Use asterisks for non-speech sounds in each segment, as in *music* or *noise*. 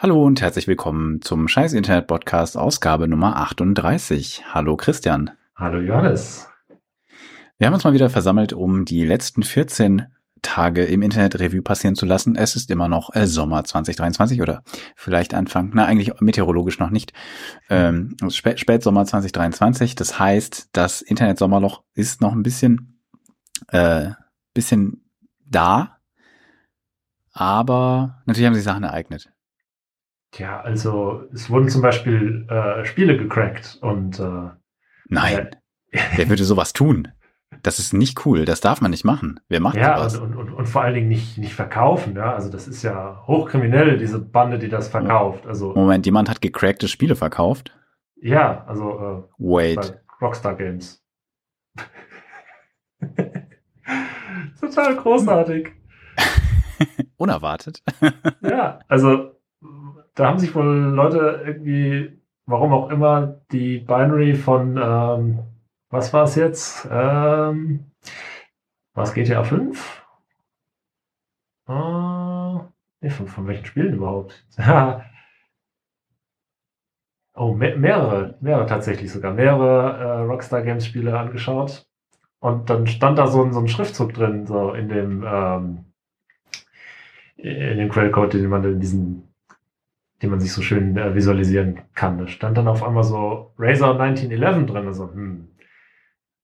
Hallo und herzlich willkommen zum Scheiß Internet Podcast Ausgabe Nummer 38. Hallo Christian. Hallo Johannes. Wir haben uns mal wieder versammelt, um die letzten 14 Tage im Internet Revue passieren zu lassen. Es ist immer noch äh, Sommer 2023 oder vielleicht Anfang, na eigentlich meteorologisch noch nicht, ähm, Spät Spätsommer 2023. Das heißt, das Internet Sommerloch ist noch ein bisschen, äh, bisschen da, aber natürlich haben sich Sachen ereignet. Tja, also es wurden zum Beispiel äh, Spiele gecrackt und äh, Nein, äh, *laughs* wer würde sowas tun? Das ist nicht cool, das darf man nicht machen. Wer macht ja, sowas? Und, und, und vor allen Dingen nicht, nicht verkaufen, ja. Also das ist ja hochkriminell, diese Bande, die das verkauft. Also, Moment, jemand hat gecrackte Spiele verkauft? Ja, also äh, Wait. Rockstar Games. *laughs* Total großartig. *laughs* Unerwartet. ja, also da haben sich wohl Leute irgendwie, warum auch immer, die Binary von, ähm, was war es jetzt? Ähm, was GTA 5? Äh, nee, von, von welchen Spielen überhaupt? *laughs* oh, me mehrere, mehrere tatsächlich sogar, mehrere äh, Rockstar Games Spiele angeschaut. Und dann stand da so ein, so ein Schriftzug drin, so in dem, ähm, in dem Quellcode, den man in diesen den man sich so schön äh, visualisieren kann. Da stand dann auf einmal so Razer 1911 drin. Also, hm,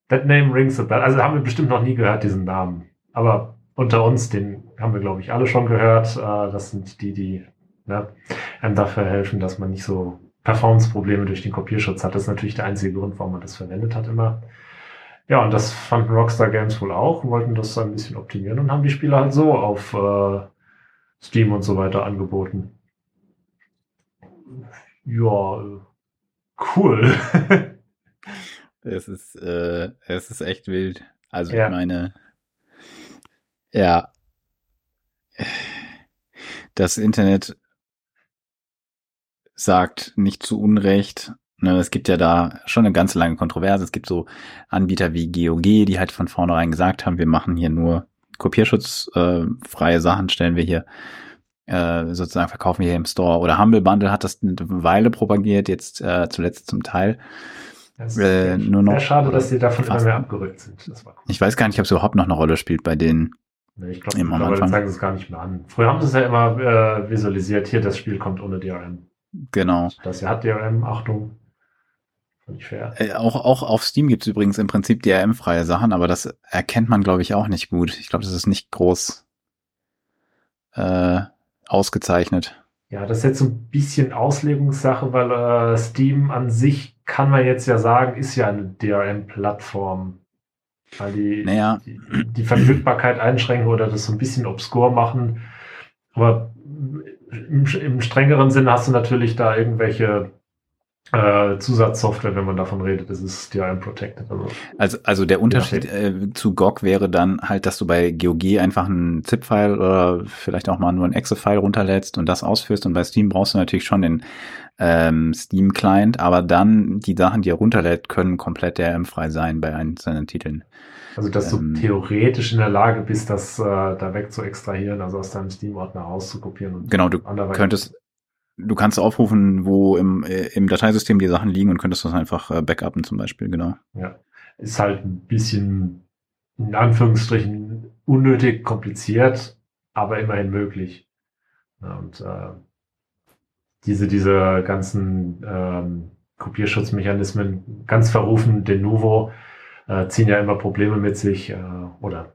that name rings a bell. Also haben wir bestimmt noch nie gehört, diesen Namen. Aber unter uns, den haben wir, glaube ich, alle schon gehört. Äh, das sind die, die ne, einem dafür helfen, dass man nicht so Performance-Probleme durch den Kopierschutz hat. Das ist natürlich der einzige Grund, warum man das verwendet hat immer. Ja, und das fanden Rockstar Games wohl auch und wollten das ein bisschen optimieren und haben die Spiele halt so auf äh, Steam und so weiter angeboten ja, cool. *laughs* es ist, äh, es ist echt wild. Also ja. ich meine, ja, das Internet sagt nicht zu Unrecht, ne, es gibt ja da schon eine ganz lange Kontroverse. Es gibt so Anbieter wie GOG, die halt von vornherein gesagt haben, wir machen hier nur kopierschutzfreie äh, Sachen, stellen wir hier äh, sozusagen verkaufen wir hier im Store. Oder Humble Bundle hat das eine Weile propagiert, jetzt äh, zuletzt zum Teil. Das äh, nur noch, sehr schade, dass sie davon immer mehr abgerückt sind. Cool. Ich weiß gar nicht, ob es überhaupt noch eine Rolle spielt bei denen. Nee, ich glaube, mittlerweile zeigen sie es gar nicht mehr an. Früher haben sie es ja immer äh, visualisiert, hier, das Spiel kommt ohne DRM. Genau. Das hier hat DRM, Achtung. Nicht fair. Äh, auch, auch auf Steam gibt es übrigens im Prinzip DRM-freie Sachen, aber das erkennt man, glaube ich, auch nicht gut. Ich glaube, das ist nicht groß äh, ausgezeichnet. Ja, das ist jetzt so ein bisschen Auslegungssache, weil äh, Steam an sich kann man jetzt ja sagen, ist ja eine DRM-Plattform. Weil die, naja. die, die Verfügbarkeit einschränken oder das so ein bisschen obskur machen. Aber im, im strengeren Sinne hast du natürlich da irgendwelche äh, Zusatzsoftware, wenn man davon redet, das ist DRM Protected. Also, also, also der Unterschied äh, zu GOG wäre dann halt, dass du bei GOG einfach einen ZIP-File oder vielleicht auch mal nur ein Exe-File runterlädst und das ausführst und bei Steam brauchst du natürlich schon den ähm, Steam-Client, aber dann die Sachen, die er runterlädt, können komplett DRM-frei sein bei einzelnen Titeln. Also, dass ähm, du theoretisch in der Lage bist, das äh, da weg zu extrahieren, also aus deinem Steam-Ordner rauszukopieren. Und genau, du könntest Du kannst aufrufen, wo im, äh, im Dateisystem die Sachen liegen und könntest das einfach äh, backuppen zum Beispiel, genau. Ja, ist halt ein bisschen, in Anführungsstrichen, unnötig kompliziert, aber immerhin möglich. Ja, und äh, diese, diese ganzen ähm, Kopierschutzmechanismen, ganz verrufen, de novo, äh, ziehen ja immer Probleme mit sich äh, oder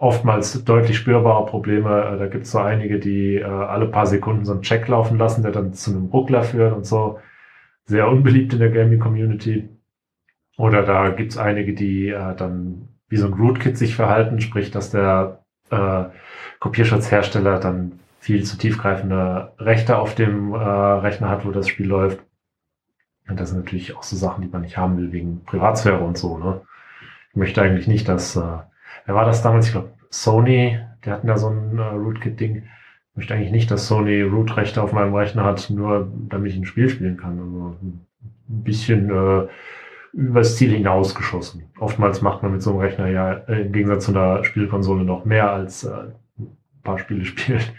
oftmals deutlich spürbare Probleme. Äh, da gibt es so einige, die äh, alle paar Sekunden so einen Check laufen lassen, der dann zu einem Ruckler führt und so. Sehr unbeliebt in der Gaming-Community. Oder da gibt es einige, die äh, dann wie so ein Rootkit sich verhalten, sprich, dass der äh, Kopierschutzhersteller dann viel zu tiefgreifende Rechte auf dem äh, Rechner hat, wo das Spiel läuft. Und das sind natürlich auch so Sachen, die man nicht haben will, wegen Privatsphäre und so. Ne? Ich möchte eigentlich nicht, dass äh, wer war das damals? Ich glaube, Sony, die hatten da so ein äh, Rootkit-Ding. Ich möchte eigentlich nicht, dass Sony Root-Rechte auf meinem Rechner hat, nur damit ich ein Spiel spielen kann. Also ein bisschen äh, übers Ziel hinausgeschossen. Oftmals macht man mit so einem Rechner ja äh, im Gegensatz zu einer Spielkonsole noch mehr als äh, ein paar Spiele *laughs* spielt.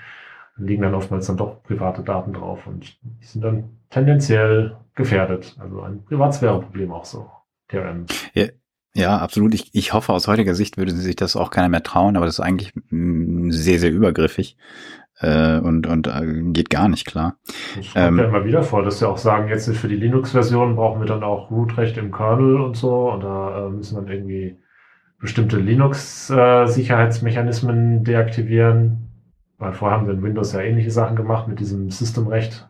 liegen dann oftmals dann doch private Daten drauf und die sind dann tendenziell gefährdet. Also ein Privatsphäre-Problem auch so. TRM. Ja, ja, absolut. Ich, ich hoffe, aus heutiger Sicht würde sich das auch keiner mehr trauen, aber das ist eigentlich sehr, sehr übergriffig äh, und, und äh, geht gar nicht klar. Das kommt ähm, ja immer wieder vor, dass sie auch sagen, jetzt für die Linux-Version brauchen wir dann auch Root-Recht im Kernel und so und da äh, müssen dann irgendwie bestimmte Linux-Sicherheitsmechanismen deaktivieren. Weil vorher haben sie in Windows ja ähnliche Sachen gemacht mit diesem Systemrecht,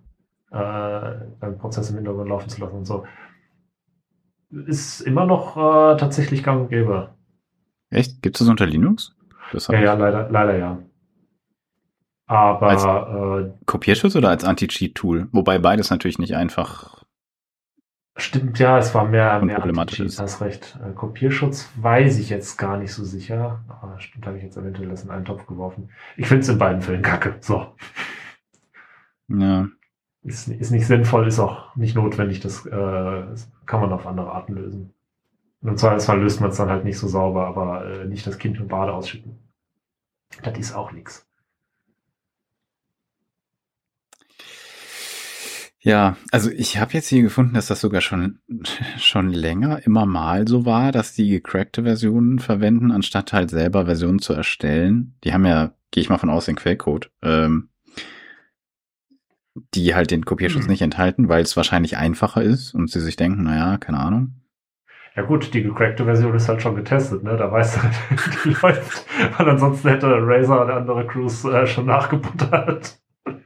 äh, einen Prozess im Hintergrund laufen zu lassen und so. Ist immer noch äh, tatsächlich gang und gäbe. Echt? Gibt es das unter Linux? Das ja, ja, leider, leider ja. Aber als äh, Kopierschutz oder als Anti-Cheat-Tool? Wobei beides natürlich nicht einfach Stimmt, ja, es war mehr, mehr problematisch ist. Hast recht. Äh, Kopierschutz weiß ich jetzt gar nicht so sicher. Aber ah, stimmt, habe ich jetzt eventuell das in einen Topf geworfen. Ich finde es in beiden Fällen kacke. So. Ja. Ist, ist nicht sinnvoll, ist auch nicht notwendig. Das äh, kann man auf andere Arten lösen. Und im Zweifelsfall löst man es dann halt nicht so sauber, aber äh, nicht das Kind mit Bade ausschütten. Das ist auch nichts. Ja, also ich habe jetzt hier gefunden, dass das sogar schon schon länger immer mal so war, dass die gecrackte Versionen verwenden, anstatt halt selber Versionen zu erstellen. Die haben ja, gehe ich mal von aus, den Quellcode, ähm, die halt den Kopierschutz mhm. nicht enthalten, weil es wahrscheinlich einfacher ist und sie sich denken, naja, keine Ahnung. Ja gut, die gecrackte Version ist halt schon getestet, ne? Da weißt du halt, *laughs* die läuft, weil ansonsten hätte Razer oder andere Crews äh, schon nachgebuttert. *laughs*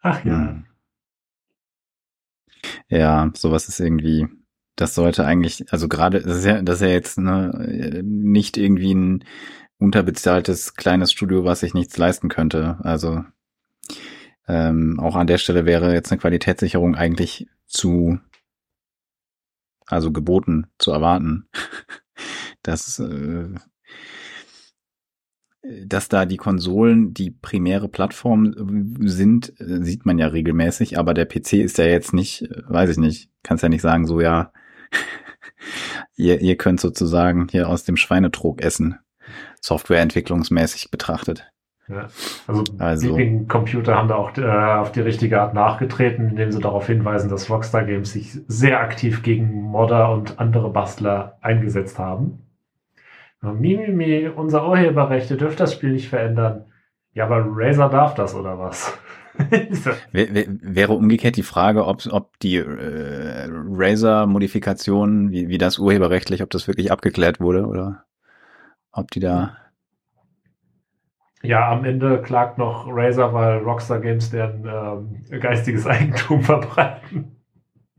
Ach ja. Hm. Ja, sowas ist irgendwie, das sollte eigentlich, also gerade, das ist ja, das ist ja jetzt ne, nicht irgendwie ein unterbezahltes kleines Studio, was sich nichts leisten könnte. Also ähm, auch an der Stelle wäre jetzt eine Qualitätssicherung eigentlich zu, also geboten zu erwarten. *laughs* das äh, dass da die Konsolen die primäre Plattform sind, sieht man ja regelmäßig, aber der PC ist ja jetzt nicht, weiß ich nicht, kannst ja nicht sagen, so ja, *laughs* ihr, ihr könnt sozusagen hier aus dem Schweinetrog essen, softwareentwicklungsmäßig betrachtet. Ja, also, also Computer haben da auch äh, auf die richtige Art nachgetreten, indem sie darauf hinweisen, dass Rockstar Games sich sehr aktiv gegen Modder und andere Bastler eingesetzt haben. Mimimi, unser Urheberrecht, ihr dürft das Spiel nicht verändern. Ja, aber Razer darf das oder was? *laughs* Wäre umgekehrt die Frage, ob, ob die äh, Razer-Modifikation, wie, wie das urheberrechtlich, ob das wirklich abgeklärt wurde oder ob die da. Ja, am Ende klagt noch Razer, weil Rockstar Games deren ähm, geistiges *laughs* Eigentum verbreiten.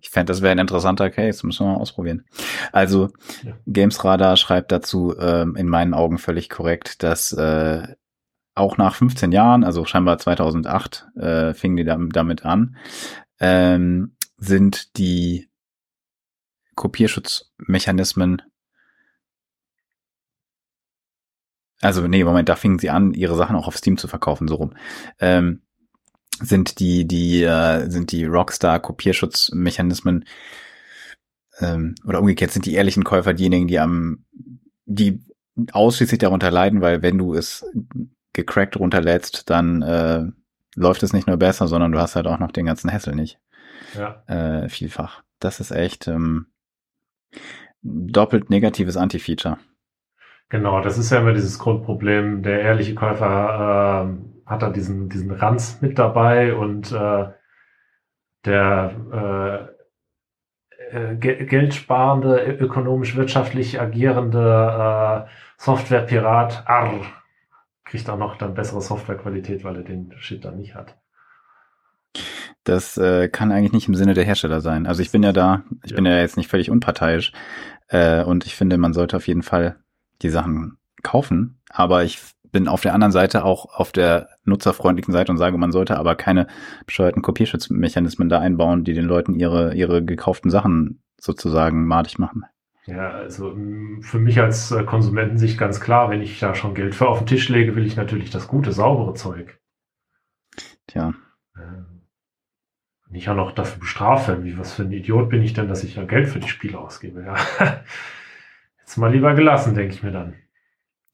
Ich fände, das wäre ein interessanter Case, müssen wir mal ausprobieren. Also, ja. Games Radar schreibt dazu ähm, in meinen Augen völlig korrekt, dass äh, auch nach 15 Jahren, also scheinbar 2008 äh, fingen die damit an, ähm, sind die Kopierschutzmechanismen also nee, Moment, da fingen sie an, ihre Sachen auch auf Steam zu verkaufen, so rum. Ähm, sind die, die, äh, sind die Rockstar-Kopierschutzmechanismen ähm, oder umgekehrt sind die ehrlichen Käufer diejenigen, die am, die ausschließlich darunter leiden, weil wenn du es gecrackt runterlädst, dann äh, läuft es nicht nur besser, sondern du hast halt auch noch den ganzen Hassel nicht. Ja. Äh, vielfach. Das ist echt ähm, doppelt negatives Anti-Feature. Genau, das ist ja immer dieses Grundproblem. Der ehrliche Käufer äh, hat er diesen, diesen Ranz mit dabei und äh, der äh, äh, geldsparende, ökonomisch wirtschaftlich agierende äh, Softwarepirat arr, kriegt auch noch dann bessere Softwarequalität, weil er den Shit dann nicht hat. Das äh, kann eigentlich nicht im Sinne der Hersteller sein. Also ich bin ja da, ich ja. bin ja jetzt nicht völlig unparteiisch äh, und ich finde, man sollte auf jeden Fall die Sachen kaufen, aber ich bin auf der anderen Seite auch auf der nutzerfreundlichen Seite und sage, man sollte aber keine bescheuerten Kopierschutzmechanismen da einbauen, die den Leuten ihre, ihre gekauften Sachen sozusagen madig machen. Ja, also für mich als äh, Konsumentensicht ganz klar, wenn ich da schon Geld für auf den Tisch lege, will ich natürlich das gute, saubere Zeug. Tja. Nicht auch noch dafür bestrafe, wie was für ein Idiot bin ich denn, dass ich ja Geld für die Spiele ausgebe. Ja. *laughs* Jetzt mal lieber gelassen, denke ich mir dann.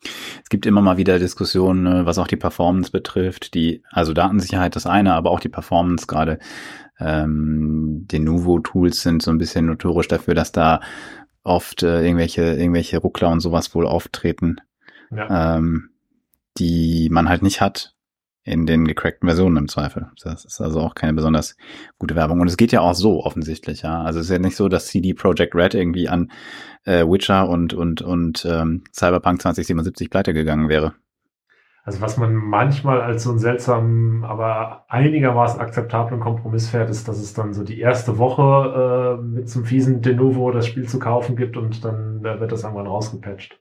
es gibt immer mal wieder Diskussionen, ne, was auch die Performance betrifft, die, also Datensicherheit das eine, aber auch die Performance gerade. Ähm, die Nuvo-Tools sind so ein bisschen notorisch dafür, dass da oft äh, irgendwelche, irgendwelche Ruckler und sowas wohl auftreten, ja. ähm, die man halt nicht hat in den gecrackten Versionen im Zweifel. Das ist also auch keine besonders gute Werbung. Und es geht ja auch so offensichtlich, ja. Also es ist ja nicht so, dass CD Projekt Red irgendwie an äh, Witcher und und und ähm, Cyberpunk 2077 pleite gegangen wäre. Also was man manchmal als so einen seltsamen, aber einigermaßen akzeptablen Kompromiss fährt, ist, dass es dann so die erste Woche äh, mit zum fiesen De Novo das Spiel zu kaufen gibt und dann äh, wird das irgendwann rausgepatcht.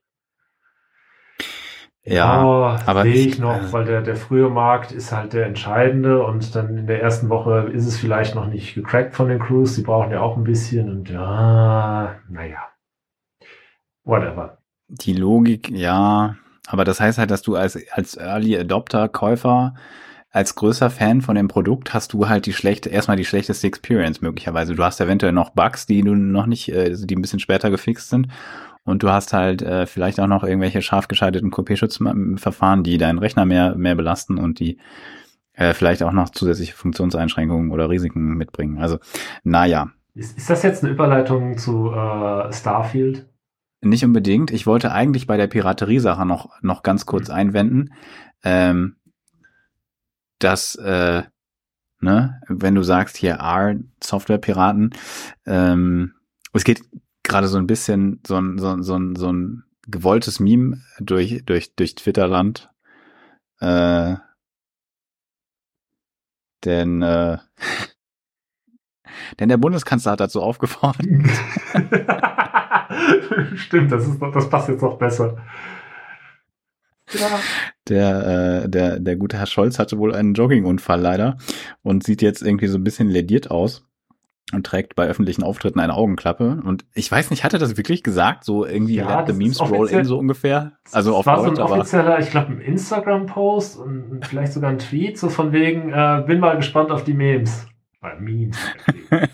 Ja, oh, aber sehe ich noch, äh, weil der, der frühe Markt ist halt der entscheidende und dann in der ersten Woche ist es vielleicht noch nicht gecrackt von den Crews, die brauchen ja auch ein bisschen und ja, naja, whatever. Die Logik, ja, aber das heißt halt, dass du als, als Early Adopter Käufer als größer Fan von dem Produkt hast du halt die schlechte, erstmal die schlechteste Experience möglicherweise. Du hast eventuell noch Bugs, die du noch nicht, äh, die ein bisschen später gefixt sind und du hast halt äh, vielleicht auch noch irgendwelche scharf geschalteten Kopierschutzverfahren, die deinen Rechner mehr, mehr belasten und die äh, vielleicht auch noch zusätzliche Funktionseinschränkungen oder Risiken mitbringen. Also, naja. Ist, ist das jetzt eine Überleitung zu äh, Starfield? Nicht unbedingt. Ich wollte eigentlich bei der Piraterie-Sache noch, noch ganz kurz mhm. einwenden, ähm, dass, äh, ne, wenn du sagst hier R-Software-Piraten, ähm, es geht gerade so ein bisschen so ein, so, ein, so, ein, so ein gewolltes Meme durch, durch, durch Twitterland. Äh, denn, äh, *laughs* denn der Bundeskanzler hat dazu aufgefordert. *laughs* Stimmt, das, ist, das passt jetzt noch besser. Ja. Der, äh, der, der gute Herr Scholz hatte wohl einen Joggingunfall leider und sieht jetzt irgendwie so ein bisschen lediert aus und trägt bei öffentlichen Auftritten eine Augenklappe. Und ich weiß nicht, hat er das wirklich gesagt? So irgendwie ja, let the memes roll in so ungefähr? Also auf war Deutsch, so ein offizieller, ich glaube, ein Instagram-Post und vielleicht sogar ein Tweet, so von wegen, äh, bin mal gespannt auf die Memes. Bei Memes. *laughs*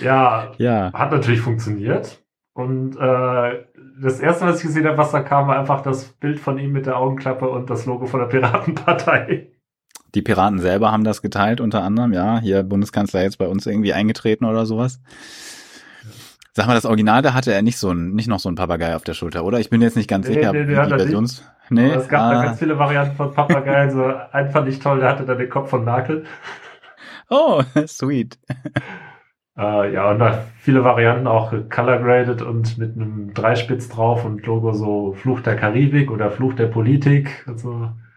ja, ja, hat natürlich funktioniert. Und äh, das erste, was ich gesehen habe, was da kam, war einfach das Bild von ihm mit der Augenklappe und das Logo von der Piratenpartei. Die Piraten selber haben das geteilt, unter anderem, ja. Hier Bundeskanzler jetzt bei uns irgendwie eingetreten oder sowas. Sag mal, das Original, da hatte er nicht so ein, nicht noch so ein Papagei auf der Schulter, oder? Ich bin jetzt nicht ganz nee, sicher, nee, nee, wie die Versions. Nee, es gab ah. da ganz viele Varianten von Papageien. So einen fand ich toll, der hatte da den Kopf von Merkel. Oh, *laughs* sweet. Äh, ja, und da viele Varianten auch color graded und mit einem Dreispitz drauf und Logo so Fluch der Karibik oder Fluch der Politik. Dann, äh,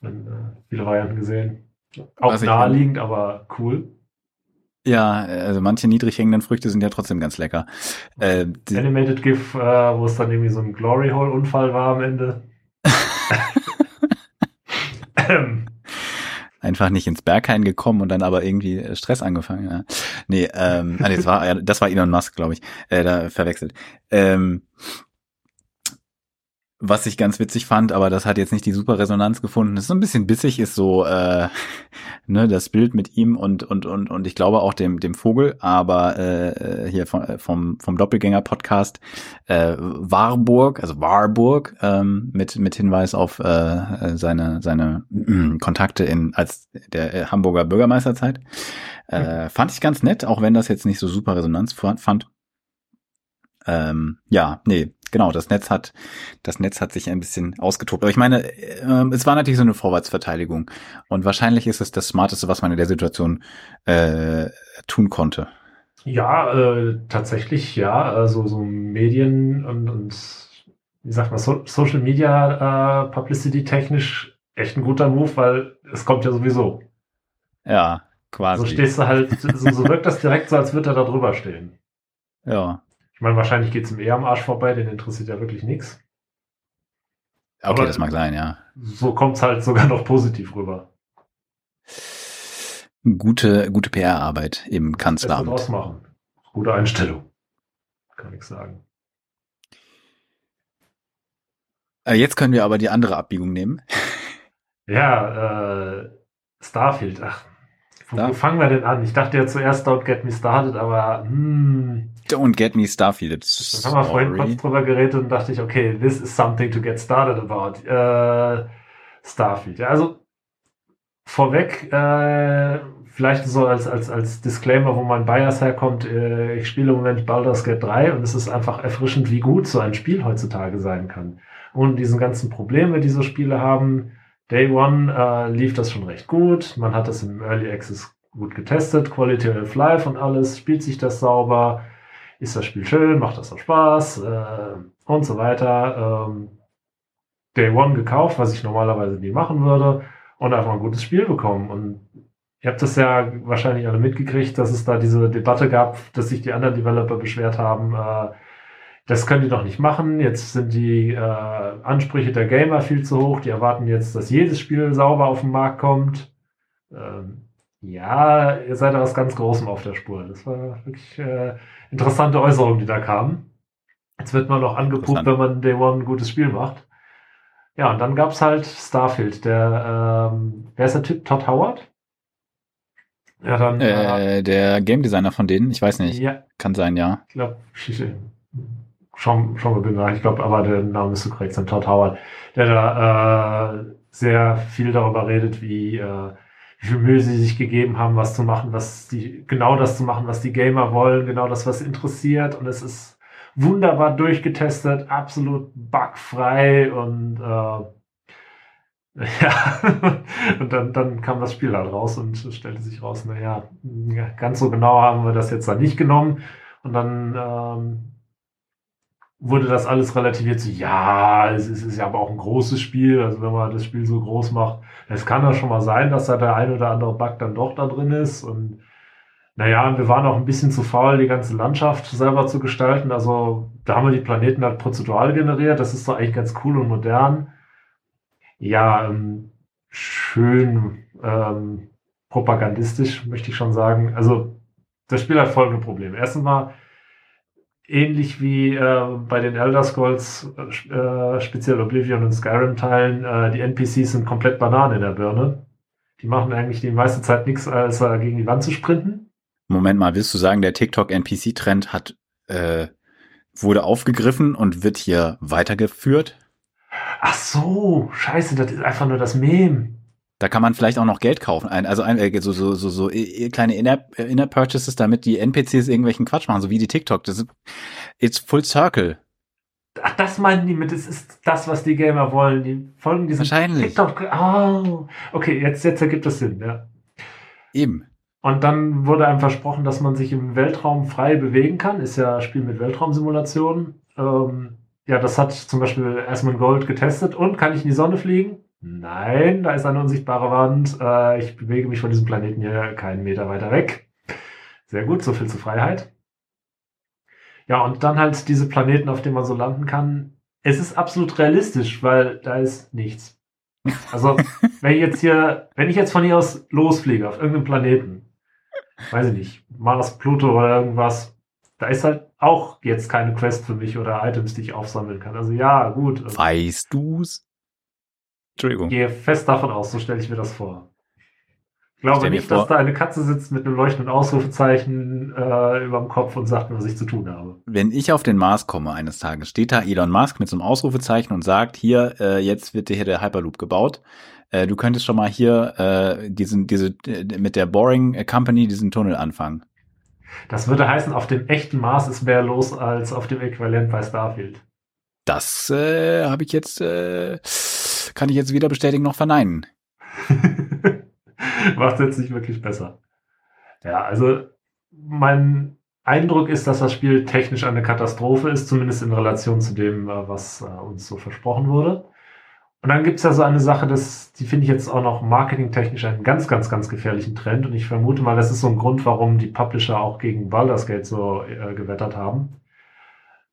viele Varianten gesehen. Auch Was naheliegend, aber cool. Ja, also manche niedrig hängenden Früchte sind ja trotzdem ganz lecker. Äh, Animated GIF, äh, wo es dann irgendwie so ein Glory Hole Unfall war am Ende. *laughs* Einfach nicht ins Berghain gekommen und dann aber irgendwie äh, Stress angefangen. Ja. Nee, ähm, ah, das war, das war Elon Musk, glaube ich, äh, da verwechselt. Ähm, was ich ganz witzig fand, aber das hat jetzt nicht die super Resonanz gefunden. Das ist so ein bisschen bissig, ist so äh, *laughs* ne das Bild mit ihm und und und und ich glaube auch dem dem Vogel, aber äh, hier vom äh, vom vom Doppelgänger Podcast äh, Warburg, also Warburg ähm, mit mit Hinweis auf äh, seine seine äh, *clears throat* Kontakte in als der äh, Hamburger Bürgermeisterzeit. Äh. Fand ich ganz nett, auch wenn das jetzt nicht so super Resonanz fand. Ähm, ja, nee, genau, das Netz hat, das Netz hat sich ein bisschen ausgetobt. Aber ich meine, äh, es war natürlich so eine Vorwärtsverteidigung. Und wahrscheinlich ist es das Smarteste, was man in der Situation äh, tun konnte. Ja, äh, tatsächlich, ja. Also so Medien und, und wie sagt man, so Social Media äh, Publicity technisch echt ein guter Move, weil es kommt ja sowieso. Ja, quasi. So stehst du halt, so, so wirkt das direkt so, als würde er da drüber stehen. Ja. Ich meine, wahrscheinlich geht es ihm eher am Arsch vorbei, den interessiert ja wirklich nichts. Okay, Aber das mag sein, ja. So kommt es halt sogar noch positiv rüber. Gute, gute PR-Arbeit im Kanzleramt. Das machen. Gute Einstellung. Kann ich sagen. Äh, jetzt können wir aber die andere Abbiegung nehmen. *laughs* Ja, äh, Starfield. Ach, Wo fangen wir denn an? Ich dachte ja zuerst Don't Get Me Started, aber hm. Don't Get Me Starfield. Dann haben wir vorhin kurz drüber geredet und dachte ich, okay, this is something to get started about. Äh, Starfield. Ja, also vorweg, äh, vielleicht so als, als, als Disclaimer, wo mein Bias herkommt, äh, ich spiele im Moment Baldur's Gate 3 und es ist einfach erfrischend, wie gut so ein Spiel heutzutage sein kann. Und diesen ganzen Probleme, die so Spiele haben, Day One äh, lief das schon recht gut. Man hat das im Early Access gut getestet, Quality of Life und alles, spielt sich das sauber, ist das Spiel schön, macht das auch Spaß äh, und so weiter. Ähm, Day One gekauft, was ich normalerweise nie machen würde, und einfach ein gutes Spiel bekommen. Und Ihr habt das ja wahrscheinlich alle mitgekriegt, dass es da diese Debatte gab, dass sich die anderen Developer beschwert haben, äh, das können die doch nicht machen. Jetzt sind die äh, Ansprüche der Gamer viel zu hoch. Die erwarten jetzt, dass jedes Spiel sauber auf den Markt kommt. Ähm, ja, ihr seid was ganz Großem auf der Spur. Das war wirklich äh, interessante Äußerungen, die da kamen. Jetzt wird man noch angepupt, wenn man Day One ein gutes Spiel macht. Ja, und dann gab's halt Starfield. Der, ähm, wer ist der Typ? Todd Howard? Ja, dann. Äh, äh, der Game Designer von denen, ich weiß nicht. Ja. Kann sein, ja. Ich glaube, schauen wir nach. Ich glaube, aber der Name ist so korrekt Todd Howard, der da äh, sehr viel darüber redet, wie, äh, wie viel Mühe sie sich gegeben haben, was zu machen, was die, genau das zu machen, was die Gamer wollen, genau das, was interessiert. Und es ist wunderbar durchgetestet, absolut bugfrei und äh, *laughs* Ja, und dann, dann kam das Spiel halt raus und stellte sich raus, naja, ganz so genau haben wir das jetzt da nicht genommen. Und dann ähm, wurde das alles relativiert zu, ja, es ist, es ist ja aber auch ein großes Spiel. Also wenn man das Spiel so groß macht, es kann ja schon mal sein, dass da der ein oder andere Bug dann doch da drin ist. Und naja, wir waren auch ein bisschen zu faul, die ganze Landschaft selber zu gestalten. Also da haben wir die Planeten halt prozedural generiert. Das ist doch eigentlich ganz cool und modern ja, ähm, schön ähm, propagandistisch, möchte ich schon sagen. Also das Spiel hat folgende Probleme. Erstens mal, ähnlich wie äh, bei den Elder Scrolls, äh, speziell Oblivion und Skyrim-Teilen, äh, die NPCs sind komplett Banane in der Birne. Die machen eigentlich die meiste Zeit nichts, als äh, gegen die Wand zu sprinten. Moment mal, willst du sagen, der TikTok-NPC-Trend hat äh, wurde aufgegriffen und wird hier weitergeführt? Ach so, scheiße, das ist einfach nur das Meme. Da kann man vielleicht auch noch Geld kaufen. Also ein, äh, so, so, so, so kleine Inner-Purchases, damit die NPCs irgendwelchen Quatsch machen, so wie die TikTok. Das ist, it's full circle. Ach, das meinen die mit, das ist das, was die Gamer wollen. Die folgen diesem Wahrscheinlich. TikTok. Oh, okay, jetzt, jetzt ergibt das Sinn, ja. Eben. Und dann wurde einem versprochen, dass man sich im Weltraum frei bewegen kann. Ist ja ein Spiel mit Weltraumsimulation. Ähm, ja, das hat zum Beispiel Asmund Gold getestet. Und kann ich in die Sonne fliegen? Nein, da ist eine unsichtbare Wand. Äh, ich bewege mich von diesem Planeten hier keinen Meter weiter weg. Sehr gut, so viel zur Freiheit. Ja, und dann halt diese Planeten, auf denen man so landen kann. Es ist absolut realistisch, weil da ist nichts. Also, *laughs* wenn ich jetzt hier, wenn ich jetzt von hier aus losfliege auf irgendeinem Planeten, weiß ich nicht, Mars, Pluto oder irgendwas, da ist halt auch jetzt keine Quest für mich oder Items, die ich aufsammeln kann. Also ja, gut. Also, weißt du's? Entschuldigung. Gehe fest davon aus, so stelle ich mir das vor. Ich glaube nicht, dass da eine Katze sitzt mit einem leuchtenden Ausrufezeichen äh, über dem Kopf und sagt, was ich zu tun habe. Wenn ich auf den Mars komme eines Tages, steht da Elon Musk mit so einem Ausrufezeichen und sagt, hier, äh, jetzt wird hier der Hyperloop gebaut. Äh, du könntest schon mal hier äh, diesen, diese, äh, mit der Boring Company diesen Tunnel anfangen. Das würde heißen, auf dem echten Mars ist mehr los als auf dem Äquivalent bei Starfield. Das äh, habe ich jetzt, kann ich jetzt weder bestätigen noch verneinen. *laughs* Macht jetzt nicht wirklich besser. Ja, also mein Eindruck ist, dass das Spiel technisch eine Katastrophe ist, zumindest in Relation zu dem, äh, was äh, uns so versprochen wurde. Und dann gibt es ja so eine Sache, das, die finde ich jetzt auch noch marketingtechnisch einen ganz, ganz, ganz gefährlichen Trend. Und ich vermute mal, das ist so ein Grund, warum die Publisher auch gegen Baldur's Gate so äh, gewettert haben.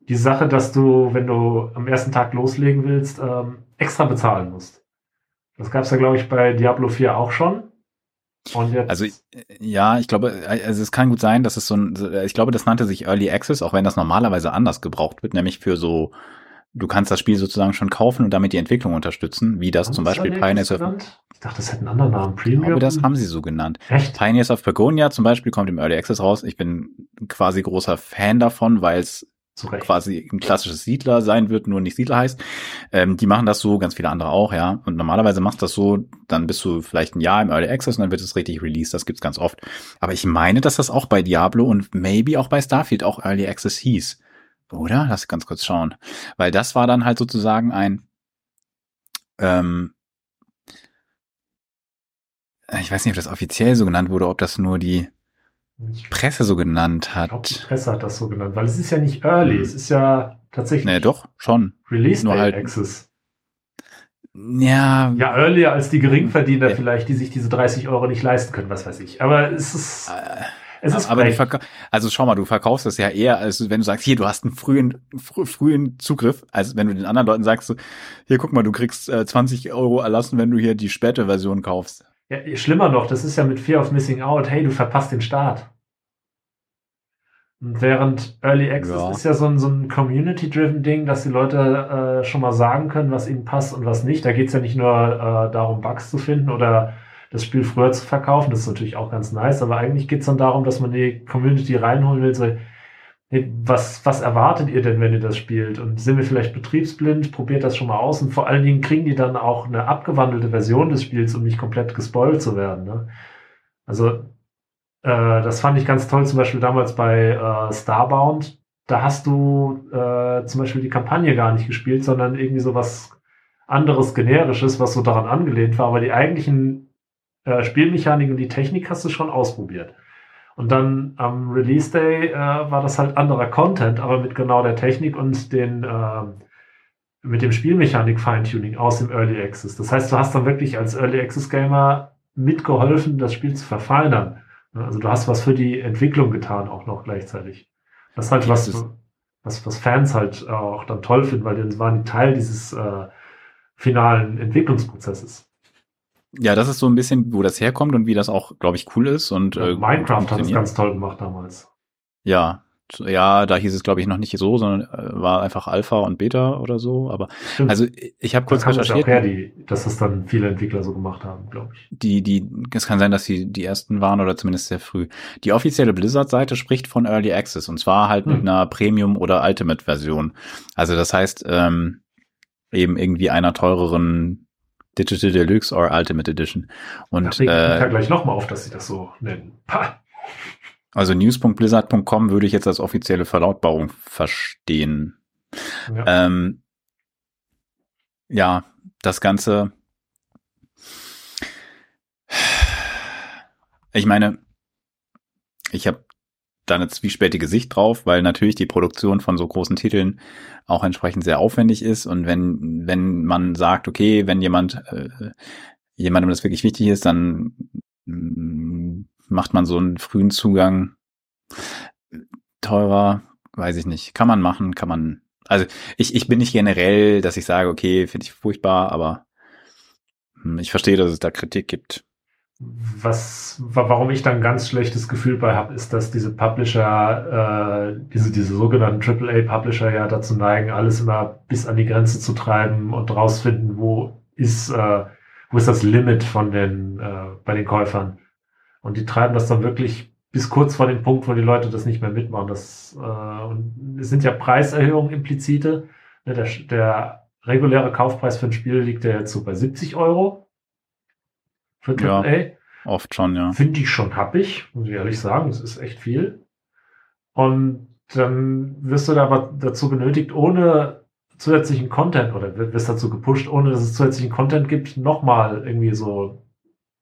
Die Sache, dass du, wenn du am ersten Tag loslegen willst, ähm, extra bezahlen musst. Das gab es ja, glaube ich, bei Diablo 4 auch schon. Und jetzt also ja, ich glaube, also es kann gut sein, dass es so ein, ich glaube, das nannte sich Early Access, auch wenn das normalerweise anders gebraucht wird, nämlich für so du kannst das Spiel sozusagen schon kaufen und damit die Entwicklung unterstützen, wie das Haben zum Beispiel Pioneers of? Ich dachte, das hätte einen anderen Namen. Ich Premium? glaube, das haben sie so genannt. Echt? Pioneers of Begonia zum Beispiel kommt im Early Access raus. Ich bin quasi großer Fan davon, weil es Zu Recht. quasi ein klassisches Siedler sein wird, nur nicht Siedler heißt. Ähm, die machen das so, ganz viele andere auch, ja. Und normalerweise machst du das so, dann bist du vielleicht ein Jahr im Early Access und dann wird es richtig released. Das gibt's ganz oft. Aber ich meine, dass das auch bei Diablo und maybe auch bei Starfield auch Early Access hieß. Oder? Lass ganz kurz schauen. Weil das war dann halt sozusagen ein, ähm, ich weiß nicht, ob das offiziell so genannt wurde, ob das nur die Presse so genannt glaube, die hat. Presse hat das so genannt, weil es ist ja nicht Early, es ist ja tatsächlich Nee, doch, schon. Release nur halt- Access. Ja, Ja, earlier als die Geringverdiener Ja. vielleicht, die sich diese 30 Euro nicht leisten können, was weiß ich. Aber es ist, äh, es ist aber also schau mal, du verkaufst das ja eher, als wenn du sagst, hier, du hast einen frühen, frü frühen Zugriff, als wenn du den anderen Leuten sagst, hier, guck mal, du kriegst äh, 20 Euro erlassen, wenn du hier die späte Version kaufst. Ja, schlimmer noch, das ist ja mit Fear of Missing Out, hey, du verpasst den Start. Und während Early Access Ja. ist ja so ein, so ein Community-driven Ding, dass die Leute äh, schon mal sagen können, was ihnen passt und was nicht. Da geht's ja nicht nur äh, darum, Bugs zu finden oder das Spiel früher zu verkaufen. Das ist natürlich auch ganz nice, aber eigentlich geht's dann darum, dass man die Community reinholen will. So, hey, was, was erwartet ihr denn, wenn ihr das spielt? Und sind wir vielleicht betriebsblind? Probiert das schon mal aus. Und vor allen Dingen kriegen die dann auch eine abgewandelte Version des Spiels, um nicht komplett gespoilt zu werden. Ne? Also, äh, das fand ich ganz toll, zum Beispiel damals bei äh, Starbound. Da hast du äh, zum Beispiel die Kampagne gar nicht gespielt, sondern irgendwie so was anderes, generisches, was so daran angelehnt war. Aber die eigentlichen äh, Spielmechaniken und die Technik hast du schon ausprobiert. Und dann am Release Day äh, war das halt anderer Content, aber mit genau der Technik und den ähm, mit dem Spielmechanik Feintuning aus dem Early Access. Das heißt, du hast dann wirklich als Early Access Gamer mitgeholfen, das Spiel zu verfeinern. Ne, Also du hast was für die Entwicklung getan, auch noch gleichzeitig. Das ist halt was, was, was Fans halt auch dann toll finden, weil die waren die Teil dieses äh, finalen Entwicklungsprozesses. Ja, das ist so ein bisschen, wo das herkommt und wie das auch, glaube ich, cool ist und äh, Minecraft hat funktioniert. ganz toll gemacht damals. Ja, ja, da hieß es, glaube ich, noch nicht so, sondern äh, war einfach Alpha und Beta oder so. Aber Stimmt. also ich habe da kurz kam das auch recherchiert. her, die, dass das dann viele Entwickler so gemacht haben, glaube ich. die, die, es kann sein, dass sie die ersten waren oder zumindest sehr früh. Die offizielle Blizzard-Seite spricht von Early Access und zwar halt mit Hm. einer Premium- oder Ultimate-Version. Also das heißt, ähm, eben irgendwie einer teureren Digital Deluxe or Ultimate Edition. Und da regt mich ja äh, gleich nochmal auf, dass sie das so nennen. Pah. also news.blizzard.com würde ich jetzt als offizielle Verlautbarung verstehen. Ja. Ähm, ja, das Ganze. Ich meine, ich habe da eine zwiespältige Sicht drauf, weil natürlich die Produktion von so großen Titeln auch entsprechend sehr aufwendig ist und wenn wenn man sagt, okay, wenn jemand äh, jemandem das wirklich wichtig ist, dann mm, macht man so einen frühen Zugang teurer, weiß ich nicht, kann man machen, kann man also ich, ich bin nicht generell, dass ich sage, okay, finde ich furchtbar, aber hm, ich verstehe, dass es da Kritik gibt. Was, wa- warum ich da ein ganz schlechtes Gefühl bei habe, ist, dass diese Publisher, äh, diese, diese sogenannten AAA-Publisher ja dazu neigen, alles immer bis an die Grenze zu treiben und rausfinden, wo ist, äh, wo ist das Limit von den, äh, bei den Käufern. Und die treiben das dann wirklich bis kurz vor dem Punkt, wo die Leute das nicht mehr mitmachen. Das, äh, und es sind ja Preiserhöhungen implizite. Ne, Der, der reguläre Kaufpreis für ein Spiel liegt ja jetzt so bei 70 Euro. Für Ja. AAA. Oft schon, ja. Finde ich schon happig, muss ich ehrlich sagen. Das ist echt viel. Und dann wirst du da aber dazu genötigt, ohne zusätzlichen Content oder wirst dazu gepusht, ohne dass es zusätzlichen Content gibt, nochmal irgendwie so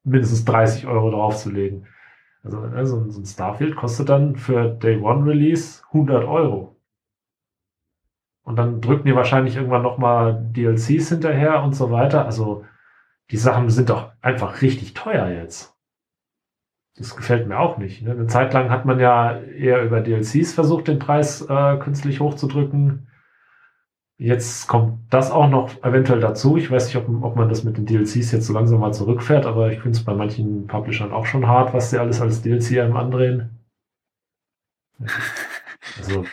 mindestens 30 Euro draufzulegen. Also ne, so ein so ein Starfield kostet dann für Day One Release 100 Euro. Und dann drücken die wahrscheinlich irgendwann nochmal DLCs hinterher und so weiter. Also die Sachen sind doch einfach richtig teuer jetzt. Das gefällt mir auch nicht. Ne? Eine Zeit lang hat man ja eher über DLCs versucht, den Preis äh, künstlich hochzudrücken. Jetzt kommt das auch noch eventuell dazu. Ich weiß nicht, ob, ob man das mit den DLCs jetzt so langsam mal zurückfährt, aber ich finde es bei manchen Publishern auch schon hart, was sie alles als DLC einem andrehen. Also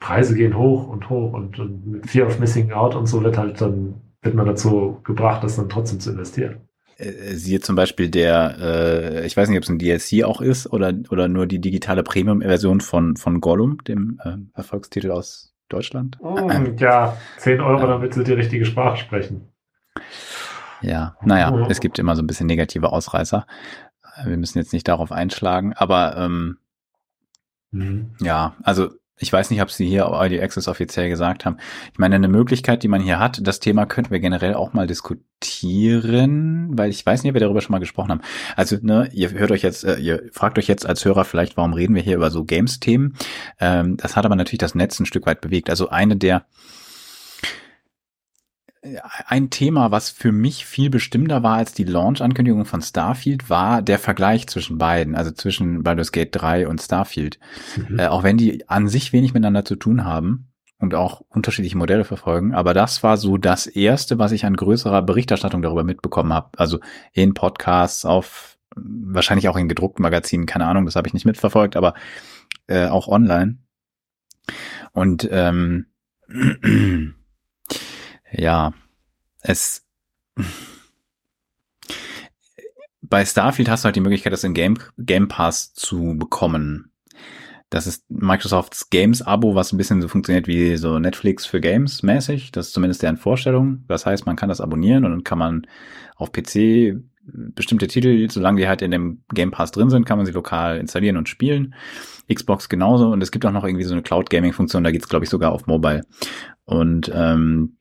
Preise gehen hoch und hoch und, und mit Fear of Missing Out und so wird halt dann, wird man dazu gebracht, das dann trotzdem zu investieren. Äh, siehe zum Beispiel der, äh, ich weiß nicht, ob es ein DLC auch ist oder, oder nur die digitale Premium-Version von, von Gollum, dem äh, Erfolgstitel aus Deutschland. Oh, ja, 10 Euro, damit sie die richtige Sprache sprechen. Ja, naja, oh. es gibt immer so ein bisschen negative Ausreißer. Wir müssen jetzt nicht darauf einschlagen, aber ähm, mhm. ja, also ich weiß nicht, ob Sie hier Audio Access offiziell gesagt haben. Ich meine, eine Möglichkeit, die man hier hat, das Thema könnten wir generell auch mal diskutieren, weil ich weiß nicht, ob wir darüber schon mal gesprochen haben. Also, ne, ihr hört euch jetzt, äh, ihr fragt euch jetzt als Hörer vielleicht, warum reden wir hier über so Games-Themen? Ähm, das hat aber natürlich das Netz ein Stück weit bewegt. Also eine der ein Thema, was für mich viel bestimmter war als die Launch-Ankündigung von Starfield, war der Vergleich zwischen beiden, also zwischen Baldur's Gate 3 und Starfield. Mhm. Äh, auch wenn die an sich wenig miteinander zu tun haben und auch unterschiedliche Modelle verfolgen, aber das war so das erste, was ich an größerer Berichterstattung darüber mitbekommen habe. Also in Podcasts, auf wahrscheinlich auch in gedruckten Magazinen, keine Ahnung, das habe ich nicht mitverfolgt, aber äh, auch online. Und ähm, *clears throat* ja, es bei Starfield hast du halt die Möglichkeit, das in Game, Game Pass zu bekommen. Das ist Microsofts Games-Abo, was ein bisschen so funktioniert wie so Netflix für Games mäßig. Das ist zumindest deren Vorstellung. Das heißt, man kann das abonnieren und dann kann man auf PC bestimmte Titel, solange die halt in dem Game Pass drin sind, kann man sie lokal installieren und spielen. Xbox genauso. Und es gibt auch noch irgendwie so eine Cloud Gaming Funktion, da geht's glaube ich sogar auf Mobile. Und ähm,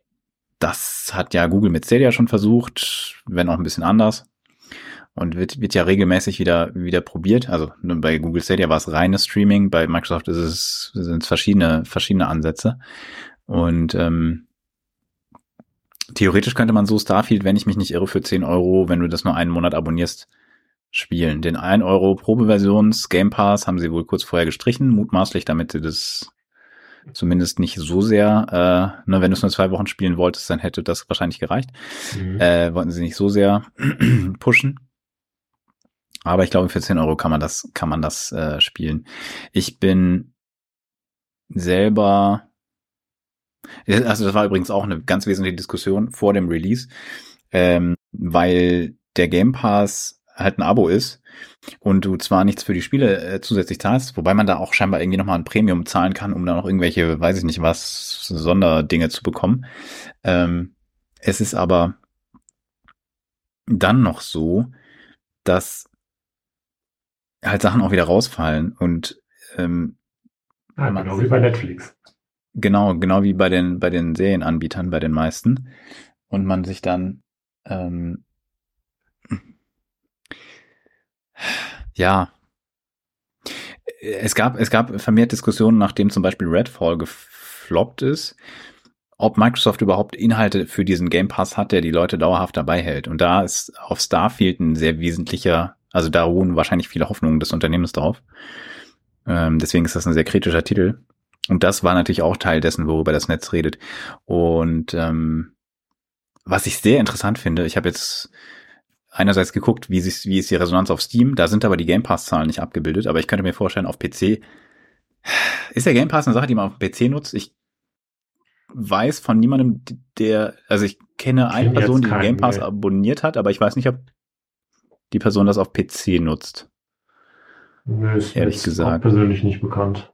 das hat ja Google mit Stadia schon versucht, wenn auch ein bisschen anders. Und wird, wird ja regelmäßig wieder, wieder probiert. Also bei Google Stadia war es reines Streaming, bei Microsoft ist es, sind es verschiedene, verschiedene Ansätze. Und ähm, theoretisch könnte man so Starfield, wenn ich mich nicht irre, für 10 Euro, wenn du das nur einen Monat abonnierst, spielen. Den 1 Euro Probeversions Game Pass haben sie wohl kurz vorher gestrichen, mutmaßlich, damit sie das Zumindest nicht so sehr. Äh, ne, wenn du es nur zwei Wochen spielen wolltest, dann hätte das wahrscheinlich gereicht. Mhm. Äh, wollten sie nicht so sehr *clears throat* pushen. Aber ich glaube, für 10 Euro kann man das, kann man das äh, spielen. Ich bin selber, also das war übrigens auch eine ganz wesentliche Diskussion vor dem Release, ähm, weil der Game Pass halt ein Abo ist und du zwar nichts für die Spiele äh, zusätzlich zahlst, wobei man da auch scheinbar irgendwie nochmal ein Premium zahlen kann, um da noch irgendwelche, weiß ich nicht was, Sonderdinge zu bekommen. Ähm, es ist aber dann noch so, dass halt Sachen auch wieder rausfallen und ähm, ja, genau wie bei Netflix. Genau, genau wie bei den bei den Serienanbietern, bei den meisten und man sich dann ähm, ja. Es gab, es gab vermehrt Diskussionen, nachdem zum Beispiel Redfall gefloppt ist, ob Microsoft überhaupt Inhalte für diesen Game Pass hat, der die Leute dauerhaft dabei hält. Und da ist auf Starfield ein sehr wesentlicher, also da ruhen wahrscheinlich viele Hoffnungen des Unternehmens drauf. Ähm, deswegen ist das ein sehr kritischer Titel. Und das war natürlich auch Teil dessen, worüber das Netz redet. Und ähm, was ich sehr interessant finde, ich habe jetzt einerseits geguckt, wie, sich, wie ist die Resonanz auf Steam. Da sind aber die Game Pass-Zahlen nicht abgebildet. Aber ich könnte mir vorstellen, auf PC ist der Game Pass eine Sache, die man auf PC nutzt. Ich weiß von niemandem, der, also ich kenne eine Person, die den Game Pass abonniert hat, aber ich weiß nicht, ob die Person das auf PC nutzt. Nö, ist ehrlich gesagt. persönlich nicht bekannt.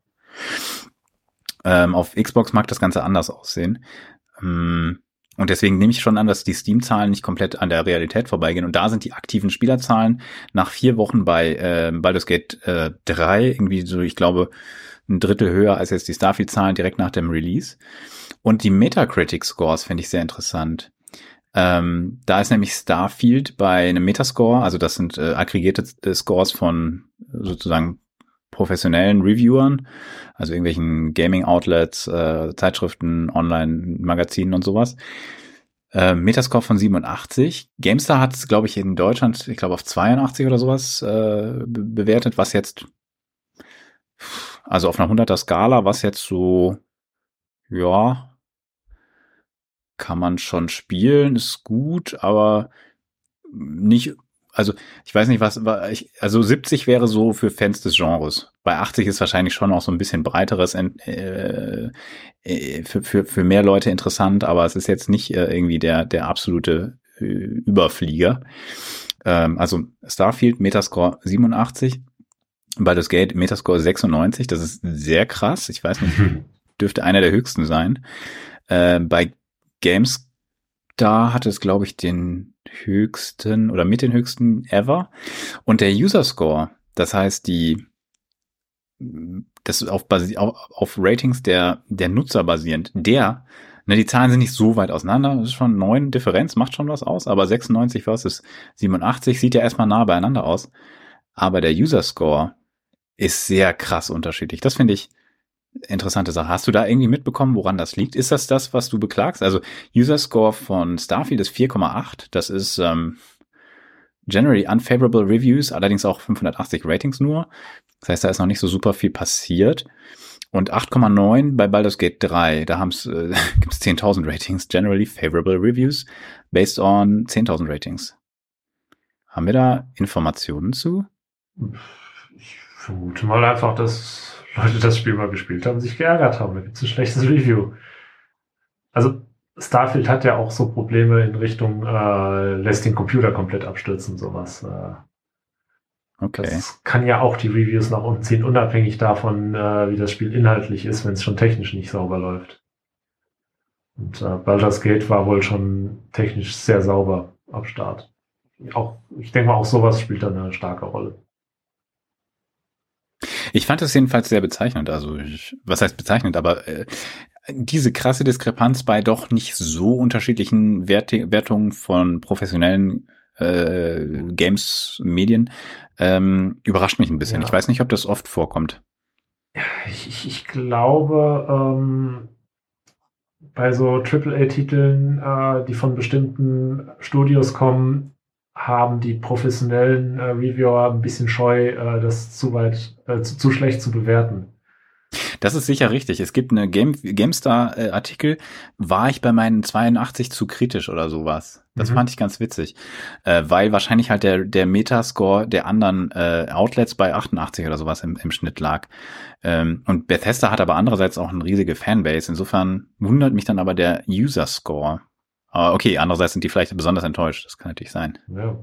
Ähm, auf Xbox mag das Ganze anders aussehen. Ähm, und deswegen nehme ich schon an, dass die Steam-Zahlen nicht komplett an der Realität vorbeigehen. Und da sind die aktiven Spielerzahlen nach vier Wochen bei äh, Baldur's Gate äh, 3 irgendwie so, ich glaube, ein Drittel höher als jetzt die Starfield-Zahlen direkt nach dem Release. Und die Metacritic-Scores finde ich sehr interessant. Ähm, da ist nämlich Starfield bei einem Metascore, also das sind äh, aggregierte äh, Scores von sozusagen professionellen Reviewern, also irgendwelchen Gaming-Outlets, äh, Zeitschriften, Online-Magazinen und sowas. Äh, Metascore von 87. GameStar hat es, glaube ich, in Deutschland, ich glaube, auf 82 oder sowas äh, bewertet, was jetzt, also auf einer 100er Skala, was jetzt so, ja, kann man schon spielen, ist gut, aber nicht also ich weiß nicht, was, ich, also 70 wäre so für Fans des Genres. bei 80 ist wahrscheinlich schon auch so ein bisschen breiteres äh, äh, für, für, für mehr Leute interessant, aber es ist jetzt nicht äh, irgendwie der, der absolute äh, Überflieger. Ähm, also Starfield, Metascore 87, Baldur's Gate, Metascore 96, das ist sehr krass. Ich weiß nicht, *laughs* dürfte einer der höchsten sein. Äh, bei Games da hat es, glaube ich, den höchsten oder mit den höchsten ever. Und der User Score, das heißt die das auf, auf, auf Ratings der, der Nutzer basierend. Der, ne, die Zahlen sind nicht so weit auseinander. Das ist schon neun Differenz, macht schon was aus, aber 96 versus 87 sieht ja erstmal nah beieinander aus. Aber der User Score ist sehr krass unterschiedlich. Das finde ich interessante Sache. Hast du da irgendwie mitbekommen, woran das liegt? Ist das das, was du beklagst? Also User Score von Starfield ist 4,8. Das ist ähm, generally unfavorable Reviews, allerdings auch 580 Ratings nur. Das heißt, da ist noch nicht so super viel passiert. Und 8,9 bei Baldur's Gate 3, da haben's, äh, gibt es 10.000 Ratings, generally favorable reviews, based on 10.000 Ratings. Haben wir da Informationen zu? Ich vermute mal einfach, dass Leute das Spiel mal gespielt haben, sich geärgert haben. Da gibt es ein schlechtes Review. Also Starfield hat ja auch so Probleme in Richtung, äh, lässt den Computer komplett abstürzen, sowas. Äh, okay. Das kann ja auch die Reviews nach unten ziehen, unabhängig davon, äh, wie das Spiel inhaltlich ist, wenn es schon technisch nicht sauber läuft. Und äh, Baldur's Gate war wohl schon technisch sehr sauber am Start. Auch, ich denke mal, auch sowas spielt da eine starke Rolle. Ich fand das jedenfalls sehr bezeichnend. Also, ich, was heißt bezeichnend? Aber äh, diese krasse Diskrepanz bei doch nicht so unterschiedlichen Wert Wertungen von professionellen äh, Games-Medien ähm, überrascht mich ein bisschen. Ja. Ich weiß nicht, ob das oft vorkommt. Ich, ich glaube, ähm, bei so AAA-Titeln, äh, die von bestimmten Studios kommen, haben die professionellen äh, Reviewer ein bisschen scheu, äh, das zu weit, äh, zu, zu schlecht zu bewerten. Das ist sicher richtig. Es gibt eine Game, GameStar-Artikel, war ich bei meinen 82 zu kritisch oder sowas. Das mhm. fand ich ganz witzig, äh, weil wahrscheinlich halt der, der Metascore der anderen äh, Outlets bei 88 oder sowas im, im Schnitt lag. Ähm, und Bethesda hat aber andererseits auch eine riesige Fanbase. Insofern wundert mich dann aber der User-Score. Aber okay, andererseits sind die vielleicht besonders enttäuscht. Das kann natürlich sein. Ja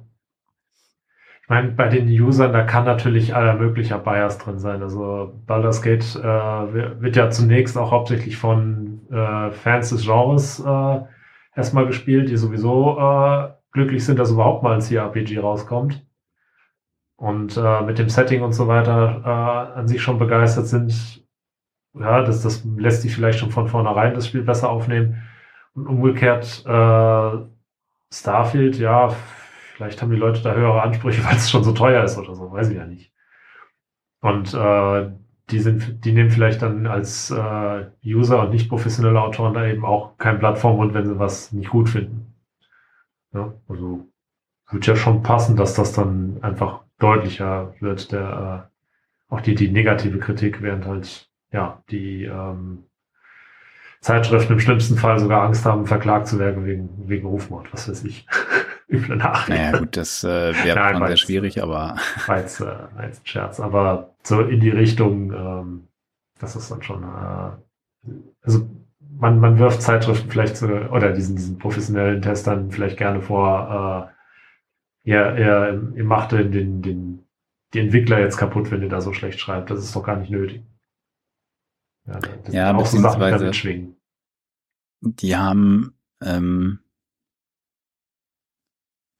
meine, bei den Usern, da kann natürlich aller möglicher Bias drin sein. Also Baldur's Gate äh, wird ja zunächst auch hauptsächlich von äh, Fans des Genres äh, erstmal gespielt, die sowieso äh, glücklich sind, dass überhaupt mal ein CRPG rauskommt. Und äh, mit dem Setting und so weiter äh, an sich schon begeistert sind. Ja, das, das lässt sich vielleicht schon von vornherein das Spiel besser aufnehmen. Und umgekehrt äh, Starfield, ja, Vielleicht haben die Leute da höhere Ansprüche, *laughs* weil es schon so teuer ist oder so, weiß ich ja nicht. Und äh, die sind, die nehmen vielleicht dann als äh, User und nicht professionelle Autoren da eben auch kein Mund, wenn sie was nicht gut finden. Ja, also wird ja schon passen, dass das dann einfach deutlicher wird, der äh, auch die, die negative Kritik, während halt ja die ähm, Zeitschriften im schlimmsten Fall sogar Angst haben, verklagt zu werden wegen, wegen Rufmord, was weiß ich. *laughs* Üble Nachricht. Naja, gut, das äh, wäre schon sehr schwierig, aber. *laughs* War jetzt, äh, war jetzt ein Scherz, aber so in die Richtung, ähm, das ist dann schon, äh, also man, man wirft Zeitschriften vielleicht zu, oder diesen, diesen professionellen Testern vielleicht gerne vor, äh, ja, er, ihr macht den, den, den, die Entwickler jetzt kaputt, wenn ihr da so schlecht schreibt. Das ist doch gar nicht nötig. Ja, das ja auch so Sachen damit schwingen. Die haben ähm,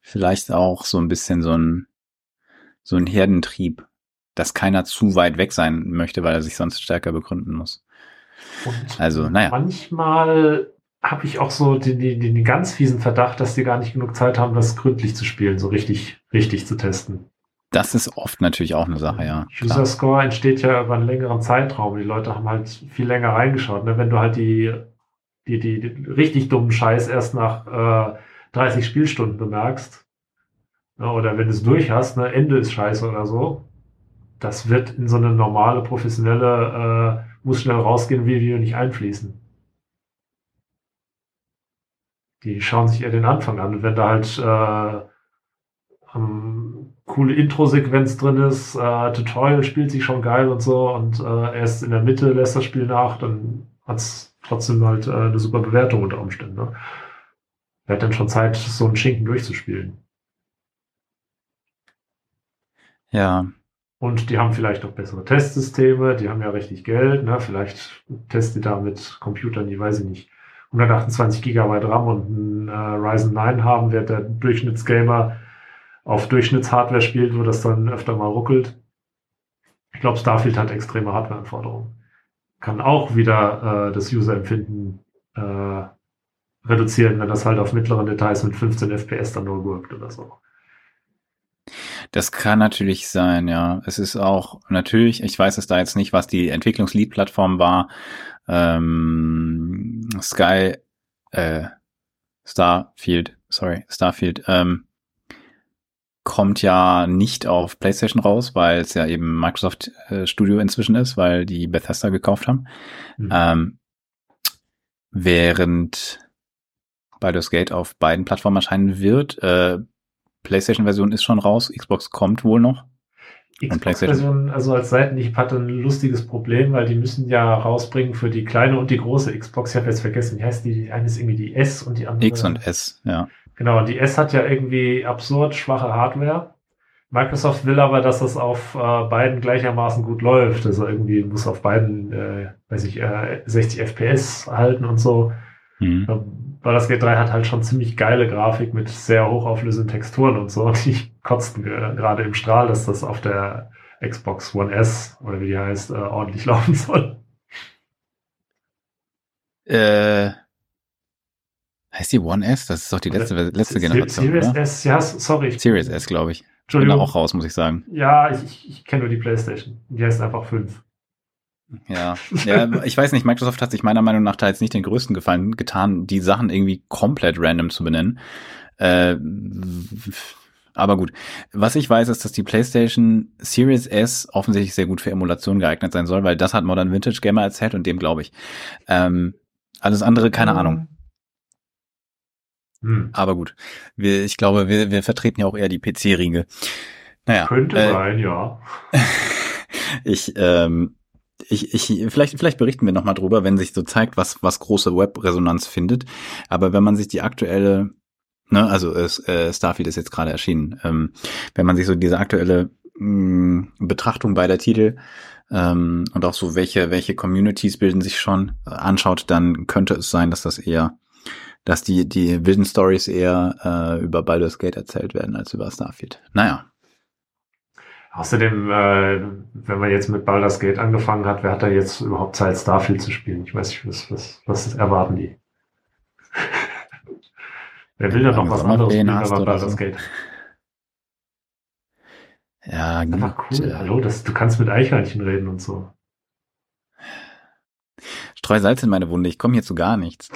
vielleicht auch so ein bisschen so ein so ein Herdentrieb, dass keiner zu weit weg sein möchte, weil er sich sonst stärker begründen muss. Und also, naja. Manchmal habe ich auch so den, den, den ganz fiesen Verdacht, dass die gar nicht genug Zeit haben, das gründlich zu spielen, so richtig, richtig zu testen. Das ist oft natürlich auch eine Sache, ja. User Score entsteht ja über einen längeren Zeitraum. Die Leute haben halt viel länger reingeschaut. Ne? Wenn du halt die, die, die, die richtig dummen Scheiß erst nach äh, 30 Spielstunden bemerkst, ne? oder wenn du es durch hast, ne, Ende ist scheiße oder so, das wird in so eine normale, professionelle, äh, muss schnell rausgehen, Video nicht einfließen. Die schauen sich eher den Anfang an. Und wenn da halt äh, coole Intro-Sequenz drin ist, äh, Tutorial spielt sich schon geil und so und äh, erst in der Mitte lässt das Spiel nach, dann hat's trotzdem halt äh, eine super Bewertung unter Umständen. Ne? Wer hat denn schon Zeit, so einen Schinken durchzuspielen? Ja. Und die haben vielleicht auch bessere Testsysteme, die haben ja richtig Geld, ne? Vielleicht testet da mit Computern, die weiß ich nicht, 128 Gigabyte RAM und ein äh, Ryzen 9 haben, wird der Durchschnittsgamer auf Durchschnittshardware spielt, wo das dann öfter mal ruckelt. Ich glaube, Starfield hat extreme Hardwareanforderungen. Kann auch wieder äh, das User-Empfinden äh, reduzieren, wenn das halt auf mittleren Details mit 15 FPS dann nur wirkt oder so. Das kann natürlich sein, ja. Es ist auch natürlich, ich weiß es da jetzt nicht, was die Entwicklungslead-Plattform war. Ähm, Sky, äh, Starfield, sorry, Starfield, ähm, kommt ja nicht auf PlayStation raus, weil es ja eben Microsoft äh, Studio inzwischen ist, weil die Bethesda gekauft haben. Mhm. Ähm, während Baldur's Gate auf beiden Plattformen erscheinen wird. Äh, PlayStation-Version ist schon raus, Xbox kommt wohl noch. Xbox-Version, also als Seitenhieb hatte ein lustiges Problem, weil die müssen ja rausbringen für die kleine und die große Xbox. Ich habe jetzt vergessen, wie heißt die? Die eine ist irgendwie die S und die andere. X und S, ja. Genau, die S hat ja irgendwie absurd schwache Hardware. Microsoft will aber, dass das auf äh, beiden gleichermaßen gut läuft. Also irgendwie muss auf beiden, äh, weiß ich, äh, 60 FPS halten und so. Mhm. Ähm, Baldur's Gate 3 hat halt schon ziemlich geile Grafik mit sehr hochauflösenden Texturen und so. Und *laughs* die kotzten gerade im Strahl, dass das auf der Xbox One S oder wie die heißt, äh, ordentlich *laughs* laufen soll. Äh, heißt die One S? Das ist doch die letzte, letzte Generation. Series oder? S, ja, sorry. Series S, glaube ich. Bin da auch raus, muss ich sagen. Ja, ich, ich, ich kenne nur die PlayStation. Die heißt einfach 5. Ja. *laughs* ja, ich weiß nicht, Microsoft hat sich meiner Meinung nach da jetzt nicht den größten Gefallen getan, die Sachen irgendwie komplett random zu benennen. Äh, aber gut. Was ich weiß, ist, dass die PlayStation Series S offensichtlich sehr gut für Emulation geeignet sein soll, weil das hat Modern Vintage Gamer erzählt und dem glaube ich. Ähm, alles andere, keine hm. Ahnung. Hm. Aber gut. Wir, ich glaube, wir, wir vertreten ja auch eher die PC-Riege. Naja. Könnte äh, sein, ja. *laughs* ich, ähm, ich, ich, vielleicht, vielleicht berichten wir nochmal drüber, wenn sich so zeigt, was, was große Web-Resonanz findet. Aber wenn man sich die aktuelle, ne, also äh, Starfield ist jetzt gerade erschienen, ähm, wenn man sich so diese aktuelle mh, mm, Betrachtung beider Titel ähm, und auch so welche, welche Communities bilden sich schon äh, anschaut, dann könnte es sein, dass das eher, dass die, die wilden Stories eher äh, über Baldur's Gate erzählt werden als über Starfield. Naja, Außerdem, äh, wenn man jetzt mit Baldur's Gate angefangen hat, wer hat da jetzt überhaupt Zeit, Starfield zu spielen? Ich weiß nicht, was, was, was erwarten die? *laughs* wer will da noch was anderes spielen, aber Baldur's so. Gate? Ja. Einfach cool. Äh, Hallo, das, du kannst mit Eichhörnchen reden und so. Streu Salz in meine Wunde, ich komme hier zu gar nichts.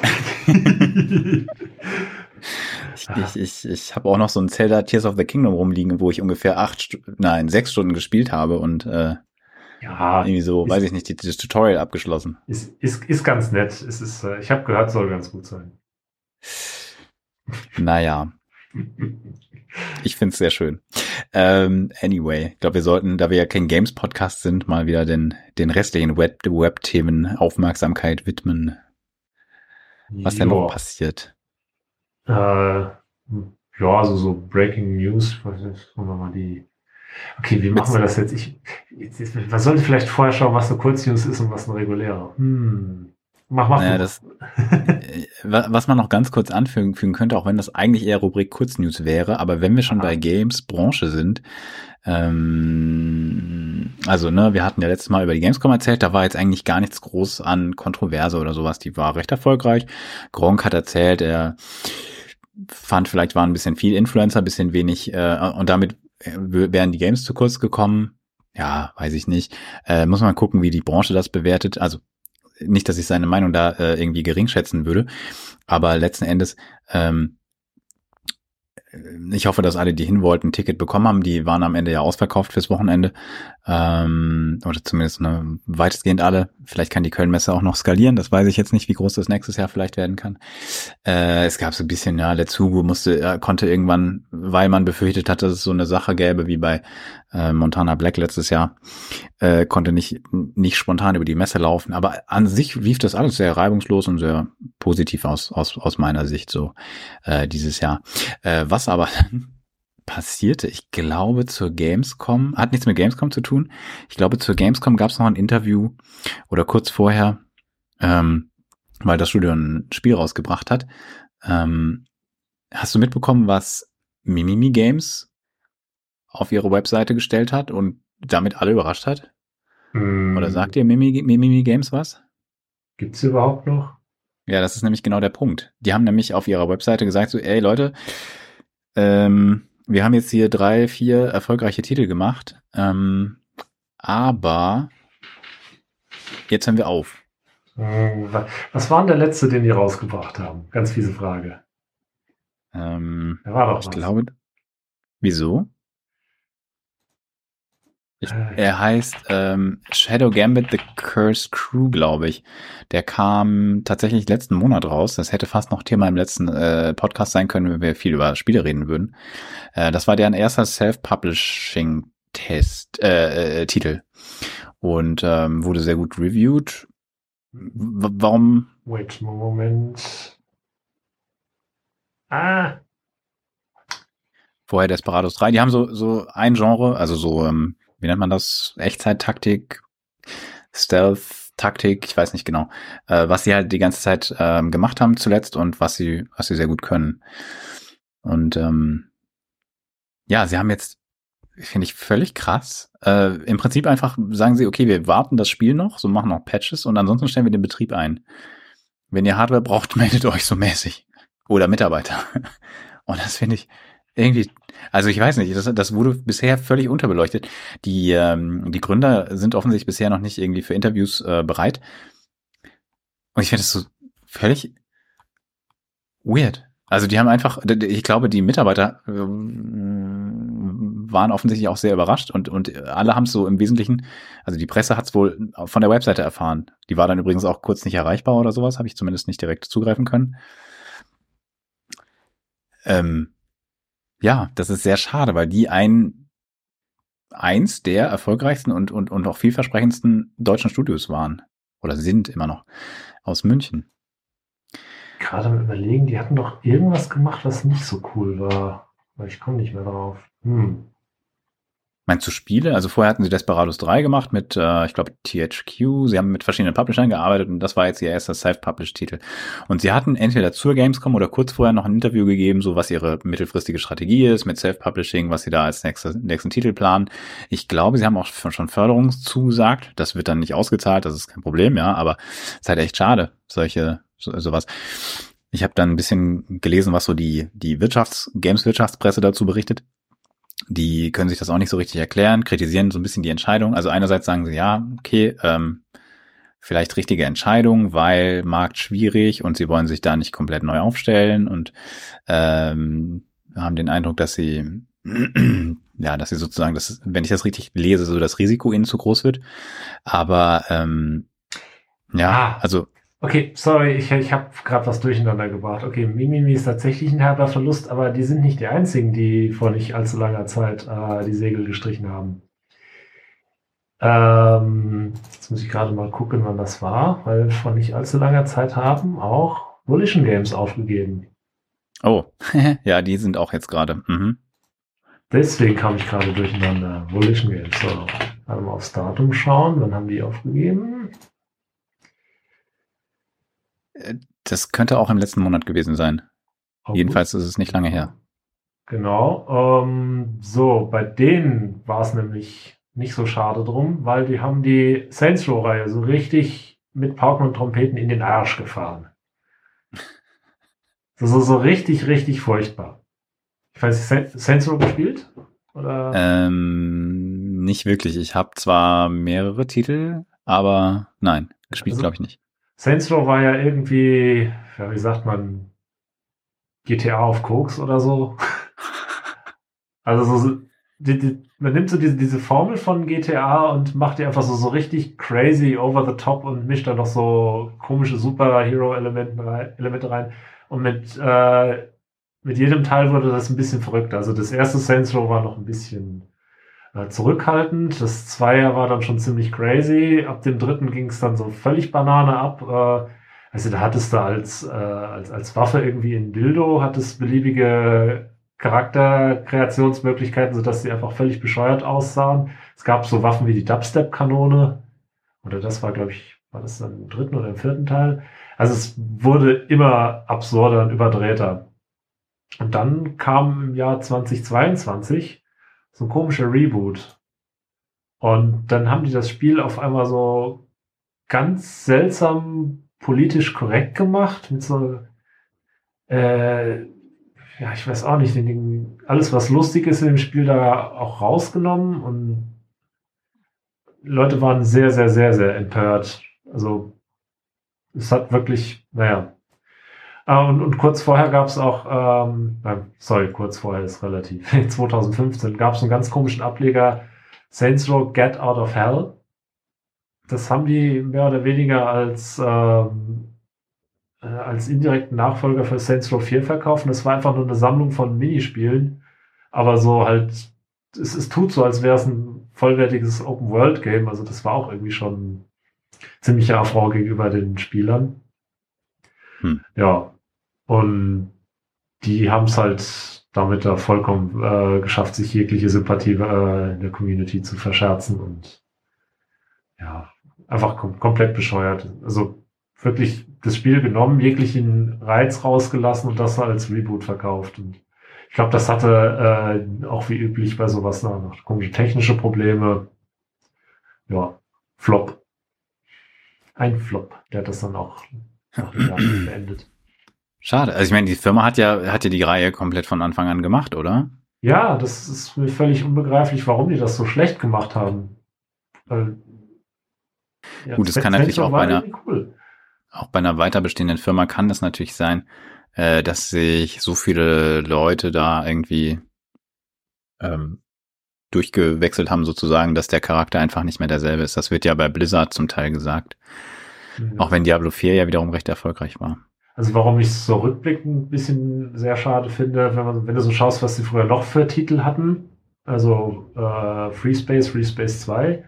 *laughs* *laughs* Ich, ich, ich, ich habe auch noch so ein Zelda Tears of the Kingdom rumliegen, wo ich ungefähr acht, nein, sechs Stunden gespielt habe und äh, ja, irgendwie so, ist, weiß ich nicht, das Tutorial abgeschlossen. Ist, ist, ist ganz nett. Es ist, äh, ich habe gehört, soll ganz gut sein. *laughs* Naja. Ich finde es sehr schön. Ähm, anyway, ich glaube, wir sollten, da wir ja kein Games-Podcast sind, mal wieder den, den restlichen Web-Themen Web Aufmerksamkeit widmen. Was denn noch passiert? Äh, ja, also so Breaking News, was ist, wir mal die. Okay, wie machen wir das jetzt? Ich, jetzt, man sollte vielleicht vorher schauen, was eine Kurznews ist und was ein regulärer. Hm. Mach, mach. Naja, das, äh, was man noch ganz kurz anfügen könnte, auch wenn das eigentlich eher Rubrik Kurznews wäre, aber wenn wir schon Aha. bei Games Branche sind, ähm, also ne, wir hatten ja letztes Mal über die Gamescom erzählt, da war jetzt eigentlich gar nichts groß an Kontroverse oder sowas, die war recht erfolgreich. Gronk hat erzählt, er fand, vielleicht waren ein bisschen viel Influencer, ein bisschen wenig, äh, und damit äh, wären die Games zu kurz gekommen. Ja, weiß ich nicht. Äh, muss man gucken, wie die Branche das bewertet. Also nicht, dass ich seine Meinung da äh, irgendwie gering schätzen würde, aber letzten Endes ähm, ich hoffe, dass alle, die hin wollten, ein Ticket bekommen haben. Die waren am Ende ja ausverkauft fürs Wochenende. Ähm, oder zumindest ne, weitestgehend alle. Vielleicht kann die Köln-Messe auch noch skalieren. Das weiß ich jetzt nicht, wie groß das nächstes Jahr vielleicht werden kann. Äh, es gab so ein bisschen, ja, der Zugu musste, er konnte irgendwann, weil man befürchtet hat, dass es so eine Sache gäbe wie bei äh, Montana Black letztes Jahr, äh, konnte nicht, nicht spontan über die Messe laufen. Aber an sich lief das alles sehr reibungslos und sehr positiv aus, aus, aus meiner Sicht so äh, dieses Jahr. Äh, was aber *laughs* passierte, ich glaube zur Gamescom, hat nichts mit Gamescom zu tun. Ich glaube zur Gamescom gab es noch ein Interview oder kurz vorher, ähm, weil das Studio ein Spiel rausgebracht hat. Ähm, hast du mitbekommen, was Mimimi Games auf ihre Webseite gestellt hat und damit alle überrascht hat? Mm. Oder sagt ihr Mimimi, Mimimi Games was? Gibt's überhaupt noch? Ja, das ist nämlich genau der Punkt. Die haben nämlich auf ihrer Webseite gesagt so, ey Leute, ähm, wir haben jetzt hier drei, vier erfolgreiche Titel gemacht, ähm, aber jetzt hören wir auf. Hm, was war denn der letzte, den die rausgebracht haben? Ganz fiese Frage. Ähm, der war doch ich was. glaube, wieso? Ich, äh, er heißt ähm, Shadow Gambit The Cursed Crew, glaube ich. Der kam tatsächlich letzten Monat raus. Das hätte fast noch Thema im letzten äh, Podcast sein können, wenn wir viel über Spiele reden würden. Äh, das war deren erster Self-Publishing-Test, äh, äh, Titel. Und ähm, wurde sehr gut reviewed. W warum? Wait, Moment. Ah. Vorher Desperados 3. Die haben so, so ein Genre, also so ähm, wie nennt man das? Echtzeit-Taktik, Stealth-Taktik, ich weiß nicht genau, äh, was sie halt die ganze Zeit ähm, gemacht haben zuletzt und was sie, was sie sehr gut können. Und ähm, ja, sie haben jetzt, finde ich völlig krass. Äh, Im Prinzip einfach sagen sie, okay, wir warten das Spiel noch, so machen noch Patches und ansonsten stellen wir den Betrieb ein. Wenn ihr Hardware braucht, *laughs* meldet euch so mäßig. Oder Mitarbeiter. Und das finde ich, irgendwie, also ich weiß nicht, das, das wurde bisher völlig unterbeleuchtet. Die, ähm, die Gründer sind offensichtlich bisher noch nicht irgendwie für Interviews äh, bereit. Und ich finde das so völlig weird. Also die haben einfach, ich glaube, die Mitarbeiter äh, waren offensichtlich auch sehr überrascht und, und alle haben es so im Wesentlichen, also die Presse hat es wohl von der Webseite erfahren. Die war dann übrigens auch kurz nicht erreichbar oder sowas, habe ich zumindest nicht direkt zugreifen können. Ähm, ja, das ist sehr schade, weil die ein eins der erfolgreichsten und, und, und auch vielversprechendsten deutschen Studios waren. Oder sind immer noch. Aus München. Gerade mal überlegen, die hatten doch irgendwas gemacht, was nicht so cool war. Ich komme nicht mehr drauf. Hm. Meinst du Spiele? Also vorher hatten sie Desperados 3 gemacht mit, äh, ich glaube, THQ. Sie haben mit verschiedenen Publishern gearbeitet und das war jetzt ihr erster Self-Published-Titel. Und sie hatten entweder zur Gamescom oder kurz vorher noch ein Interview gegeben, so was ihre mittelfristige Strategie ist mit Self-Publishing, was sie da als nächste, nächsten Titel planen. Ich glaube, sie haben auch schon Förderung zugesagt. Das wird dann nicht ausgezahlt, das ist kein Problem, ja, aber es ist halt echt schade, solche, so, sowas. Ich habe dann ein bisschen gelesen, was so die, die Wirtschafts-, Games-Wirtschaftspresse dazu berichtet die können sich das auch nicht so richtig erklären, kritisieren so ein bisschen die Entscheidung. Also einerseits sagen sie, ja, okay, ähm, vielleicht richtige Entscheidung, weil Markt schwierig und sie wollen sich da nicht komplett neu aufstellen und ähm, haben den Eindruck, dass sie *clears throat* ja, dass sie sozusagen, das, wenn ich das richtig lese, so das Risiko ihnen zu groß wird. Aber ähm, ja, ah, also Okay, sorry, ich, ich habe gerade was durcheinander gebracht. Okay, Mimimi ist tatsächlich ein herber Verlust, aber die sind nicht die einzigen, die vor nicht allzu langer Zeit äh, die Segel gestrichen haben. Ähm, jetzt muss ich gerade mal gucken, wann das war, weil vor nicht allzu langer Zeit haben auch Volition Games aufgegeben. Oh, *laughs* ja, die sind auch jetzt gerade. Mhm. Deswegen kam ich gerade durcheinander. Volition Games. So, mal aufs Datum schauen. Wann haben die aufgegeben? Das könnte auch im letzten Monat gewesen sein. Oh, Jedenfalls ist es nicht lange her. Genau. Ähm, so, bei denen war es nämlich nicht so schade drum, weil die haben die Saints Row-Reihe so richtig mit Pauken und Trompeten in den Arsch gefahren. *laughs* Das ist so richtig, richtig furchtbar. Ich weiß nicht, Saints Row gespielt? Oder? Ähm, nicht wirklich. Ich habe zwar mehrere Titel, aber nein, gespielt also, glaube ich nicht. Saints Row war ja irgendwie, ja, wie sagt man, GTA auf Koks oder so. *laughs* Also so, die, die, man nimmt so diese, diese Formel von GTA und macht die einfach so, so richtig crazy over the top und mischt da noch so komische Superhero-Elemente rein, Elemente rein. Und mit, äh, mit jedem Teil wurde das ein bisschen verrückter. Also das erste Saints Row war noch ein bisschen zurückhaltend. Das Zweier war dann schon ziemlich crazy. Ab dem dritten ging es dann so völlig Banane ab. Äh, also da hattest du als, äh, als, als Waffe irgendwie in Dildo, hattest beliebige Charakterkreationsmöglichkeiten, sodass sie einfach völlig bescheuert aussahen. Es gab so Waffen wie die Dubstep-Kanone. Oder das war, glaube ich, war das dann im dritten oder im vierten Teil. Also es wurde immer absurder und überdrehter. Und dann kam im Jahr 2022 so ein komischer Reboot. Und dann haben die das Spiel auf einmal so ganz seltsam politisch korrekt gemacht, mit so äh, ja, ich weiß auch nicht, den, den, alles, was lustig ist in dem Spiel, da auch rausgenommen und Leute waren sehr, sehr, sehr, sehr empört. Also es hat wirklich, naja. Ah, und, und kurz vorher gab es auch, ähm, sorry, kurz vorher ist relativ, 2015 gab es einen ganz komischen Ableger, Saints Row Get Out of Hell. Das haben die mehr oder weniger als ähm, äh, als indirekten Nachfolger für Saints Row 4 verkaufen. Das war einfach nur eine Sammlung von Minispielen. Aber so halt, es, es tut so, als wäre es ein vollwertiges Open-World-Game. Also das war auch irgendwie schon ziemlicher Affront gegenüber den Spielern. Hm. Ja. Und die haben es halt damit da vollkommen äh, geschafft, sich jegliche Sympathie äh, in der Community zu verscherzen und ja, einfach kom komplett bescheuert. Also wirklich das Spiel genommen, jeglichen Reiz rausgelassen und das als Reboot verkauft. Und ich glaube, das hatte äh, auch wie üblich bei sowas noch komische technische Probleme. Ja, Flop. Ein Flop. Der hat das dann auch *clears throat* beendet. Schade. Also ich meine, die Firma hat ja, hat ja die Reihe komplett von Anfang an gemacht, oder? Ja, das ist mir völlig unbegreiflich, warum die das so schlecht gemacht haben. Weil, ja, Gut, das kann natürlich auch bei einer, cool auch bei einer weiter bestehenden Firma kann es natürlich sein, äh, dass sich so viele Leute da irgendwie ähm, durchgewechselt haben sozusagen, dass der Charakter einfach nicht mehr derselbe ist. Das wird ja bei Blizzard zum Teil gesagt. Mhm. Auch wenn Diablo 4 ja wiederum recht erfolgreich war. Also warum ich es so rückblickend ein bisschen sehr schade finde, wenn, man, wenn du so schaust, was sie früher noch für Titel hatten. Also äh, Free Space, Free Space 2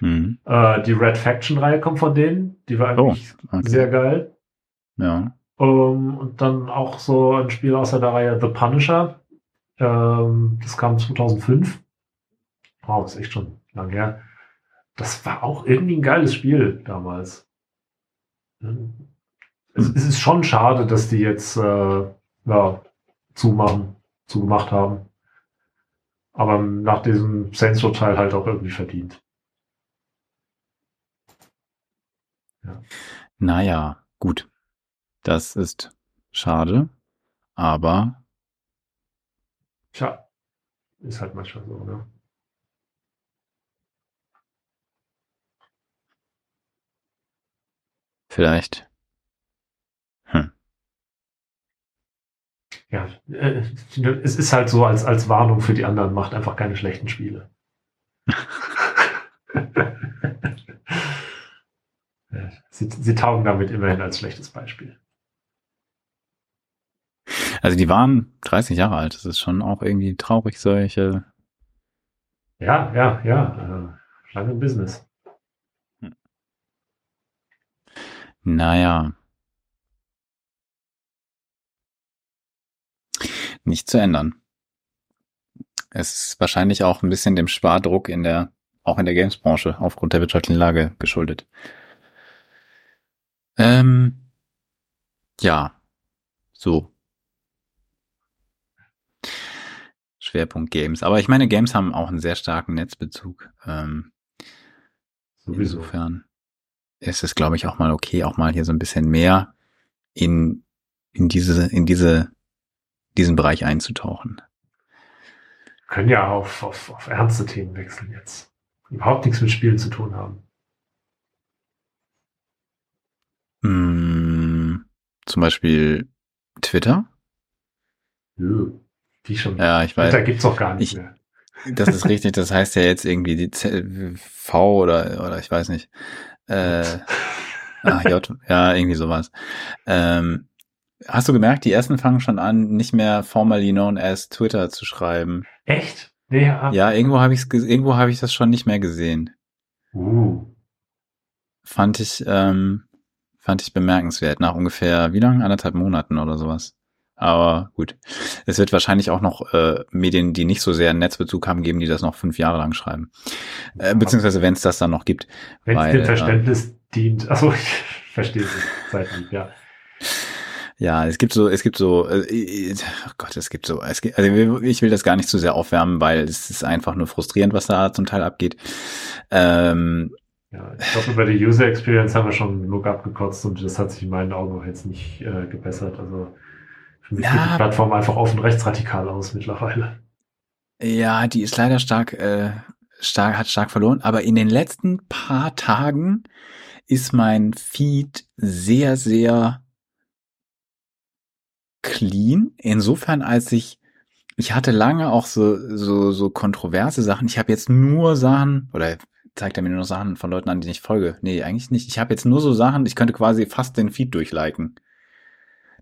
Mhm. Äh, die Red Faction-Reihe kommt von denen. Die war eigentlich oh, okay. sehr geil. Ja. Um, und dann auch so ein Spiel aus der Reihe The Punisher. Ähm, das kam 2005. Wow, ist echt schon lang her. Das war auch irgendwie ein geiles Spiel damals. Es, es ist schon schade, dass die jetzt äh, ja, zumachen, zugemacht haben. Aber nach diesem Saints Teil halt auch irgendwie verdient. Ja. Naja, gut. Das ist schade, aber. Tja, ist halt manchmal so, ne? Vielleicht. Hm. Ja, äh, es ist halt so als, als Warnung für die anderen, macht einfach keine schlechten Spiele. *laughs* sie, sie taugen damit immerhin als schlechtes Beispiel. Also die waren 30 Jahre alt. Das ist schon auch irgendwie traurig, solche. Ja, ja, ja. Äh, lange Business. Hm. Naja. Nicht zu ändern. Es ist wahrscheinlich auch ein bisschen dem Spardruck in der, auch in der Games-Branche aufgrund der wirtschaftlichen Lage geschuldet. Ähm, ja, so. Schwerpunkt Games. Aber ich meine, Games haben auch einen sehr starken Netzbezug. Ähm, insofern ist es, glaube ich, auch mal okay, auch mal hier so ein bisschen mehr in, in diese, in diese, diesen Bereich einzutauchen. können ja auf, auf, auf ernste Themen wechseln jetzt. Überhaupt nichts mit Spielen zu tun haben. Mm, zum Beispiel Twitter. Ja. Wie schon. Ja, ich weiß. Da gibt's doch gar nicht ich, mehr. Das ist richtig, das heißt ja jetzt irgendwie die Z V oder, oder ich weiß nicht. Äh, *laughs* ah, J, ja, irgendwie sowas. Ähm, hast du gemerkt, die ersten fangen schon an, nicht mehr formerly known as Twitter zu schreiben. Echt? Nee, ja. Ja, irgendwo habe ich irgendwo habe ich das schon nicht mehr gesehen. Uh. Fand ich, ähm, fand ich bemerkenswert, nach ungefähr, wie lang? Anderthalb Monaten oder sowas. Aber gut. Es wird wahrscheinlich auch noch äh, Medien, die nicht so sehr einen Netzbezug haben, geben, die das noch fünf Jahre lang schreiben. Äh, beziehungsweise wenn es das dann noch gibt. Wenn es dem Verständnis äh, dient. Also *laughs* ich verstehe es ja. Ja, es gibt so, es gibt so, äh, oh Gott, es gibt so, es gibt, also ich will das gar nicht zu sehr aufwärmen, weil es ist einfach nur frustrierend, was da zum Teil abgeht. Ähm, ja, ich glaube, über die User Experience haben wir schon genug abgekotzt und das hat sich in meinen Augen auch jetzt nicht äh, gebessert. Also für mich Ja. sieht die Plattform einfach offen rechtsradikal aus mittlerweile. Ja, die ist leider stark, äh, stark, hat stark verloren. Aber in den letzten paar Tagen ist mein Feed sehr, sehr clean. Insofern, als ich, ich hatte lange auch so, so, so kontroverse Sachen. Ich habe jetzt nur Sachen, oder zeigt er mir nur noch Sachen von Leuten an, die ich folge. Nee, eigentlich nicht. Ich habe jetzt nur so Sachen, ich könnte quasi fast den Feed durchliken.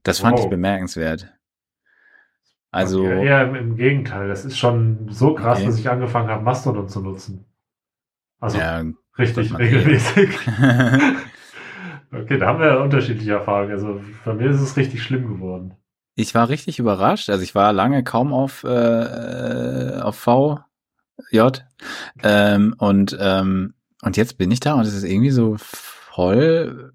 Das fand Wow. ich bemerkenswert. Also. Ja, eher im, Gegenteil. Das ist schon so krass, Okay. dass ich angefangen habe, Mastodon zu nutzen. Also ja, richtig regelmäßig. *laughs* okay, da haben wir unterschiedliche Erfahrungen. Also bei mir ist es richtig schlimm geworden. Ich war richtig überrascht. Also ich war lange kaum auf, äh, auf VJ. Ähm, und, ähm, und jetzt bin ich da und es ist irgendwie so voll,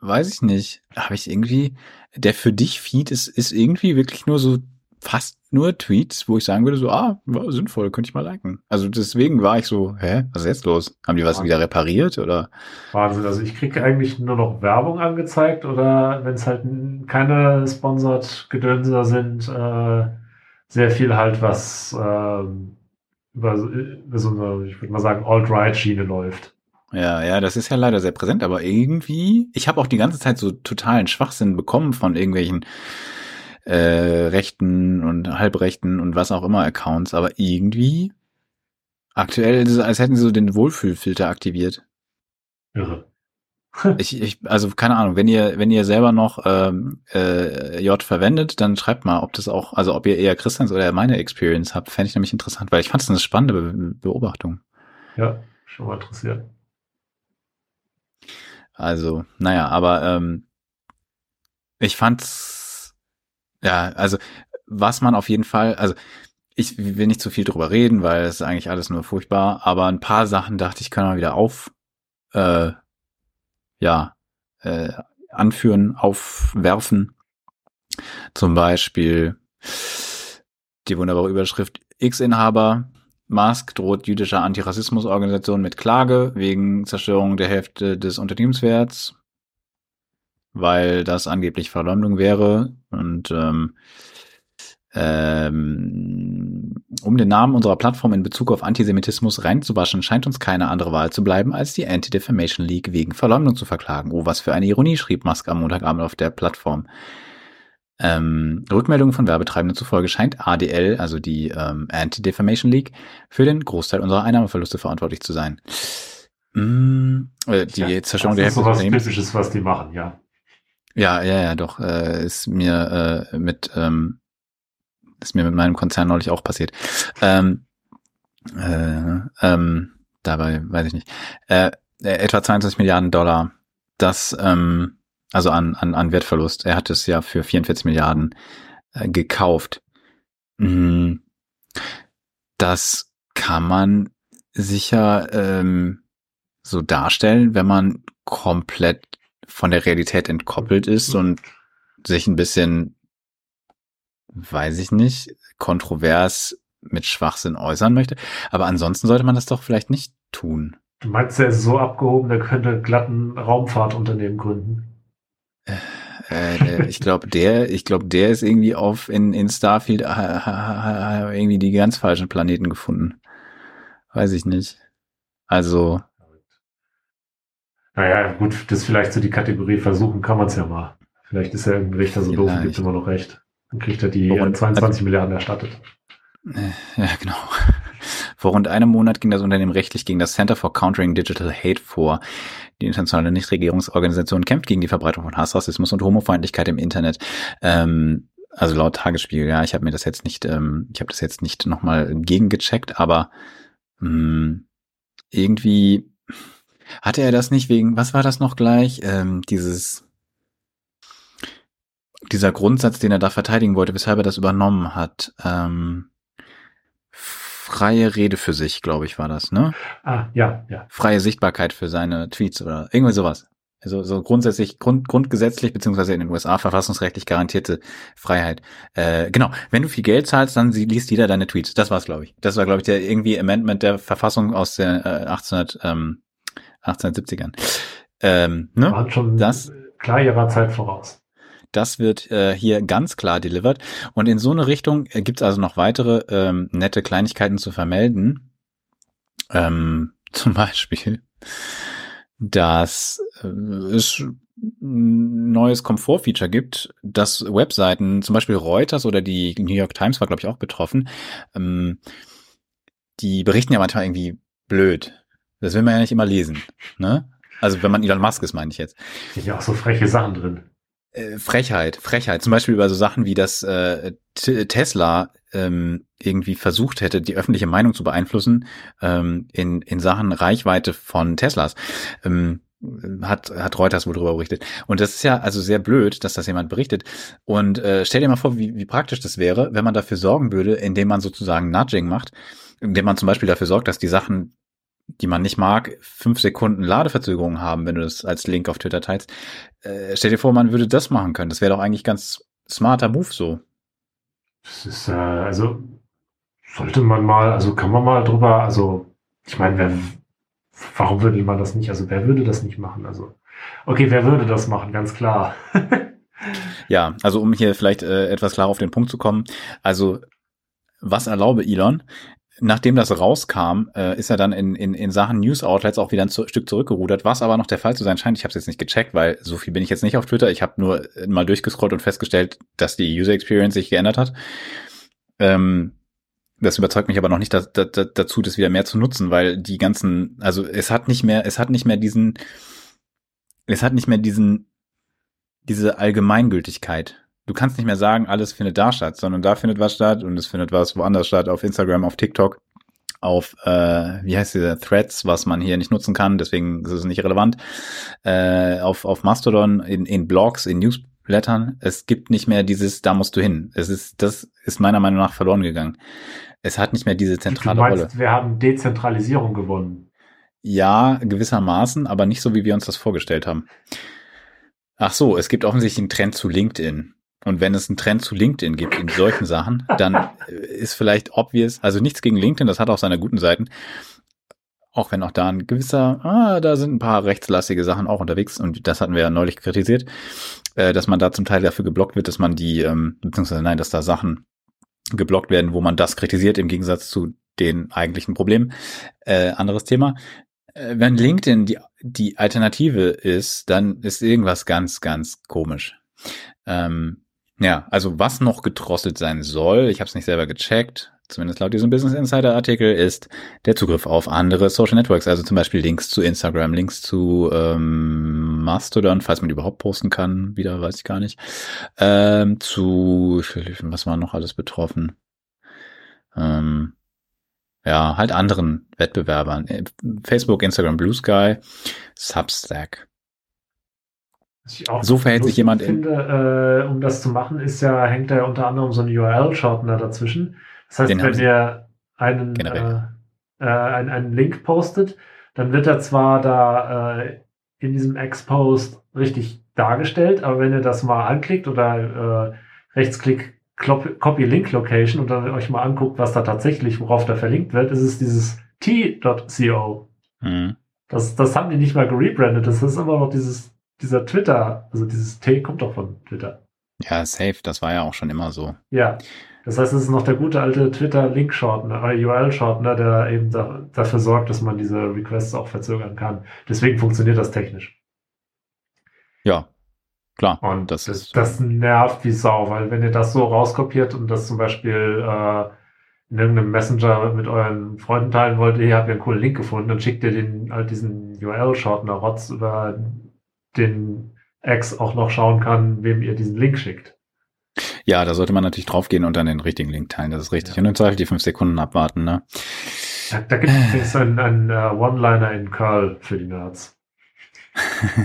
weiß ich nicht. Habe ich irgendwie, der für dich Feed ist, ist irgendwie wirklich nur so fast nur Tweets, wo ich sagen würde, so, ah, war sinnvoll, könnte ich mal liken. Also deswegen war ich so, hä, was ist jetzt los? Haben die was wieder repariert oder? Wahnsinn. Also ich kriege eigentlich nur noch Werbung angezeigt oder wenn es halt keine sponsored Gedönser sind, äh, sehr viel halt was ähm, über, über so eine, ich würde mal sagen, Alt-Right-Schiene läuft. Ja, ja, das ist ja leider sehr präsent, aber irgendwie, ich habe auch die ganze Zeit so totalen Schwachsinn bekommen von irgendwelchen äh, rechten und halbrechten und was auch immer Accounts, aber irgendwie aktuell ist es, als hätten sie so den Wohlfühlfilter aktiviert. Irre. *laughs* *laughs* Ich, ich, also keine Ahnung, wenn ihr, wenn ihr selber noch ähm, äh, J verwendet, dann schreibt mal, ob das auch, also ob ihr eher Christians oder meine Experience habt, fände ich nämlich interessant, weil ich fand es eine spannende Be Beobachtung. Ja, schon mal interessiert. Also, naja, aber ähm, ich fand's, ja, also was man auf jeden Fall, also ich will nicht zu viel drüber reden, weil es ist eigentlich alles nur furchtbar, aber ein paar Sachen dachte ich, können wir wieder auf, äh, ja, äh, anführen, aufwerfen. Zum Beispiel die wunderbare Überschrift X-Inhaber Musk droht jüdischer Antirassismusorganisation mit Klage wegen Zerstörung der Hälfte des Unternehmenswerts, weil das angeblich Verleumdung wäre. Und ähm, ähm, um den Namen unserer Plattform in Bezug auf Antisemitismus reinzuwaschen, scheint uns keine andere Wahl zu bleiben, als die Anti-Defamation League wegen Verleumdung zu verklagen. Oh, was für eine Ironie, schrieb Musk am Montagabend auf der Plattform. Ähm, Rückmeldungen von Werbetreibenden zufolge scheint ADL, also die ähm, Anti-Defamation League, für den Großteil unserer Einnahmeverluste verantwortlich zu sein. Mm, äh, die Ja, Zerstörung der das ist sowas Unternehmens. Typisches, was die machen, ja. Ja, ja, ja, doch. Äh, ist mir äh, mit ähm, ist mir mit meinem Konzern neulich auch passiert. Ähm, äh, ähm, dabei weiß ich nicht. Äh, äh, etwa 22 Milliarden Dollar. Das ähm, also an, an, an Wertverlust. Er hat es ja für 44 Milliarden äh, gekauft. Mm, Das kann man sicher ähm, so darstellen, wenn man komplett von der Realität entkoppelt ist und sich ein bisschen, weiß ich nicht, kontrovers mit Schwachsinn äußern möchte. Aber ansonsten sollte man das doch vielleicht nicht tun. Du meinst, der ist so abgehoben, der könnte glatt ein Raumfahrtunternehmen gründen. Äh, ich glaube, der, ich glaube, der ist irgendwie auf in, in Starfield äh, irgendwie die ganz falschen Planeten gefunden. Weiß ich nicht. Also, Naja, gut, das ist vielleicht so die Kategorie versuchen kann man es ja mal. Vielleicht ist ja irgendein Richter so doof und gibt Vielleicht. immer noch recht. Dann kriegt er die Warum? 22 also, Milliarden erstattet. Äh, ja, genau. *laughs* Vor rund einem Monat ging das Unternehmen rechtlich gegen das Center for Countering Digital Hate vor. Die internationale Nichtregierungsorganisation kämpft gegen die Verbreitung von Hass, Rassismus und Homofeindlichkeit im Internet. Ähm, also laut Tagesspiegel, ja, ich habe mir das jetzt nicht, ähm, ich habe das jetzt nicht nochmal gegengecheckt, aber mh, hm, irgendwie hatte er das nicht wegen, was war das noch gleich? Ähm, dieses dieser Grundsatz, den er da verteidigen wollte, weshalb er das übernommen hat. Ähm, freie Rede für sich, glaube ich, war das, ne? Ah, ja, ja. Freie Sichtbarkeit für seine Tweets oder irgendwie sowas. Also so grundsätzlich, grund, grundgesetzlich beziehungsweise in den USA verfassungsrechtlich garantierte Freiheit. Äh, genau, wenn du viel Geld zahlst, dann liest jeder deine Tweets. Das war's, glaube ich. Das war, glaube ich, der irgendwie Amendment der Verfassung aus den äh, 1800, ähm, 1870ern. Ähm, ne? War schon das, klar ihrer Zeit voraus. Das wird äh, hier ganz klar delivered. Und in so eine Richtung äh, gibt es also noch weitere ähm, nette Kleinigkeiten zu vermelden. Ähm, *laughs* zum Beispiel, dass äh, es ein neues Komfortfeature gibt, dass Webseiten, zum Beispiel Reuters oder die New York Times war, glaube ich, auch betroffen, ähm, die berichten ja manchmal irgendwie blöd. Das will man ja nicht immer lesen. Ne? Also wenn man Elon Musk ist, meine ich jetzt. Sind ja auch so freche Sachen drin. Äh, Frechheit, Frechheit. Zum Beispiel über so Sachen wie, dass äh, Tesla ähm, irgendwie versucht hätte, die öffentliche Meinung zu beeinflussen ähm, in, in Sachen Reichweite von Teslas. Ähm, hat, hat Reuters wohl drüber berichtet. Und das ist ja also sehr blöd, dass das jemand berichtet. Und äh, stell dir mal vor, wie, wie praktisch das wäre, wenn man dafür sorgen würde, indem man sozusagen Nudging macht, indem man zum Beispiel dafür sorgt, dass die Sachen die man nicht mag, fünf Sekunden Ladeverzögerung haben, wenn du das als Link auf Twitter teilst. Äh, stell dir vor, man würde das machen können. Das wäre doch eigentlich ganz smarter Move so. Das ist, äh, also sollte man mal, also kann man mal drüber, also ich meine, wer, warum würde man das nicht, also wer würde das nicht machen? Also, okay, wer würde das machen, ganz klar. *laughs* ja, also um hier vielleicht äh, etwas klar auf den Punkt zu kommen, also was erlaube Elon? Nachdem das rauskam, äh, ist er dann in, in, in Sachen News Outlets auch wieder ein zu, Stück zurückgerudert, was aber noch der Fall zu sein scheint. Ich habe es jetzt nicht gecheckt, weil so viel bin ich jetzt nicht auf Twitter. Ich habe nur mal durchgescrollt und festgestellt, dass die User Experience sich geändert hat. Ähm, das überzeugt mich aber noch nicht da, da, da, dazu, das wieder mehr zu nutzen, weil die ganzen, also es hat nicht mehr, es hat nicht mehr diesen, es hat nicht mehr diesen, diese Allgemeingültigkeit du kannst nicht mehr sagen, alles findet da statt, sondern da findet was statt und es findet was woanders statt, auf Instagram, auf TikTok, auf, äh, wie heißt diese Threads, was man hier nicht nutzen kann, deswegen ist es nicht relevant, äh, auf, auf Mastodon, in, in Blogs, in Newslettern. Es gibt nicht mehr dieses, da musst du hin. Es ist, das ist meiner Meinung nach verloren gegangen. Es hat nicht mehr diese zentrale du meinst, Rolle. Wir haben Dezentralisierung gewonnen. Ja, gewissermaßen, aber nicht so, wie wir uns das vorgestellt haben. Ach so, es gibt offensichtlich einen Trend zu LinkedIn. Und wenn es einen Trend zu LinkedIn gibt in solchen Sachen, dann ist vielleicht obvious, also nichts gegen LinkedIn, das hat auch seine guten Seiten. Auch wenn auch da ein gewisser, ah, da sind ein paar rechtslastige Sachen auch unterwegs und das hatten wir ja neulich kritisiert, äh, dass man da zum Teil dafür geblockt wird, dass man die, ähm, beziehungsweise nein, dass da Sachen geblockt werden, wo man das kritisiert im Gegensatz zu den eigentlichen Problemen. Äh, anderes Thema. Äh, wenn LinkedIn die, die Alternative ist, dann ist irgendwas ganz, ganz komisch. Ähm, ja, also was noch gedrosselt sein soll, ich habe es nicht selber gecheckt, zumindest laut diesem Business Insider Artikel, ist der Zugriff auf andere Social Networks, also zum Beispiel Links zu Instagram, Links zu ähm, Mastodon, falls man die überhaupt posten kann, wieder weiß ich gar nicht, ähm, zu, was war noch alles betroffen? Ähm, ja, halt anderen Wettbewerbern. Facebook, Instagram, Blue Sky, Substack so verhält sich jemand finde, in. Äh, um das zu machen, ist ja, hängt da ja unter anderem so ein URL-Shortener dazwischen. Das heißt, Den wenn ihr einen, äh, äh, einen, einen Link postet, dann wird er zwar da äh, in diesem Expost richtig dargestellt, aber wenn ihr das mal anklickt oder äh, rechtsklick Copy Link Location und dann euch mal anguckt, was da tatsächlich, worauf da verlinkt wird, ist es dieses t.co. Mhm. Das, das haben die nicht mal gerebrandet. Das ist immer noch dieses dieser Twitter, also dieses T kommt doch von Twitter. Ja, safe, das war ja auch schon immer so. Ja, das heißt, es ist noch der gute alte Twitter-Link-Shortener oder URL-Shortener, der eben da, dafür sorgt, dass man diese Requests auch verzögern kann. Deswegen funktioniert das technisch. Ja. klar. Und das, das, das nervt wie Sau, weil wenn ihr das so rauskopiert und das zum Beispiel äh, in irgendeinem Messenger mit euren Freunden teilen wollt, ihr habt ja einen coolen Link gefunden, dann schickt ihr den halt diesen URL-Shortener Rotz über den X auch noch schauen kann, wem ihr diesen Link schickt. Ja, da sollte man natürlich draufgehen und dann den richtigen Link teilen, das ist richtig. Ja. Und im Zweifel die fünf Sekunden abwarten, ne? Da, da gibt es einen, einen uh, One-Liner in Curl für die Nerds.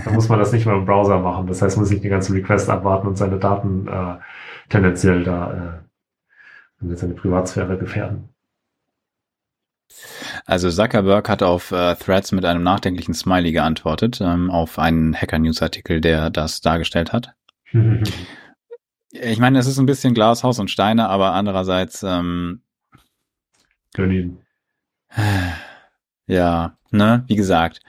da muss man das nicht mehr im Browser machen. Das heißt, man muss nicht die ganzen Requests abwarten und seine Daten äh, tendenziell da äh, seine Privatsphäre gefährden. Also Zuckerberg hat auf äh, Threads mit einem nachdenklichen Smiley geantwortet, ähm, auf einen Hacker-News-Artikel, der das dargestellt hat. ich meine, es ist ein bisschen Glas, Haus und Steine, aber andererseits ähm, Können ja, ne, wie gesagt,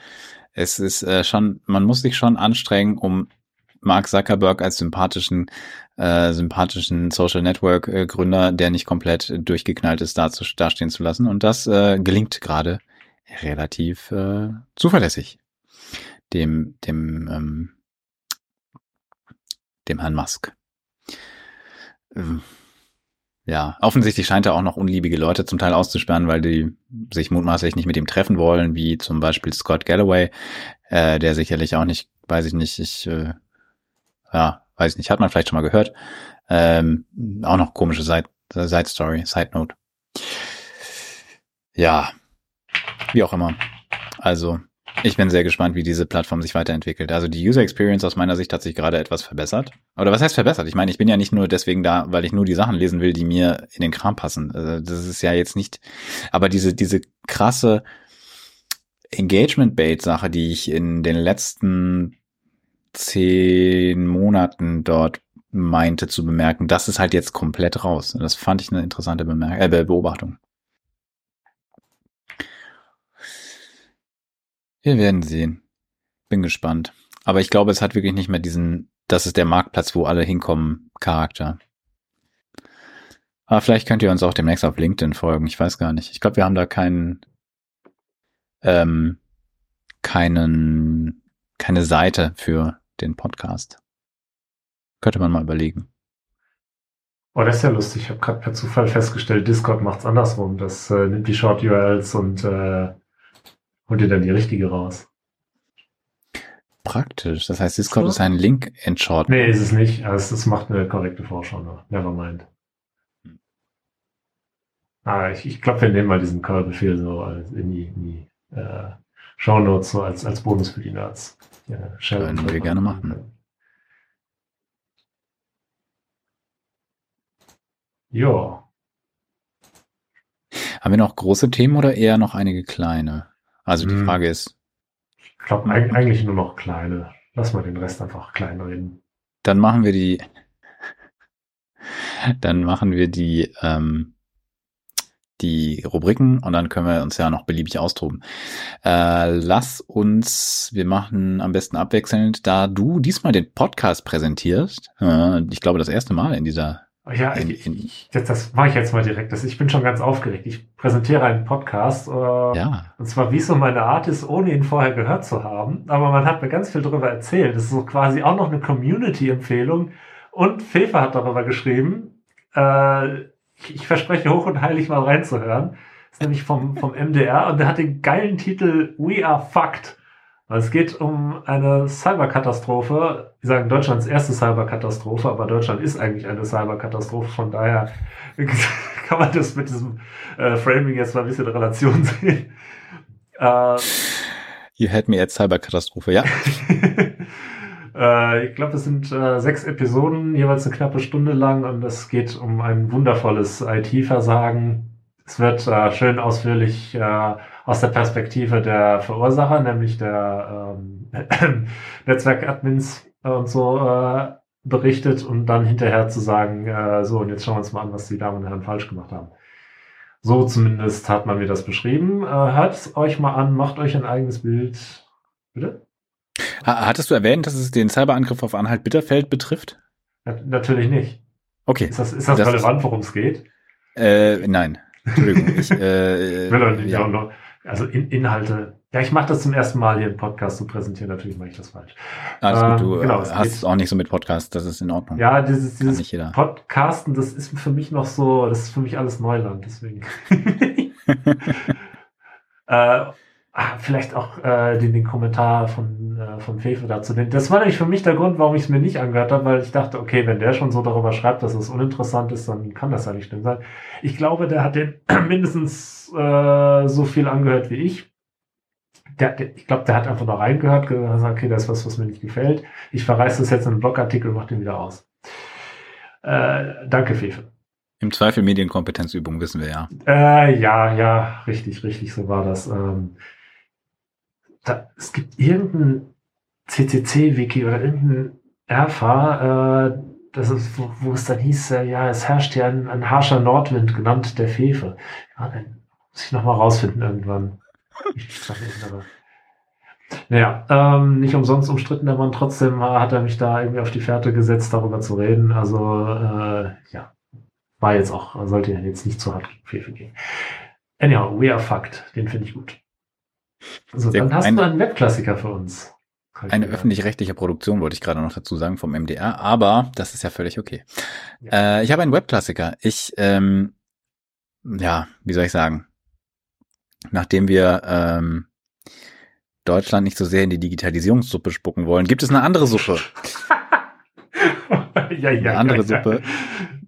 es ist äh, schon, man muss sich schon anstrengen, um Mark Zuckerberg als sympathischen, äh, sympathischen Social Network äh, Gründer, der nicht komplett durchgeknallt ist, dazu, dastehen zu lassen. Und das äh, gelingt gerade relativ äh, zuverlässig. Dem, dem, ähm, dem Herrn Musk. Ähm, ja, offensichtlich scheint er auch noch unliebige Leute zum Teil auszusperren, weil die sich mutmaßlich nicht mit ihm treffen wollen, wie zum Beispiel Scott Galloway, äh, der sicherlich auch nicht, weiß ich nicht, ich, äh, ja, weiß ich nicht, hat man vielleicht schon mal gehört. Ähm, auch noch komische Side, Side Story, Side Note. Ja, wie auch immer. Also, ich bin sehr gespannt, wie diese Plattform sich weiterentwickelt. Also die User Experience aus meiner Sicht hat sich gerade etwas verbessert. Oder was heißt verbessert? Ich meine, ich bin ja nicht nur deswegen da, weil ich nur die Sachen lesen will, die mir in den Kram passen. Also das ist ja jetzt nicht, aber diese, diese krasse Engagement-Bait-Sache, die ich in den letzten zehn Monaten dort meinte zu bemerken, das ist halt jetzt komplett raus. Das fand ich eine interessante Bemerk äh, Beobachtung. Wir werden sehen. Bin gespannt. Aber ich glaube, es hat wirklich nicht mehr diesen, das ist der Marktplatz, wo alle hinkommen, Charakter. Aber vielleicht könnt ihr uns auch demnächst auf LinkedIn folgen. Ich weiß gar nicht. Ich glaube, wir haben da keinen, ähm, keinen, keine Seite für den Podcast. Könnte man mal überlegen. Oh, das ist ja lustig. Ich habe gerade per Zufall festgestellt, Discord macht's andersrum. Das äh, nimmt die Short URLs und äh, holt ihr dann die richtige raus. Praktisch. Das heißt, Discord so? ist ein Link in Short. Nee, ist es nicht. Also, es macht eine korrekte Vorschau noch. Nevermind. Hm. Ah, ich, ich glaube, wir nehmen mal diesen Curl-Befehl so in die, in die äh, Show Notes so als, als Bonus für die Nerds. Ja, Können wir gerne machen. Ja. Haben wir noch große Themen oder eher noch einige kleine? Also die hm. Frage ist. Ich glaube eigentlich nur noch kleine. Lass mal den Rest einfach klein reden. Dann machen wir die. *laughs* Dann machen wir die ähm, die Rubriken und dann können wir uns ja noch beliebig austoben. Äh, lass uns, wir machen am besten abwechselnd, da du diesmal den Podcast präsentierst. Äh, ich glaube das erste Mal in dieser ja, in, in, ich, das, das mache ich jetzt mal direkt. Das, ich bin schon ganz aufgeregt. Ich präsentiere einen Podcast. Äh, ja. Und zwar, wie es so meine Art ist, ohne ihn vorher gehört zu haben. Aber man hat mir ganz viel darüber erzählt. Das ist so quasi auch noch eine Community-Empfehlung. Und Fefe hat darüber geschrieben. Äh, ich, verspreche hoch und heilig mal reinzuhören. Das ist nämlich vom, vom MDR und der hat den geilen Titel We Are Fucked. Es geht um eine Cyberkatastrophe. Wir sagen Deutschlands erste Cyberkatastrophe, aber Deutschland ist eigentlich eine Cyberkatastrophe. Von daher *laughs* kann man das mit diesem äh, Framing jetzt mal ein bisschen in Relation sehen. Äh, you had me at Cyberkatastrophe, ja. *laughs* äh, ich glaube, es sind äh, sechs Episoden, jeweils eine knappe Stunde lang und es geht um ein wundervolles IT-Versagen. Es wird äh, schön ausführlich äh, aus der Perspektive der Verursacher, nämlich der ähm, *clears throat* Netzwerkadmins und so äh, berichtet und dann hinterher zu sagen, äh, so und jetzt schauen wir uns mal an, was die Damen und Herren falsch gemacht haben. So zumindest hat man mir das beschrieben. Äh, Hört es euch mal an, macht euch ein eigenes Bild. Bitte? Hattest du erwähnt, dass es den Cyberangriff auf Anhalt-Bitterfeld betrifft? Ja, natürlich nicht. Okay. Ist das, ist das, das relevant, worum es geht? Äh, nein. Entschuldigung. Ich, *laughs* äh, will ja. noch, also in, Inhalte. Ja, ich mache das zum ersten Mal hier im Podcast zu präsentieren. Natürlich mache ich das falsch. Alles ähm, gut, du genau, hast es auch nicht so mit Podcast, das ist in Ordnung. Ja, dieses, dieses Podcasten, das ist für mich noch so, das ist für mich alles Neuland, deswegen. *laughs* *laughs* äh, Ah, vielleicht auch äh, den, den Kommentar von, äh, von Fefe dazu. Das war nämlich für mich der Grund, warum ich es mir nicht angehört habe, weil ich dachte, okay, wenn der schon so darüber schreibt, dass es uninteressant ist, dann kann das ja nicht stimmen sein. Ich glaube, der hat den *clears throat* mindestens äh, so viel angehört wie ich. Der, der, ich glaube, der hat einfach noch reingehört, gesagt, okay, das ist was, was mir nicht gefällt. Ich verreiße das jetzt in einen Blogartikel und mache den wieder aus. Äh, danke, Fefe. Im Zweifel Medienkompetenzübung wissen wir ja. Äh, ja, ja, richtig, richtig, so war das. Ähm, da, es gibt irgendein CCC-Wiki oder irgendein Erfa, äh, das ist, wo, wo es dann hieß, äh, ja, es herrscht ja ein, ein harscher Nordwind, genannt der Fefe. Ja, dann muss ich nochmal rausfinden irgendwann. Ich aber. Naja, ähm, nicht umsonst umstritten der Mann, trotzdem hat er mich da irgendwie auf die Fährte gesetzt, darüber zu reden. Also, äh, ja, war jetzt auch, sollte jetzt nicht zu hart Fefe gehen. Anyhow, We Are Fucked, den finde ich gut. So, dann hast eine, du einen Webklassiker für uns. Eine öffentlich-rechtliche Produktion wollte ich gerade noch dazu sagen vom MDR, aber das ist ja völlig okay. Ja. Äh, ich habe einen Webklassiker. Ich, ähm, ja, wie soll ich sagen? Nachdem wir ähm, Deutschland nicht so sehr in die Digitalisierungssuppe spucken wollen, gibt es eine andere Suppe. *laughs* ja, ja, eine andere ja, Suppe,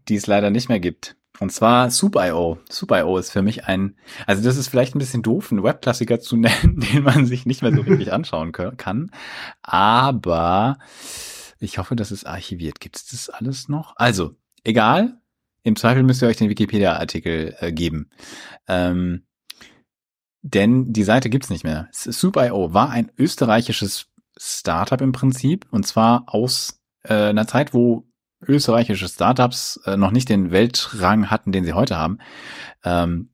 die es leider nicht mehr gibt. Und zwar Soup.io. Soup.io ist für mich ein, also das ist vielleicht ein bisschen doof, einen Webklassiker zu *laughs* nennen, den man sich nicht mehr so richtig anschauen kann. Aber ich hoffe, dass es archiviert. Gibt es das alles noch? Also, egal. Im Zweifel müsst ihr euch den Wikipedia-Artikel äh, geben. Ähm, denn die Seite gibt's nicht mehr. Soup.io war ein österreichisches Startup im Prinzip. Und zwar aus äh, einer Zeit, wo österreichische Startups äh, noch nicht den Weltrang hatten, den sie heute haben. Ähm,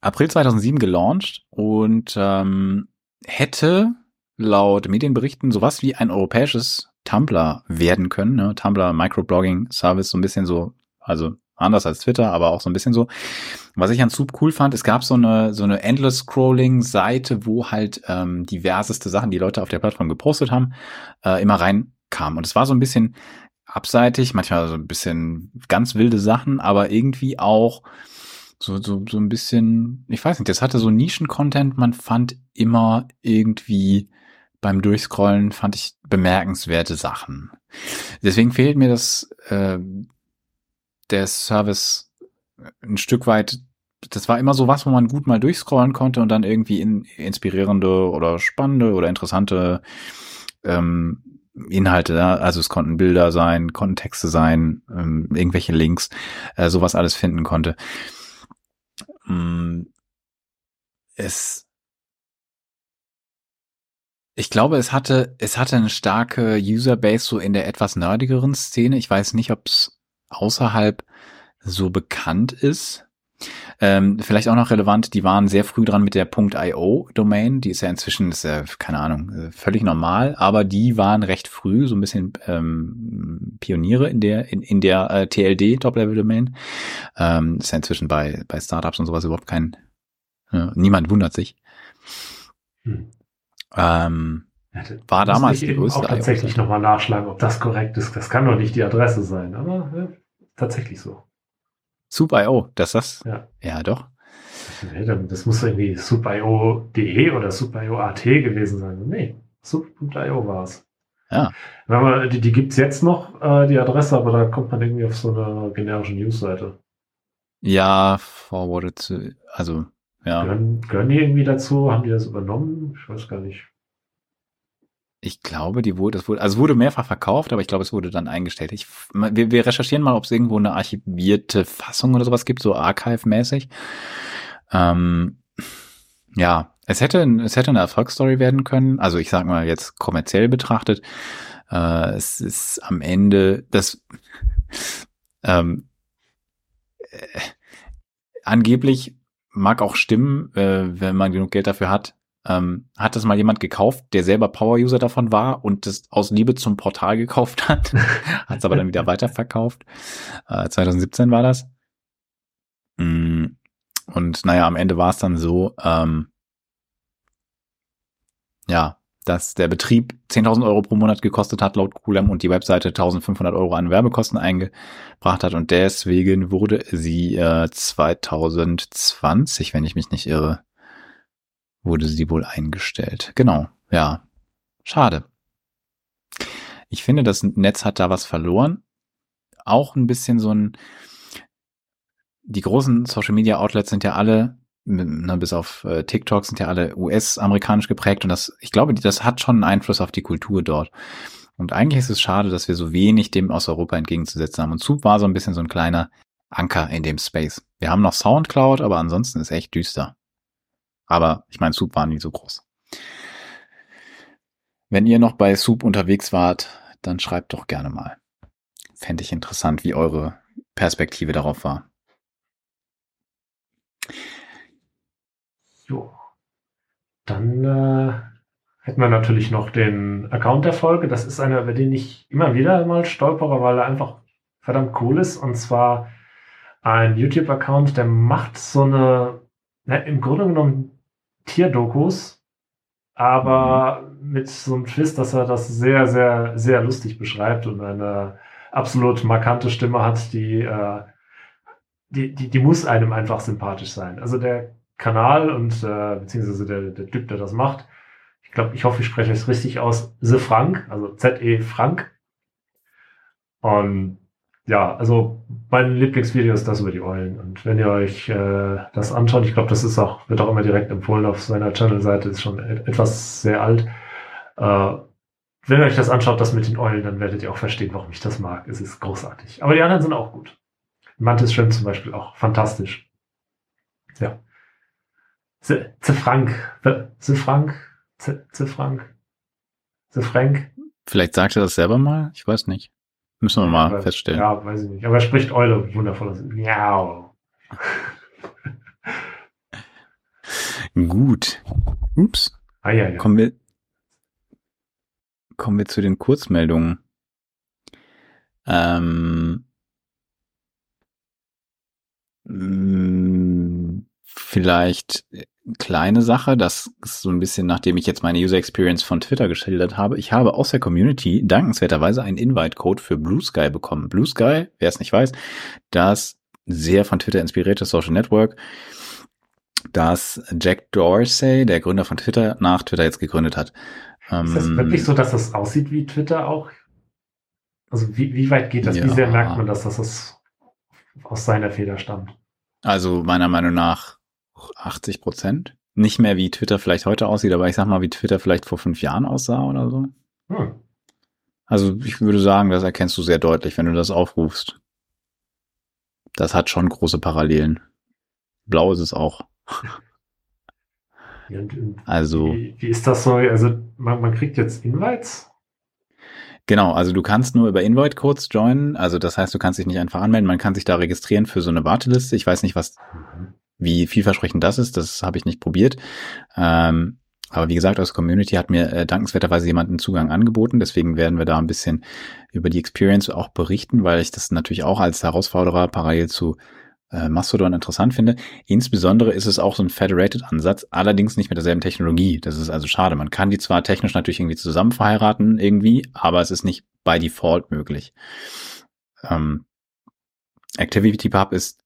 April 2007 gelauncht und ähm, hätte laut Medienberichten sowas wie ein europäisches Tumblr werden können. Ne? Tumblr Microblogging Service, so ein bisschen so, also anders als Twitter, aber auch so ein bisschen so. Was ich an Soup cool fand, es gab so eine so eine Endless Scrolling Seite, wo halt ähm, diverseste Sachen, die Leute auf der Plattform gepostet haben, äh, immer reinkamen. Und es war so ein bisschen abseitig, manchmal so ein bisschen ganz wilde Sachen, aber irgendwie auch so, so, so ein bisschen, ich weiß nicht, das hatte so Nischen-Content, man fand immer irgendwie beim Durchscrollen fand ich bemerkenswerte Sachen. Deswegen fehlt mir das, äh, der Service ein Stück weit, das war immer so was, wo man gut mal durchscrollen konnte und dann irgendwie in, inspirierende oder spannende oder interessante ähm, Inhalte, also es konnten Bilder sein, konnten Texte sein, ähm, irgendwelche Links, äh, sowas alles finden konnte. Mm, es, ich glaube, es hatte, es hatte eine starke Userbase so in der etwas nerdigeren Szene. Ich weiß nicht, ob es außerhalb so bekannt ist. Ähm, vielleicht auch noch relevant, die waren sehr früh dran mit der .io-Domain, die ist ja inzwischen, ist ja, keine Ahnung, äh, völlig normal, aber die waren recht früh so ein bisschen ähm, Pioniere in der, in, in der äh, TLD, Top-Level-Domain. Ähm, ist ja inzwischen bei, bei Startups und sowas überhaupt kein, äh, niemand wundert sich. Hm. Ähm, war damals die größte. Auch tatsächlich nochmal nachschlagen, ob das korrekt ist. Das kann doch nicht die Adresse sein, aber ja, tatsächlich so. Soup.io, das ist das? Ja. Ja, doch. Das muss irgendwie soup.io.de oder soup.io.at gewesen sein. Nee, soup.io war es. Ja. Aber die, die gibt es jetzt noch, äh, die Adresse, aber da kommt man irgendwie auf so eine generische Newsseite. Ja, forwarded zu, also, ja. Gehören, gehören die irgendwie dazu? Haben die das übernommen? Ich weiß gar nicht. Ich glaube, die wurde, es wurde, also wurde mehrfach verkauft, aber ich glaube, es wurde dann eingestellt. Ich, wir, wir recherchieren mal, ob es irgendwo eine archivierte Fassung oder sowas gibt, so Archive-mäßig. Ähm, ja, es hätte, es hätte eine Erfolgsstory werden können. Also ich sag mal jetzt kommerziell betrachtet. Äh, es ist am Ende das *laughs* ähm, äh, angeblich mag auch stimmen, äh, wenn man genug Geld dafür hat, ähm, hat das mal jemand gekauft, der selber Power-User davon war und das aus Liebe zum Portal *laughs* gekauft hat, hat es aber dann wieder *laughs* weiterverkauft. Äh, 2017 war das. Mm, und naja, am Ende war es dann so, ähm, ja, dass der Betrieb 10.000 Euro pro Monat gekostet hat laut Coolem und die Webseite 1.500 Euro an Werbekosten eingebracht hat und deswegen wurde sie äh, 2020, wenn ich mich nicht irre, wurde sie wohl eingestellt. Genau, ja, schade. Ich finde, das Netz hat da was verloren. Auch ein bisschen so ein, die großen Social Media Outlets sind ja alle ne, bis auf äh, TikTok sind ja alle US-amerikanisch geprägt und das, ich glaube, das hat schon einen Einfluss auf die Kultur dort. Und eigentlich ist es schade, dass wir so wenig dem aus Europa entgegenzusetzen haben. Und Soup war so ein bisschen so ein kleiner Anker in dem Space. Wir haben noch Soundcloud, aber ansonsten ist echt düster. Aber ich meine, Soup war nie so groß. Wenn ihr noch bei Soup unterwegs wart, dann schreibt doch gerne mal. Fände ich interessant, wie eure Perspektive darauf war. Jo. Dann äh, hätten wir natürlich noch den Account der Folge. Das ist einer, über den ich immer wieder mal stolpere, weil er einfach verdammt cool ist. Und zwar ein YouTube-Account, der macht so eine, na, im Grunde genommen Tierdokus, aber mhm. mit so einem Twist, dass er das sehr, sehr, sehr lustig beschreibt und eine absolut markante Stimme hat, die, äh, die, die, die muss einem einfach sympathisch sein. Also der Kanal und äh, beziehungsweise der, der Typ, der das macht. Ich glaube, ich hoffe, ich spreche es richtig aus. The Frank, also Z-E Frank. Und ja, also mein Lieblingsvideo ist das über die Eulen. Und wenn ihr euch äh, das anschaut, ich glaube, das ist auch, wird auch immer direkt empfohlen auf seiner Channel-Seite, ist schon et etwas sehr alt. Äh, wenn ihr euch das anschaut, das mit den Eulen, dann werdet ihr auch verstehen, warum ich das mag. Es ist großartig. Aber die anderen sind auch gut. Mantis Shrimp zum Beispiel auch fantastisch. Ja. The Frank. The Frank. The Frank. The Frank. Vielleicht sagt er das selber mal? Ich weiß nicht. Müssen wir mal Aber, feststellen. Ja, weiß ich nicht. Aber er spricht Eule wundervoll. Miau. Gut. Ups. Ah, ja, ja. Kommen wir, kommen wir zu den Kurzmeldungen. Ähm, mm, vielleicht kleine Sache, das ist so ein bisschen, nachdem ich jetzt meine User Experience von Twitter geschildert habe. Ich habe aus der Community dankenswerterweise einen Invite-Code für Blue Sky bekommen. Blue Sky, wer es nicht weiß, das sehr von Twitter inspirierte Social Network, das Jack Dorsey, der Gründer von Twitter, nach Twitter jetzt gegründet hat. Ist das ähm, wirklich so, dass das aussieht wie Twitter auch? Also wie, wie weit geht das? Ja. Wie sehr merkt man das, dass das aus seiner Feder stammt? Also meiner Meinung nach 80 Prozent. Nicht mehr wie Twitter vielleicht heute aussieht, aber ich sag mal, wie Twitter vielleicht vor fünf Jahren aussah oder so. Hm. Also ich würde sagen, das erkennst du sehr deutlich, wenn du das aufrufst. Das hat schon große Parallelen. Blau ist es auch. Ja, und, und also. Wie, wie, ist das so? Also man, man kriegt jetzt Invites? Genau, also du kannst nur über Invite-Codes joinen. Also das heißt, du kannst dich nicht einfach anmelden. Man kann sich da registrieren für so eine Warteliste. Ich weiß nicht, was mhm. Wie vielversprechend das ist, das habe ich nicht probiert. Ähm, aber wie gesagt, aus Community hat mir äh, dankenswerterweise jemanden Zugang angeboten. Deswegen werden wir da ein bisschen über die Experience auch berichten, weil ich das natürlich auch als Herausforderer parallel zu äh, Mastodon interessant finde. Insbesondere ist es auch so ein Federated-Ansatz, allerdings nicht mit derselben Technologie. Das ist also schade. Man kann die zwar technisch natürlich irgendwie zusammen verheiraten irgendwie, aber es ist nicht by Default möglich. Ähm, ActivityPub ist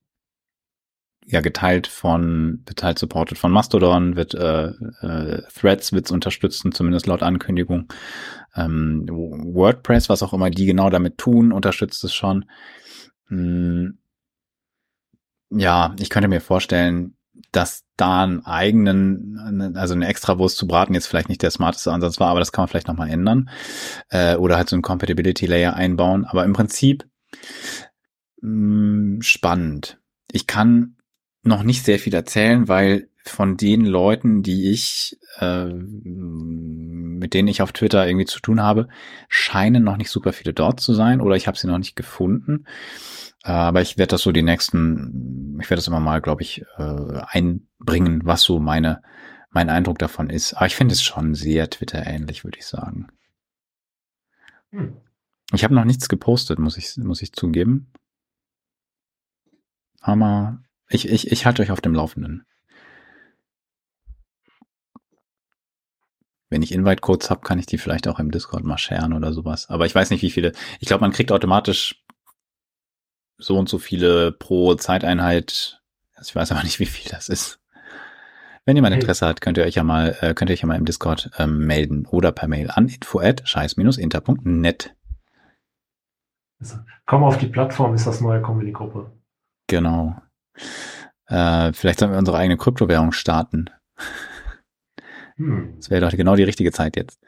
ja geteilt von, geteilt supported von Mastodon, wird äh, äh, Threads wird's unterstützen, zumindest laut Ankündigung. Ähm, WordPress, was auch immer die genau damit tun, unterstützt es schon. Hm, ja, ich könnte mir vorstellen, dass da einen eigenen, also eine Extrawurst zu braten jetzt vielleicht nicht der smarteste Ansatz war, aber das kann man vielleicht nochmal ändern. Äh, oder halt so ein Compatibility Layer einbauen. Aber im Prinzip mh, hm, spannend. Ich kann noch nicht sehr viel erzählen, weil von den Leuten, die ich, äh, mit denen ich auf Twitter irgendwie zu tun habe, scheinen noch nicht super viele dort zu sein oder ich habe sie noch nicht gefunden. Äh, aber ich werde das so die nächsten, ich werde das immer mal, glaube ich, äh, einbringen, was so meine, mein Eindruck davon ist. Aber ich finde es schon sehr Twitter-ähnlich, würde ich sagen. Hm. Ich habe noch nichts gepostet, muss ich, muss ich zugeben. Aber ich, ich, ich halte euch auf dem Laufenden. wenn ich Invite-Codes habe, kann ich die vielleicht auch im Discord mal sharen oder sowas. Aber ich weiß nicht, wie viele. Ich glaube, man kriegt automatisch so und so viele pro Zeiteinheit. Ich weiß aber nicht, wie viel das ist. Wenn jemand Interesse hat, könnt ihr euch ja mal, äh, könnt ihr euch ja mal im Discord ähm, melden oder per Mail an info at scheiß-inter.net. Also, komm auf die Plattform ist das neue Comedy-Gruppe. Genau. Äh, vielleicht sollen wir unsere eigene Kryptowährung starten. Hm. Das wäre doch genau die richtige Zeit jetzt.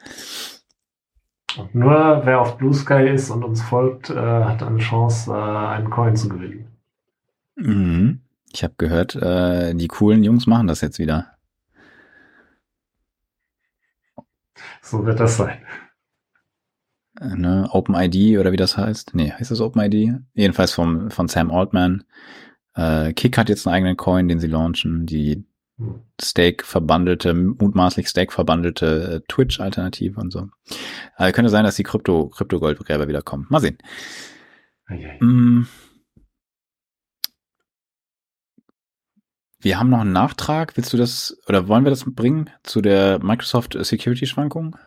Und nur wer auf Blue Sky ist und uns folgt, äh, hat eine Chance, äh, einen Coin zu gewinnen. Mhm. Ich habe gehört, äh, die coolen Jungs machen das jetzt wieder. So wird das sein. Äh, ne, OpenID oder wie das heißt. Nee, heißt das OpenID? Jedenfalls vom, von Sam Altman. Äh, Kick hat jetzt einen eigenen Coin, den sie launchen. Die. Stake verbandelte, mutmaßlich Stake verbandelte äh, Twitch-Alternative und so. Also könnte sein, dass die Krypto, Krypto-Goldgräber wieder kommen. Mal sehen. Okay. Mm. Wir haben noch einen Nachtrag. Willst du das oder wollen wir das bringen zu der Microsoft Security Schwankung?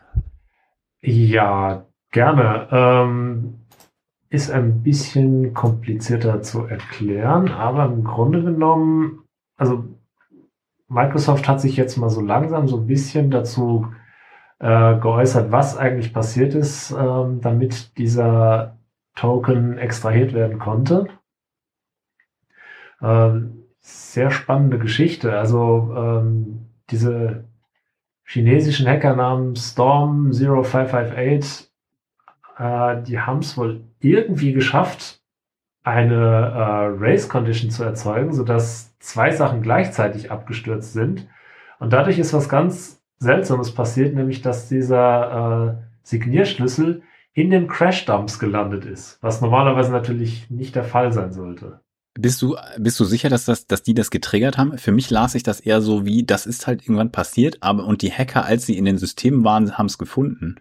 Ja, gerne. Ähm, ist ein bisschen komplizierter zu erklären, aber im Grunde genommen, also Microsoft hat sich jetzt mal so langsam so ein bisschen dazu äh, geäußert, was eigentlich passiert ist, ähm, damit dieser Token extrahiert werden konnte. Ähm, sehr spannende Geschichte. Also ähm, diese chinesischen Hacker namens Storm 0558 äh, die haben es wohl irgendwie geschafft, eine äh, Race Condition zu erzeugen, sodass zwei Sachen gleichzeitig abgestürzt sind. Und dadurch ist was ganz Seltsames passiert, nämlich dass dieser äh, Signierschlüssel in den Crash-Dumps gelandet ist, was normalerweise natürlich nicht der Fall sein sollte. Bist du, bist du sicher, dass, das, dass die das getriggert haben? Für mich las ich das eher so wie, das ist halt irgendwann passiert, aber und die Hacker, als sie in den Systemen waren, haben es gefunden.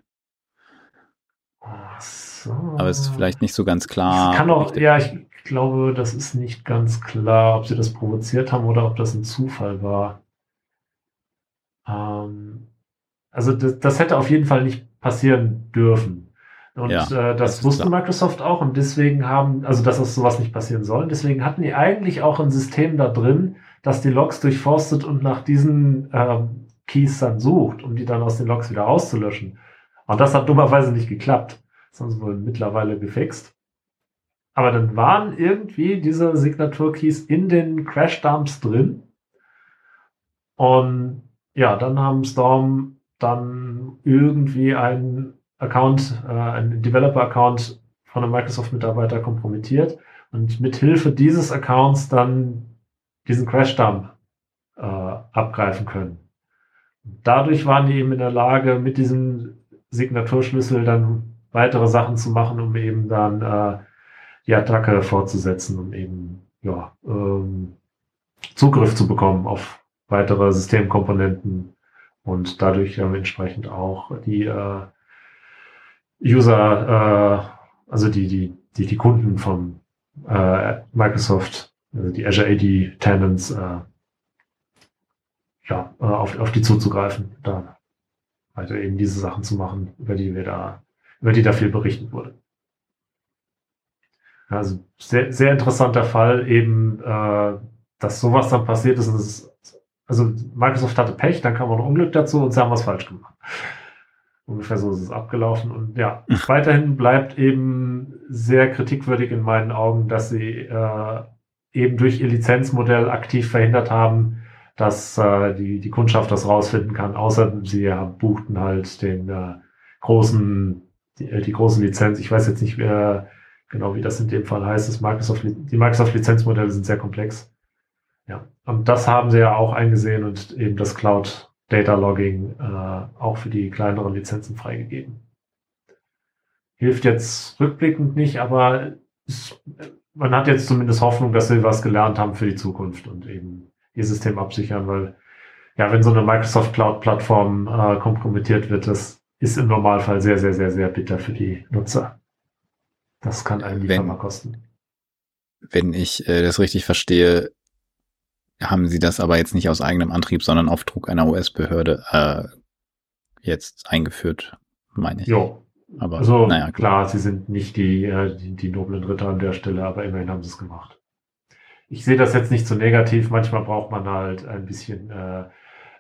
So. Aber es ist vielleicht nicht so ganz klar. Es kann auch, ja, ich glaube, das ist nicht ganz klar, ob sie das provoziert haben oder ob das ein Zufall war. Ähm, also das, das, hätte auf jeden Fall nicht passieren dürfen. Und ja, äh, das, das wusste klar. Microsoft auch und deswegen haben, also dass das sowas nicht passieren soll. Deswegen hatten die eigentlich auch ein System da drin, das die Logs durchforstet und nach diesen ähm, Keys dann sucht, um die dann aus den Logs wieder auszulöschen. Und das hat dummerweise nicht geklappt. Das haben sie wohl mittlerweile gefixt. Aber dann waren irgendwie diese Signaturkeys in den Crash-Dumps drin. Und ja, dann haben Storm dann irgendwie einen Account, äh, einen Developer-Account von einem Microsoft-Mitarbeiter kompromittiert und mit Hilfe dieses Accounts dann diesen Crash-Dump äh, abgreifen können. Dadurch waren die eben in der Lage, mit diesem Signaturschlüssel dann weitere Sachen zu machen, um eben dann äh, die Attacke fortzusetzen, um eben ja, ähm, Zugriff zu bekommen auf weitere Systemkomponenten und dadurch ähm, entsprechend auch die äh, User, äh, also die, die, die, die Kunden von äh, Microsoft, also die Azure AD Tenants, äh, ja, äh, auf, auf die zuzugreifen, da weiter eben diese Sachen zu machen, über die wir da über die da viel berichtet wurde. Also sehr, sehr interessanter Fall eben, äh, dass sowas dann passiert ist. Ist also Microsoft hatte Pech, dann kam auch noch Unglück dazu und sie haben was falsch gemacht. Ungefähr so ist es abgelaufen. Und ja, weiterhin bleibt eben sehr kritikwürdig in meinen Augen, dass sie äh, eben durch ihr Lizenzmodell aktiv verhindert haben, dass äh, die, die Kundschaft das rausfinden kann, außer sie ja, buchten halt den äh, großen die, äh, die große Lizenz. Ich weiß jetzt nicht mehr genau, wie das in dem Fall heißt. Das Microsoft, die Microsoft-Lizenzmodelle sind sehr komplex. Ja, und das haben sie ja auch eingesehen und eben das Cloud Data Logging äh, auch für die kleineren Lizenzen freigegeben. Hilft jetzt rückblickend nicht, aber es, man hat jetzt zumindest Hoffnung, dass sie was gelernt haben für die Zukunft und eben ihr System absichern, weil ja, wenn so eine Microsoft Cloud Plattform äh, kompromittiert wird, das ist im Normalfall sehr, sehr, sehr, sehr bitter für die Nutzer. Das kann einen die Firma kosten. Wenn ich äh, das richtig verstehe, haben sie das aber jetzt nicht aus eigenem Antrieb, sondern auf Druck einer US-Behörde äh, jetzt eingeführt, meine ich. Jo. Aber Also naja, klar, sie sind nicht die, äh, die, die noblen Ritter an der Stelle, aber immerhin haben sie es gemacht. Ich sehe das jetzt nicht so negativ. Manchmal braucht man halt ein bisschen äh,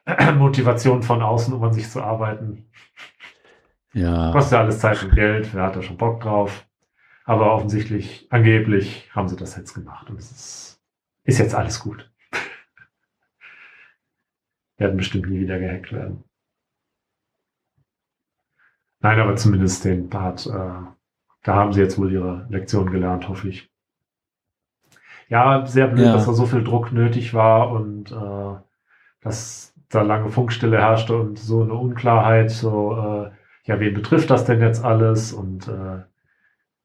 *clears throat* Motivation von außen, um an sich zu arbeiten. Ja, Kostet ja alles Zeit und Geld. Wer hat da schon Bock drauf? Aber offensichtlich, angeblich, haben sie das jetzt gemacht. Und es ist, ist jetzt alles gut. *laughs* Werden bestimmt nie wieder gehackt werden. Nein, aber zumindest den Part, äh, da haben sie jetzt wohl ihre Lektion gelernt, hoffe ich. Ja, sehr blöd, Ja. dass da so viel Druck nötig war und äh, dass da lange Funkstille herrschte und so eine Unklarheit, so, äh, ja, wen betrifft das denn jetzt alles und äh,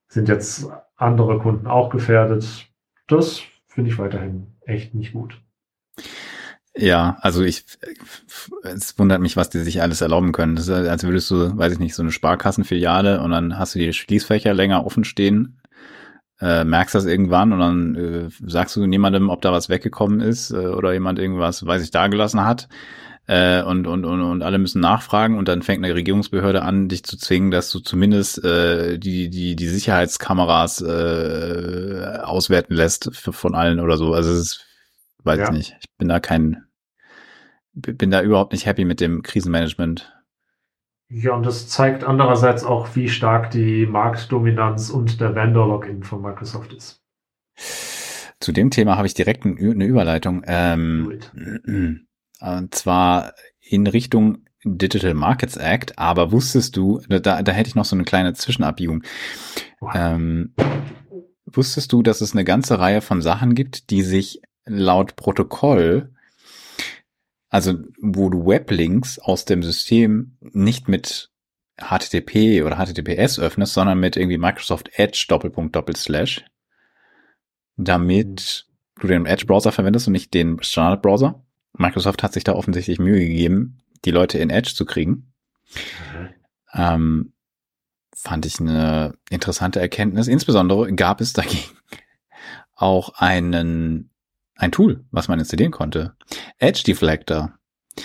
sind jetzt andere Kunden auch gefährdet? Das finde ich weiterhin echt nicht gut. ja, also ich, es wundert mich, was die sich alles erlauben können. Das ist, als würdest du, weiß ich nicht, so eine Sparkassenfiliale und dann hast du die Schließfächer länger offen stehen, äh, merkst das irgendwann und dann äh, sagst du niemandem, ob da was weggekommen ist äh, oder jemand irgendwas, weiß ich, dagelassen hat. Äh, und, und, und, und alle müssen nachfragen und dann fängt eine Regierungsbehörde an, dich zu zwingen, dass du zumindest äh, die, die, die Sicherheitskameras äh, auswerten lässt von allen oder so. Also es ist, weiß Ja. ich nicht. Ich bin da kein, bin da überhaupt nicht happy mit dem Krisenmanagement. Ja, und das zeigt andererseits auch, wie stark die Marktdominanz und der Vendor-Login von Microsoft ist. Zu dem Thema habe ich direkt eine Überleitung. Ähm, *clears throat* und zwar in Richtung Digital Markets Act, aber wusstest du, da, da hätte ich noch so eine kleine Zwischenabbiegung. Ähm, wusstest du, dass es eine ganze Reihe von Sachen gibt, die sich laut Protokoll, also wo du Weblinks aus dem System nicht mit HTTP oder HTTPS öffnest, sondern mit irgendwie Microsoft Edge Doppelpunkt Doppelslash, damit du den Edge-Browser verwendest und nicht den Standard-Browser. Microsoft hat sich da offensichtlich Mühe gegeben, die Leute in Edge zu kriegen. Ähm, fand ich eine interessante Erkenntnis. Insbesondere gab es dagegen *laughs* auch einen, ein Tool, was man installieren konnte. Edge Deflector.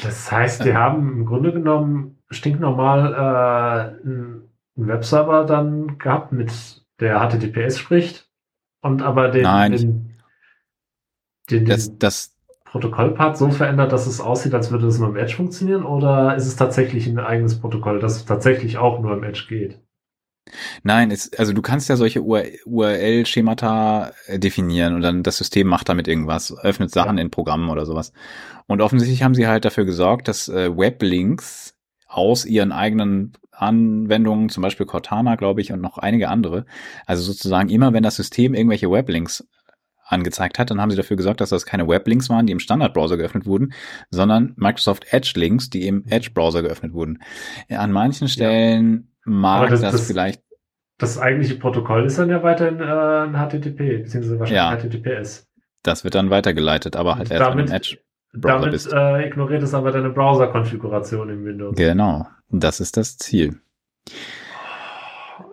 Das heißt, die haben im Grunde genommen stinknormal äh, einen Webserver dann gehabt, mit der HTTPS spricht und aber den, Nein, den, den, Das, das, Protokollpart so verändert, dass es aussieht, als würde es nur im Edge funktionieren? Oder ist es tatsächlich ein eigenes Protokoll, das tatsächlich auch nur im Edge geht? Nein, es, also du kannst ja solche URL-Schemata äh, definieren und dann das System macht damit irgendwas, öffnet Sachen Ja. in Programmen oder sowas. Und offensichtlich haben sie halt dafür gesorgt, dass äh, Weblinks aus ihren eigenen Anwendungen, zum Beispiel Cortana, glaube ich, und noch einige andere, also sozusagen immer, wenn das System irgendwelche Weblinks angezeigt hat, dann haben sie dafür gesorgt, dass das keine Weblinks waren, die im Standardbrowser geöffnet wurden, sondern Microsoft Edge Links, die im Edge Browser geöffnet wurden. An manchen Stellen mag das- das, das- vielleicht Das eigentliche Protokoll ist dann ja weiterhin äh, ein HTTP, beziehungsweise wahrscheinlich Ja. HTTPS. Das wird dann weitergeleitet, aber halt erst Damit- im Edge-Browser Damit bist. äh, ignoriert es aber deine Browser-Konfiguration im Windows. Genau, das ist das Ziel.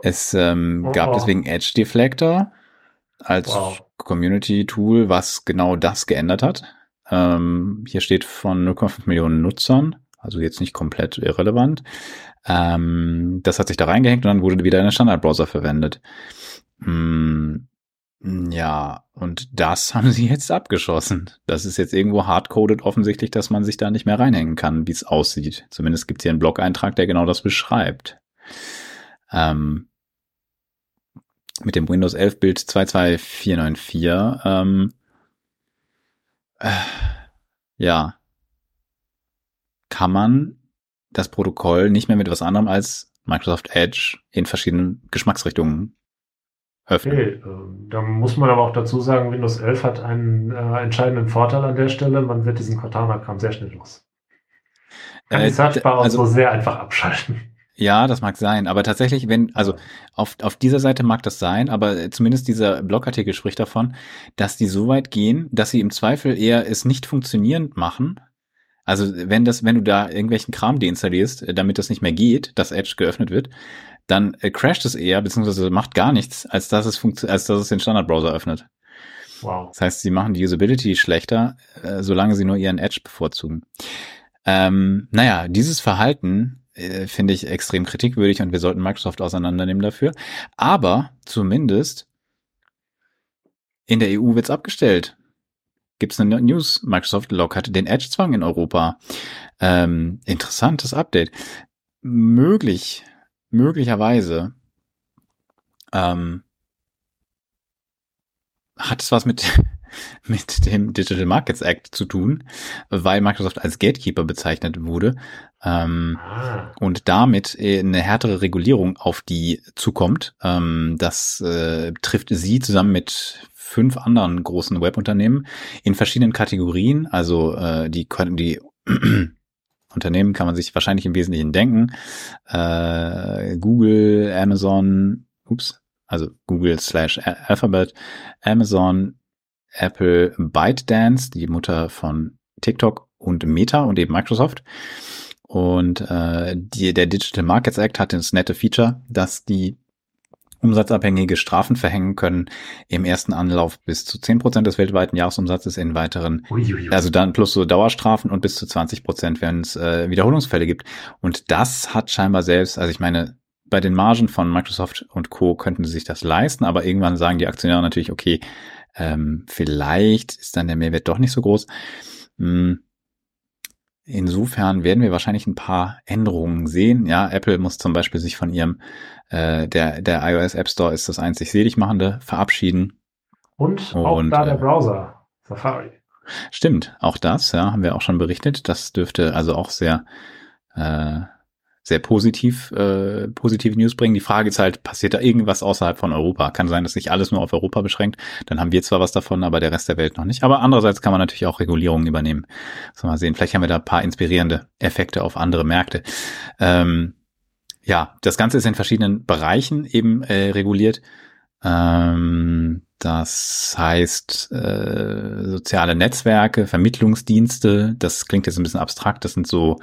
Es ähm, Oh, gab oh. deswegen Edge Deflector als Wow. Community-Tool, was genau das geändert hat. Ähm, hier steht von 0,5 Millionen Nutzern, also jetzt nicht komplett irrelevant. Ähm, das hat sich da reingehängt und dann wurde wieder ein Standardbrowser verwendet. Hm, ja, und das *laughs* haben sie jetzt abgeschossen. Das ist jetzt irgendwo hardcoded offensichtlich, dass man sich da nicht mehr reinhängen kann, wie es aussieht. Zumindest gibt es hier einen Blog-Eintrag, der genau das beschreibt. Ähm, mit dem Windows 11 Bild 22494, ähm, äh, ja, kann man das Protokoll nicht mehr mit was anderem als Microsoft Edge in verschiedenen Geschmacksrichtungen öffnen. Okay, ähm, da muss man aber auch dazu sagen, Windows 11 hat einen äh, entscheidenden Vorteil an der Stelle. Man wird diesen Cortana-Kram sehr schnell los. Kann Äh, die Searchbar also- so sehr einfach abschalten. Ja, das mag sein, aber tatsächlich, wenn, also auf, auf dieser Seite mag das sein, aber zumindest dieser Blogartikel spricht davon, dass die so weit gehen, dass sie im Zweifel eher es nicht funktionierend machen. Also wenn das, wenn du da irgendwelchen Kram deinstallierst, äh, damit das nicht mehr geht, dass Edge geöffnet wird, dann äh, crasht es eher, beziehungsweise macht gar nichts, als dass es funktio- als dass es den Standardbrowser öffnet. Wow. Das heißt, sie machen die Usability schlechter, äh, solange sie nur ihren Edge bevorzugen. Ähm, naja, dieses Verhalten äh, finde ich extrem kritikwürdig und wir sollten Microsoft auseinandernehmen dafür. Aber zumindest in der EU wird's abgestellt. Gibt's eine News? Microsoft lockert den Edge-Zwang in Europa. Ähm, interessantes Update. Möglich, möglicherweise ähm, hat es was mit *laughs* mit dem Digital Markets Act zu tun, weil Microsoft als Gatekeeper bezeichnet wurde ähm, ah. und damit eine härtere Regulierung auf die zukommt. Ähm, das äh, trifft sie zusammen mit fünf anderen großen Webunternehmen in verschiedenen Kategorien. Also äh, die, die *clears throat* Unternehmen kann man sich wahrscheinlich im Wesentlichen denken. Äh, Google, Amazon, ups, also Google slash Alphabet, Amazon, Apple ByteDance, die Mutter von TikTok und Meta und eben Microsoft. Und äh, die, der Digital Markets Act hat das nette Feature, dass die umsatzabhängige Strafen verhängen können im ersten Anlauf bis zu zehn Prozent des weltweiten Jahresumsatzes in weiteren, Uiuiui. also dann plus so Dauerstrafen und bis zu 20%, Prozent, wenn es äh, Wiederholungsfälle gibt. Und das hat scheinbar selbst, also ich meine, bei den Margen von Microsoft und Co. könnten sie sich das leisten, aber irgendwann sagen die Aktionäre natürlich, okay, ähm, vielleicht ist dann der Mehrwert doch nicht so groß. Hm. Insofern werden wir wahrscheinlich ein paar Änderungen sehen. Ja, Apple muss zum Beispiel sich von ihrem, äh, der, der iOS App Store ist das einzig Seligmachende, verabschieden. Und, auch da der äh, Browser, Safari. Stimmt, auch das, ja, haben wir auch schon berichtet. Das dürfte also auch sehr äh, sehr positiv, äh, positive News bringen. Die Frage ist halt, passiert da irgendwas außerhalb von Europa? Kann sein, dass sich alles nur auf Europa beschränkt. Dann haben wir zwar was davon, aber der Rest der Welt noch nicht. Aber andererseits kann man natürlich auch Regulierungen übernehmen. So mal sehen. Vielleicht haben wir da ein paar inspirierende Effekte auf andere Märkte. Ähm, ja, das Ganze ist in verschiedenen Bereichen eben äh, reguliert. Ähm, das heißt, äh, soziale Netzwerke, Vermittlungsdienste, das klingt jetzt ein bisschen abstrakt, das sind so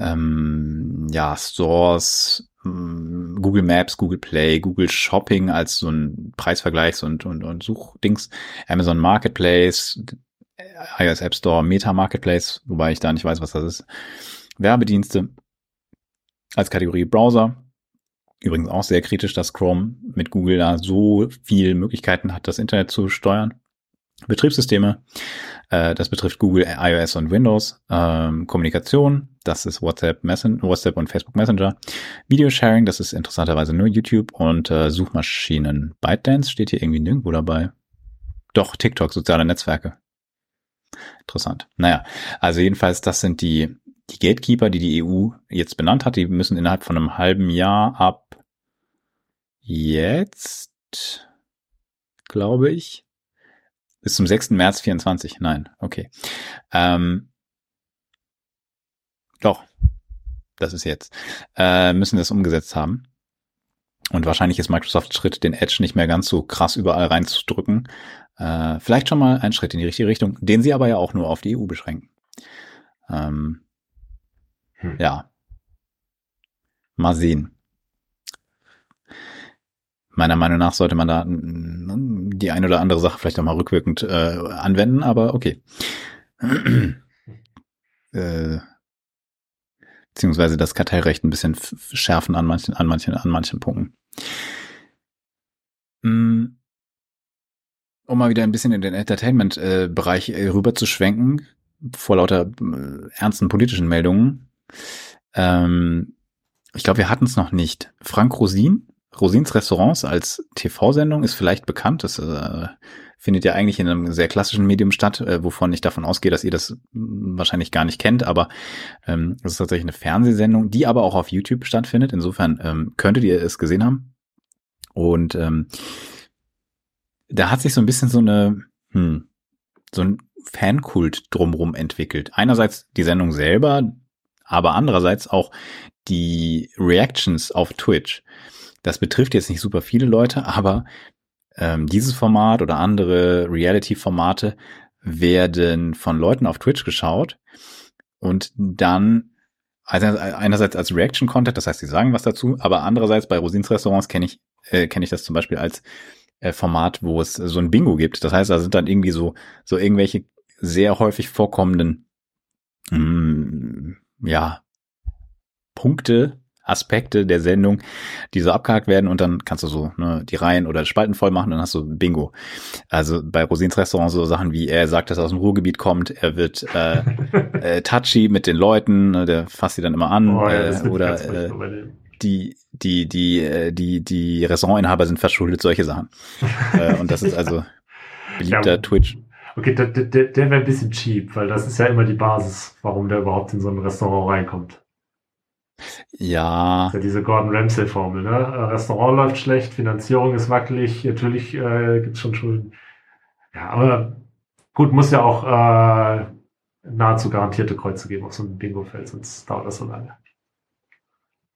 ähm, ja, Stores, mm, Google Maps, Google Play, Google Shopping als so ein Preisvergleichs- und, und, und Suchdings, Amazon Marketplace, iOS App Store, Meta Marketplace, wobei ich da nicht weiß, was das ist, Werbedienste als Kategorie Browser. Übrigens auch sehr kritisch, dass Chrome mit Google da so viel Möglichkeiten hat, das Internet zu steuern. Betriebssysteme, äh, das betrifft Google, iOS und Windows. Ähm, Kommunikation, das ist WhatsApp, Messen WhatsApp und Facebook Messenger. Videosharing, das ist interessanterweise nur YouTube und äh, Suchmaschinen. ByteDance steht hier irgendwie nirgendwo dabei. Doch, TikTok, soziale Netzwerke. Interessant. Naja, also jedenfalls, das sind die, die Gatekeeper, die die EU jetzt benannt hat. Die müssen innerhalb von einem halben Jahr ab jetzt, glaube ich, bis zum 6. März 24. Nein, okay. Ähm, doch, das ist jetzt. Äh, müssen das umgesetzt haben. Und wahrscheinlich ist Microsoft Schritt, den Edge nicht mehr ganz so krass überall reinzudrücken. Äh, vielleicht schon mal ein Schritt in die richtige Richtung, den sie aber ja auch nur auf die EU beschränken. Ähm, hm. Ja. Mal sehen. Meiner Meinung nach sollte man da die eine oder andere Sache vielleicht auch mal rückwirkend äh, anwenden, aber okay. *clears throat* äh, beziehungsweise das Kartellrecht ein bisschen schärfen an manchen, an manchen, an manchen Punkten. Mm. Um mal wieder ein bisschen in den Entertainment-Bereich äh, rüber zu schwenken, vor lauter äh, ernsten politischen Meldungen. Ähm, ich glaube, wir hatten es noch nicht. Frank Rosin Rosins Restaurants als TV-Sendung ist vielleicht bekannt. Das äh, findet ja eigentlich in einem sehr klassischen Medium statt, äh, wovon ich davon ausgehe, dass ihr das hm, wahrscheinlich gar nicht kennt. Aber ähm, das ist tatsächlich eine Fernsehsendung, die aber auch auf YouTube stattfindet. Insofern ähm, könntet ihr es gesehen haben. Und ähm, da hat sich so ein bisschen so eine, hm, so ein Fankult drumrum entwickelt. Einerseits die Sendung selber, aber andererseits auch die Reactions auf Twitch. Das betrifft jetzt nicht super viele Leute, aber ähm, dieses Format oder andere Reality-Formate werden von Leuten auf Twitch geschaut und dann also einerseits als Reaction-Content, das heißt, sie sagen was dazu, aber andererseits bei Rosins Restaurants kenne ich äh, kenne ich das zum Beispiel als äh, Format, wo es so ein Bingo gibt. Das heißt, da sind dann irgendwie so so irgendwelche sehr häufig vorkommenden mm, ja Punkte, Aspekte der Sendung, die so abgehakt werden und dann kannst du so ne, die Reihen oder Spalten voll machen und dann hast du Bingo. Also bei Rosins Restaurant so Sachen wie er sagt, dass er aus dem Ruhrgebiet kommt, er wird äh, *laughs* äh, touchy mit den Leuten, ne, der fasst sie dann immer an Oh, ja, äh, oder äh, die die die äh, die die Restaurantinhaber sind verschuldet solche Sachen. *laughs* äh, und das ist also beliebter Ja. Twitch. Okay, der, der der wäre ein bisschen cheap, weil das ist ja immer die Basis, warum der überhaupt in so ein Restaurant reinkommt. Ja, ja diese Gordon Ramsay-Formel, ne? Äh, Restaurant läuft schlecht, Finanzierung ist wackelig, natürlich äh, gibt's schon Schulden. Ja, aber gut, muss ja auch äh, nahezu garantierte Kreuze geben auf so einem Bingo-Feld, sonst dauert das so lange.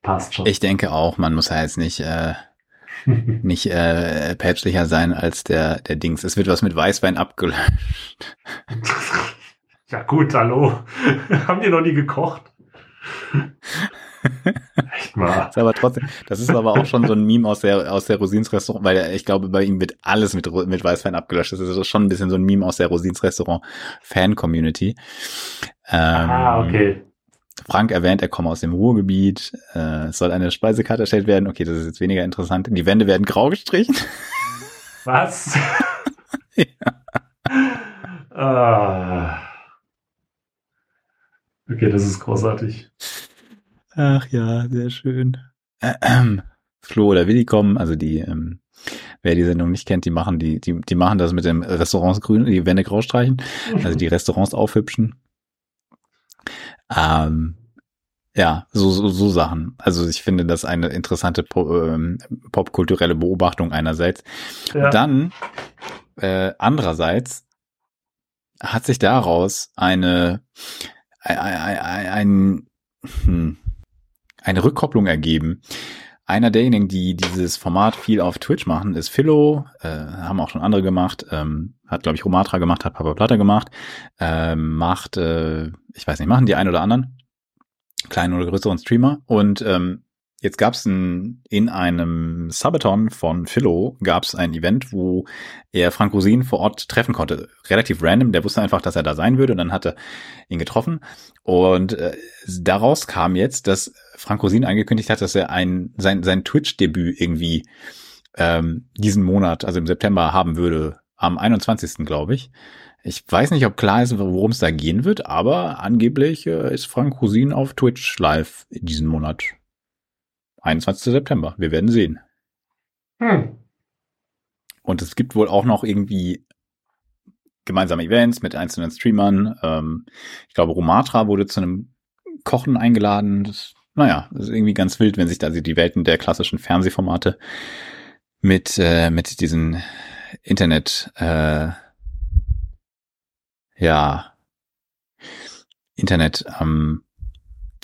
Passt schon. ich denke auch, man muss ja jetzt nicht äh, *laughs* nicht äh, päpstlicher sein als der der Dings. Es wird was mit Weißwein abgelöscht. *laughs* ja gut, hallo. *laughs* Haben die noch nie gekocht? Echt mal. Das ist aber trotzdem, das ist aber auch schon so ein Meme aus der aus der Rosins Restaurant, weil ich glaube, bei ihm wird alles mit mit Weißwein abgelöscht. Das ist schon ein bisschen so ein Meme aus der Rosins Restaurant Fan Community. Ähm, ah, okay. Frank erwähnt, er komme aus dem Ruhrgebiet. Äh, es soll eine Speisekarte erstellt werden. Okay, das ist jetzt weniger interessant. Die Wände werden grau gestrichen. Was? *laughs* ah. Okay, das ist großartig. Ach ja, sehr schön. Ähm, Flo oder Willi kommen, also die, ähm, wer die Sendung nicht kennt, die machen die, die, die machen das mit dem Restaurants grün, die Wände grau streichen, also die Restaurants aufhübschen. Ähm, ja, so, so, so Sachen. Also ich finde das eine interessante po, ähm, popkulturelle Beobachtung einerseits. Ja. Dann äh, andererseits hat sich daraus eine ein, ein, ein, hm, eine Rückkopplung ergeben. Einer derjenigen, die dieses Format viel auf Twitch machen, ist Philo, äh, haben auch schon andere gemacht, ähm, hat glaube ich Romatra gemacht, hat Papa Platter gemacht, ähm, macht, äh, ich weiß nicht, machen die einen oder anderen kleinen oder größeren Streamer und ähm, Jetzt gab es ein, in einem Subathon von Philo gab es ein Event, wo er Frank Rosin vor Ort treffen konnte. Relativ random, der wusste einfach, dass er da sein würde und dann hat er ihn getroffen. Und äh, daraus kam jetzt, dass Frank Rosin angekündigt hat, dass er ein, sein, sein Twitch-Debüt irgendwie ähm, diesen Monat, also im September, haben würde. Am 21. glaube ich. Ich weiß nicht, ob klar ist, worum es da gehen wird, aber angeblich äh, ist Frank Rosin auf Twitch live in diesem Monat. 21. September. Wir werden sehen. Hm. Und es gibt wohl auch noch irgendwie gemeinsame Events mit einzelnen Streamern. Ähm, ich glaube, Romatra wurde zu einem Kochen eingeladen. Das, naja, ist irgendwie ganz wild, wenn sich da die Welten der klassischen Fernsehformate mit, äh, mit diesen Internet, äh, ja, Internet, ähm,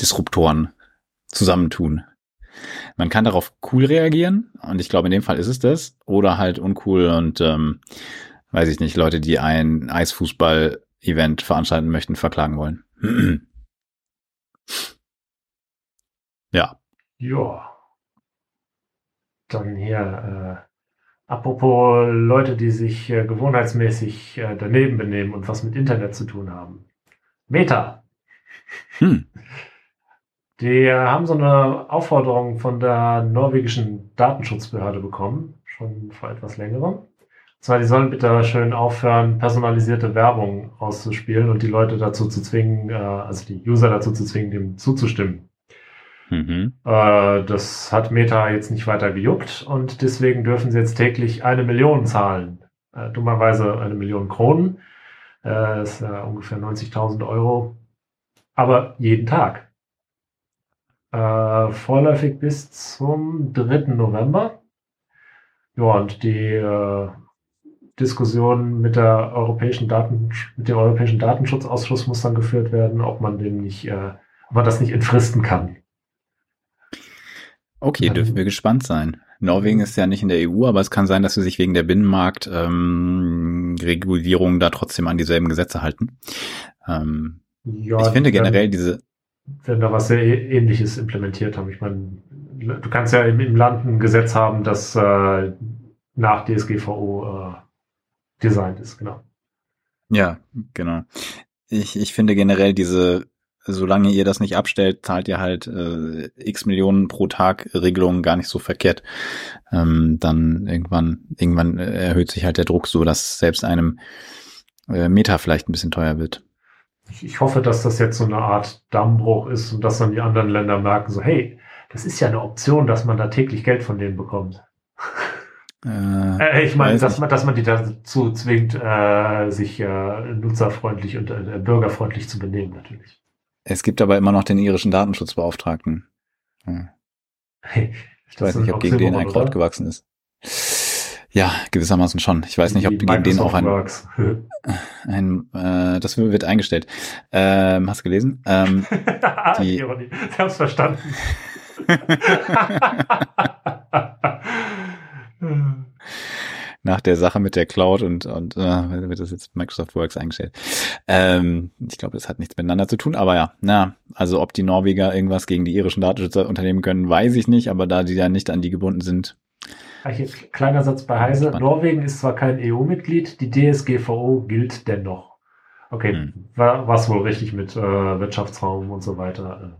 Disruptoren zusammentun. Man kann darauf cool reagieren und ich glaube, in dem Fall ist es das. Oder halt uncool und ähm, weiß ich nicht, Leute, die ein Eisfußball-Event veranstalten möchten, verklagen wollen. *clears throat* ja. Ja. Dann hier, äh, apropos Leute, die sich äh, gewohnheitsmäßig äh, daneben benehmen und was mit Internet zu tun haben. Meta. Hm. Die äh, haben so eine Aufforderung von der norwegischen Datenschutzbehörde bekommen, schon vor etwas längerem. Und zwar, die sollen bitte schön aufhören, personalisierte Werbung auszuspielen und die Leute dazu zu zwingen, äh, also die User dazu zu zwingen, dem zuzustimmen. Mhm. Äh, das hat Meta jetzt nicht weiter gejuckt und deswegen dürfen sie jetzt täglich eine Million zahlen. Äh, dummerweise eine Million Kronen. Äh, das ist äh, ungefähr 90.000 Euro. Aber jeden Tag. Äh, vorläufig bis zum 3. November. Ja, und die äh, Diskussion mit der europäischen Daten, mit dem Europäischen Datenschutzausschuss muss dann geführt werden, ob man dem nicht, äh, ob man das nicht entfristen kann. Okay, Ja. dürfen wir gespannt sein. Norwegen ist ja nicht in der EU, aber es kann sein, dass sie sich wegen der Binnenmarkt ähm, da trotzdem an dieselben Gesetze halten. Ähm, Ja, ich finde generell diese, werden da was sehr ähnliches implementiert haben. Ich meine, du kannst ja im, im Land ein Gesetz haben, das äh, nach DSGVO äh, designt ist, genau. Ja, genau. Ich, ich finde generell diese solange ihr das nicht abstellt, zahlt ihr halt äh, x Millionen pro Tag Regelungen gar nicht so verkehrt. Ähm, dann irgendwann, irgendwann erhöht sich halt der Druck so, dass selbst einem äh, Meta vielleicht ein bisschen teuer wird. Ich, ich hoffe, dass das jetzt so eine Art Dammbruch ist und dass dann die anderen Länder merken, so, hey, das ist ja eine Option, dass man da täglich Geld von denen bekommt. Äh, *laughs* äh, ich meine, dass man, dass man die dazu zwingt, äh, sich äh, nutzerfreundlich und äh, bürgerfreundlich zu benehmen, natürlich. Es gibt aber immer noch den irischen Datenschutzbeauftragten. Ja. *laughs* Ich weiß nicht, ob gegen den ein Kraut gewachsen ist. Ja, gewissermaßen schon. Ich weiß nicht, ob gegen den auch ein, *laughs* ein äh, das wird eingestellt. Ähm, hast du gelesen? Ähm, *laughs* die, Sie haben es verstanden. Nach der Sache mit der Cloud und, und äh, wird das jetzt Microsoft Works eingestellt. Ähm, ich glaube, das hat nichts miteinander zu tun, aber ja, na, also ob die Norweger irgendwas gegen die irischen Datenschützer unternehmen können, weiß ich nicht, aber da die ja nicht an die gebunden sind. Kleiner Satz bei Heise. Norwegen ist zwar kein EU-Mitglied, die DSGVO gilt dennoch. Okay, hm. war es wohl richtig mit äh, Wirtschaftsraum und so weiter.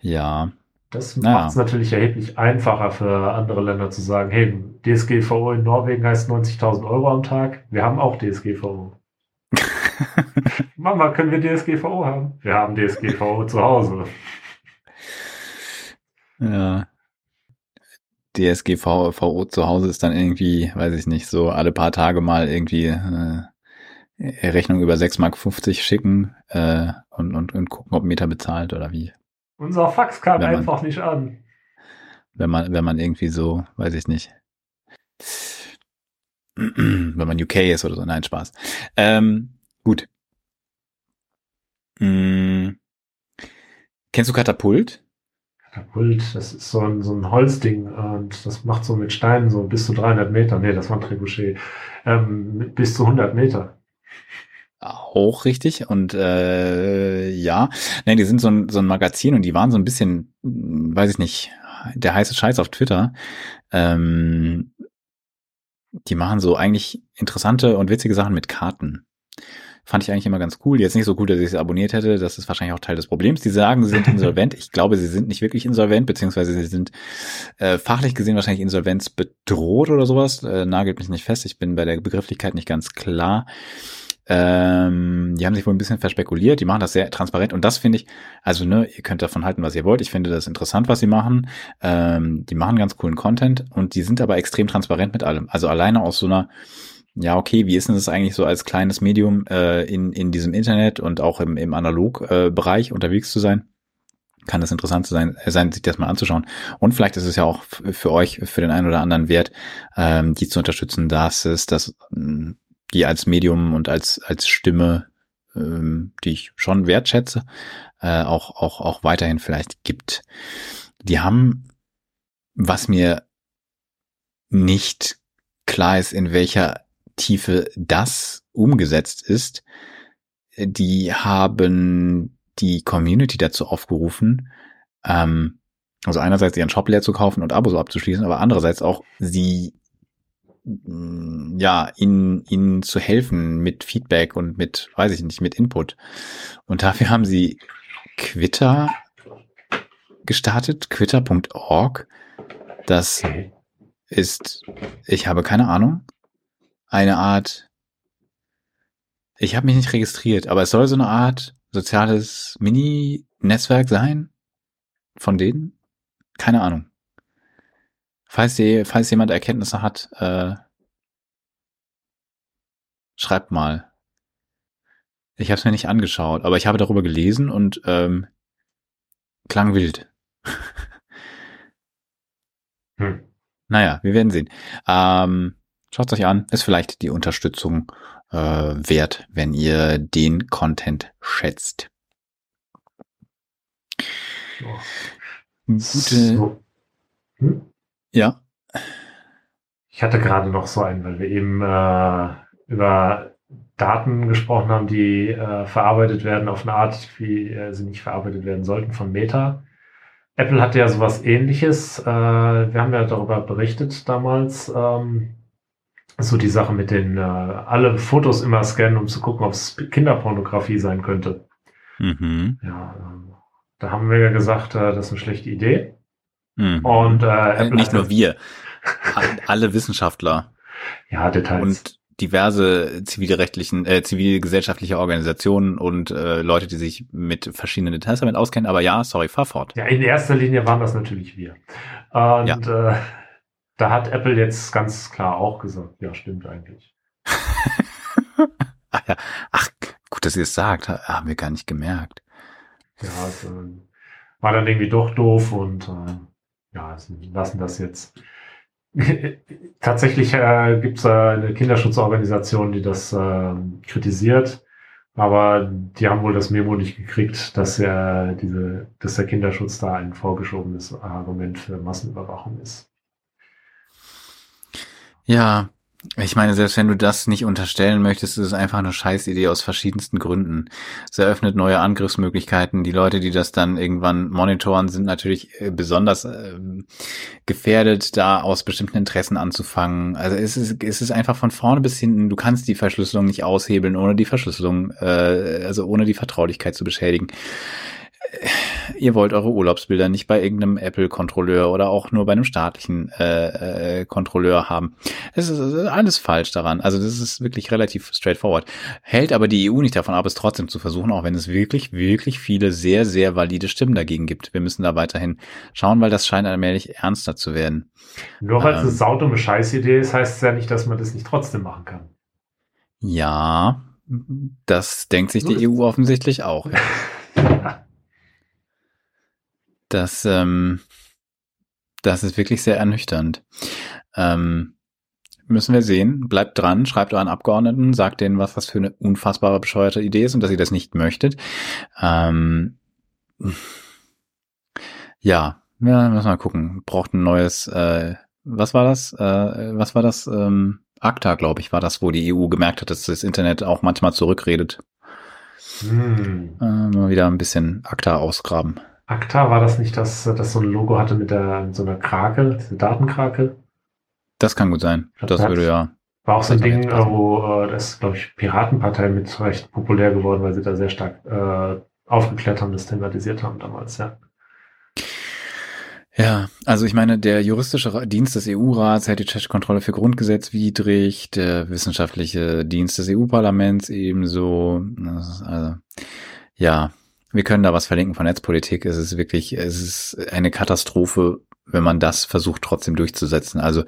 Ja, das naja. macht es natürlich erheblich einfacher für andere Länder zu sagen, hey, DSGVO in Norwegen heißt 90.000 Euro am Tag. Wir haben auch DSGVO. *laughs* Mama, können wir DSGVO haben? Wir haben DSGVO zu Hause. Ja. DSGVO zu Hause ist dann irgendwie, weiß ich nicht, so alle paar Tage mal irgendwie äh, Rechnung über 6,50 Mark schicken äh, und, und, und gucken, ob Meter bezahlt oder wie. Unser Fax kam man, einfach nicht an. Wenn man, wenn man irgendwie so, weiß ich nicht. wenn man UK ist oder so. Nein, Spaß. Ähm, gut. Hm. Kennst du Katapult? Katapult, das ist so ein, so ein Holzding und das macht so mit Steinen so bis zu 300 Meter. Nee, das war ein Trebuchet. Ähm, bis zu 100 Meter. Auch richtig und äh, ja, ne, die sind so ein, so ein Magazin und die waren so ein bisschen, hm, weiß ich nicht, der heiße Scheiß auf Twitter. Ähm, die machen so eigentlich interessante und witzige Sachen mit Karten. Fand ich eigentlich immer ganz cool. Jetzt nicht so cool, dass ich es abonniert hätte. Das ist wahrscheinlich auch Teil des Problems. Die sagen, sie sind *laughs* insolvent. Ich glaube, sie sind nicht wirklich insolvent, beziehungsweise sie sind äh, fachlich gesehen wahrscheinlich Insolvenz bedroht oder sowas. Äh, nagelt mich nicht fest. Ich bin bei der Begrifflichkeit nicht ganz klar. Ähm, die haben sich wohl ein bisschen verspekuliert, die machen das sehr transparent und das finde ich, also ne, ihr könnt davon halten, was ihr wollt. Ich finde das interessant, was sie machen. Ähm, die machen ganz coolen Content und die sind aber extrem transparent mit allem. Also alleine aus so einer, ja, okay, wie ist denn das eigentlich so als kleines Medium äh, in, in diesem Internet und auch im, im Analog-Bereich äh, unterwegs zu sein? kann das interessant sein, äh, sein, sich das mal anzuschauen. Und vielleicht ist es ja auch für euch, für den einen oder anderen wert, ähm, die zu unterstützen, dass es das die als Medium und als, als Stimme, ähm, die ich schon wertschätze, äh, auch, auch, auch weiterhin vielleicht gibt. Die haben, was mir nicht klar ist, in welcher Tiefe das umgesetzt ist, die haben die Community dazu aufgerufen, ähm, also einerseits ihren Shop leer zu kaufen und Abos abzuschließen, aber andererseits auch sie ja, ihnen, ihnen zu helfen mit Feedback und mit, weiß ich nicht, mit Input. Und dafür haben sie Quitter gestartet, quitter.org. Das ist, ich habe keine Ahnung, eine Art, ich habe mich nicht registriert, aber es soll so eine Art soziales Mini-Netzwerk sein von denen. Keine Ahnung. Falls, die, falls jemand Erkenntnisse hat, äh, schreibt mal. Ich habe es mir nicht angeschaut, aber ich habe darüber gelesen und ähm, klang wild. hm. Naja, wir werden sehen. Ähm, Schaut euch an, ist vielleicht die Unterstützung äh, wert, wenn ihr den Content schätzt. Gute. So. Hm? Ja. Ich hatte gerade noch so einen, weil wir eben äh, über Daten gesprochen haben, die äh, verarbeitet werden auf eine Art, wie äh, sie nicht verarbeitet werden sollten von Meta. Apple hatte ja sowas ähnliches. Äh, wir haben ja darüber berichtet damals, ähm, so die Sache mit den äh, alle Fotos immer scannen, um zu gucken, ob es Kinderpornografie sein könnte. Mhm. Ja, äh, da haben wir ja gesagt, äh, das ist eine schlechte Idee. Mhm. Und äh, äh nicht nur wir, *laughs* alle Wissenschaftler. Ja, Details. Und diverse zivilrechtlichen, äh, zivilgesellschaftliche Organisationen und äh, Leute, die sich mit verschiedenen Details damit auskennen. Aber ja, sorry, fahr fort. Ja, in erster Linie waren das natürlich wir. Und ja. äh, da hat Apple jetzt ganz klar auch gesagt, ja, stimmt eigentlich. Ach, *laughs* ja. Ach, gut, dass ihr es sagt, haben wir gar nicht gemerkt. Ja, es äh, war dann irgendwie doch doof und äh, ja, lassen das jetzt. *laughs* Tatsächlich äh, gibt es äh, eine Kinderschutzorganisation, die das äh, kritisiert, aber die haben wohl das Memo nicht gekriegt, dass er diese, dass der Kinderschutz da ein vorgeschobenes Argument für Massenüberwachung ist. Ja, ich meine, selbst wenn du das nicht unterstellen möchtest, ist es einfach eine Scheißidee aus verschiedensten Gründen. Es eröffnet neue Angriffsmöglichkeiten. Die Leute, die das dann irgendwann monitoren, sind natürlich äh, besonders äh, gefährdet, da aus bestimmten Interessen anzufangen. Also es ist, es ist einfach von vorne bis hinten, du kannst die Verschlüsselung nicht aushebeln, ohne die Verschlüsselung, äh, also ohne die Vertraulichkeit zu beschädigen ihr wollt eure Urlaubsbilder nicht bei irgendeinem Apple-Kontrolleur oder auch nur bei einem staatlichen äh, äh, Kontrolleur haben. Es ist, alles falsch daran. Also das ist wirklich relativ straightforward. Hält aber die EU nicht davon ab, es trotzdem zu versuchen, auch wenn es wirklich, wirklich viele sehr, sehr valide Stimmen dagegen gibt. Wir müssen da weiterhin schauen, weil das scheint allmählich ernster zu werden. Nur weil es eine ähm, saudumme Scheißidee ist, heißt es ja nicht, dass man das nicht trotzdem machen kann. Ja, das denkt sich die EU offensichtlich auch. Ja. *laughs* Das, ähm, das ist wirklich sehr ernüchternd. Ähm, müssen wir sehen. Bleibt dran, schreibt euren Abgeordneten, sagt denen, was das für eine unfassbare bescheuerte Idee ist und dass ihr das nicht möchtet. Ähm, ja, ja, müssen wir mal gucken. Braucht ein neues, äh, was war das? Äh, was war das? Ähm, ACTA, glaube ich, war das, wo die EU gemerkt hat, dass das Internet auch manchmal zurückredet. Hm. Äh, mal wieder ein bisschen ACTA ausgraben. ACTA, war das nicht das, das so ein Logo hatte mit der mit so einer Krake, diese Datenkrake? Das kann gut sein. Das, das würde ja. War auch so ein Ding, wo äh, das, glaube ich, Piratenpartei mit recht populär geworden, weil sie da sehr stark äh, aufgeklärt haben, das thematisiert haben damals, ja. Ja, also ich meine, der juristische Dienst des EU-Rats hält die Chat-Kontrolle für grundgesetzwidrig, der wissenschaftliche Dienst des EU-Parlaments ebenso. Also, ja, wir können da was verlinken von Netzpolitik. Es ist wirklich, es ist eine Katastrophe, wenn man das versucht trotzdem durchzusetzen. Also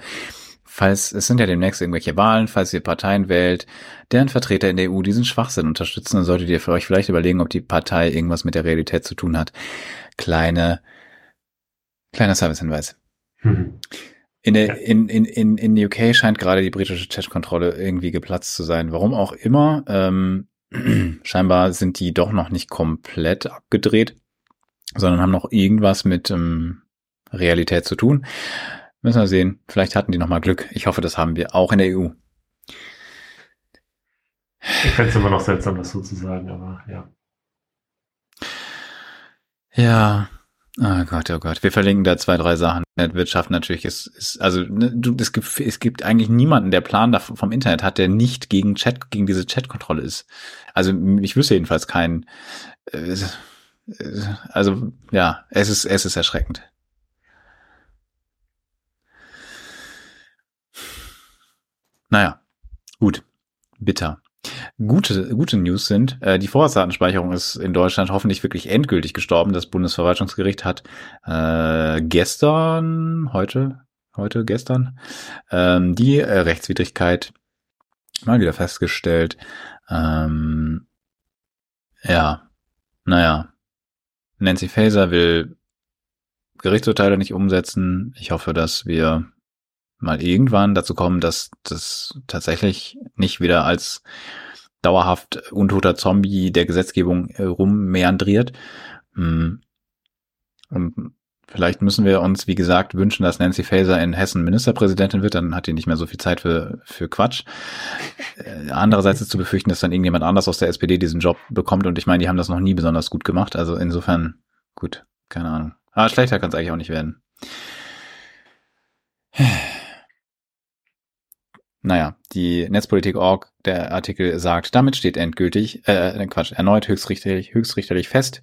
falls, es sind ja demnächst irgendwelche Wahlen, falls ihr Parteien wählt, deren Vertreter in der EU diesen Schwachsinn unterstützen, dann solltet ihr für euch vielleicht überlegen, ob die Partei irgendwas mit der Realität zu tun hat. Kleine, kleiner Servicehinweis. Mhm. In der, ja. in, in, in, in UK scheint gerade die britische Chat-Kontrolle irgendwie geplatzt zu sein. Warum auch immer. Ähm, *clears throat* scheinbar sind die doch noch nicht komplett abgedreht, sondern haben noch irgendwas mit ähm, Realität zu tun. Müssen wir sehen. Vielleicht hatten die noch mal Glück. Ich hoffe, das haben wir auch in der EU. Ich fände es immer noch seltsam, das so zu sagen, aber ja. Ja, Oh Gott, oh Gott. Wir verlinken da zwei, drei Sachen. Wirtschaft natürlich ist, ist also ne, du, es gibt, es gibt eigentlich niemanden, der Plan vom Internet hat, der nicht gegen Chat, gegen diese Chatkontrolle ist. Also ich wüsste jedenfalls keinen. Äh, also ja, es ist, es ist erschreckend. Naja, gut. Bitter. Gute, gute News sind, äh, die Vorratsdatenspeicherung ist in Deutschland hoffentlich wirklich endgültig gestorben. Das Bundesverwaltungsgericht hat äh, gestern, heute, heute, gestern, ähm, die äh, Rechtswidrigkeit mal wieder festgestellt. Ähm, ja, naja. Nancy Faeser will Gerichtsurteile nicht umsetzen. Ich hoffe, dass wir mal irgendwann dazu kommen, dass das tatsächlich nicht wieder als dauerhaft untoter Zombie der Gesetzgebung äh, rummeandriert. Hm. Und vielleicht müssen wir uns, wie gesagt, wünschen, dass Nancy Faeser in Hessen Ministerpräsidentin wird, dann hat die nicht mehr so viel Zeit für, für Quatsch. Äh, andererseits ist zu befürchten, dass dann irgendjemand anders aus der SPD diesen Job bekommt und ich meine, die haben das noch nie besonders gut gemacht. Also insofern, gut, keine Ahnung. Aber schlechter kann es eigentlich auch nicht werden. Naja, die Netzpolitik.org, der Artikel sagt, damit steht endgültig, äh, Quatsch, erneut höchstrichterlich, höchstrichterlich fest,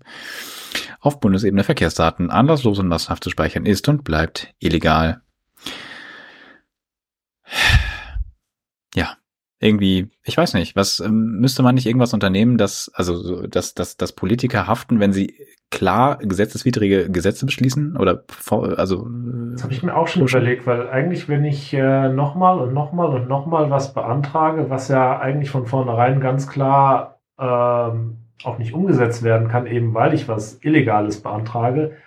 auf Bundesebene Verkehrsdaten anlasslos und massenhaft zu speichern ist und bleibt illegal. Irgendwie, ich weiß nicht, was ähm, müsste man nicht irgendwas unternehmen, dass also dass, dass, dass Politiker haften, wenn sie klar gesetzeswidrige Gesetze beschließen oder also das habe ich mir auch schon überlegt, weil eigentlich wenn ich äh, nochmal und nochmal und nochmal was beantrage, was ja eigentlich von vornherein ganz klar ähm, auch nicht umgesetzt werden kann, eben weil ich was Illegales beantrage,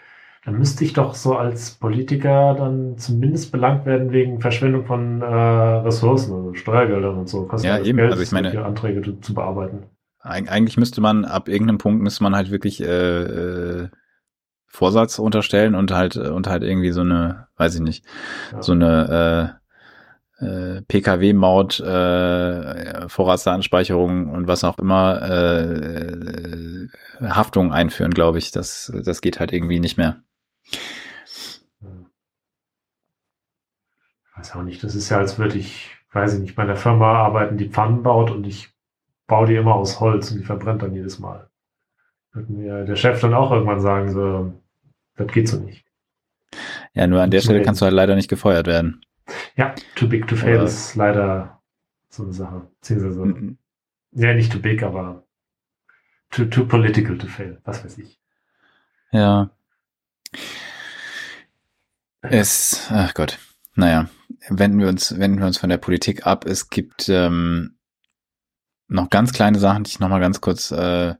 dann müsste ich doch so als Politiker dann zumindest belangt werden wegen Verschwendung von äh, Ressourcen, also Steuergeldern und so. Kostet ja, eben. Geld, also ich meine, Anträge zu, zu, bearbeiten. Eigentlich müsste man ab irgendeinem Punkt müsste man halt wirklich äh, äh, Vorsatz unterstellen und halt und halt irgendwie so eine, weiß ich nicht, ja. so eine äh, äh, PKW-Maut, äh, Vorratsdatenspeicherung und was auch immer äh, äh, Haftung einführen, glaube ich. Das das geht halt irgendwie nicht mehr. Ich weiß auch nicht, das ist ja, als würde ich, weiß ich nicht, bei einer Firma arbeiten, die Pfannen baut und ich baue die immer aus Holz und die verbrennt dann jedes Mal. Wird mir der Chef dann auch irgendwann sagen, so, das geht so nicht. Ja, nur an der Stelle kannst du halt leider nicht gefeuert werden. Ja, too big to fail Oder ist leider so eine Sache. Beziehungsweise, mhm. ja, nicht too big, aber too, too political to fail, was weiß ich. Ja. Es, ach Gott. Naja, wenden wir uns, wenden wir uns von der Politik ab. Es gibt ähm, noch ganz kleine Sachen, die ich nochmal ganz kurz, äh,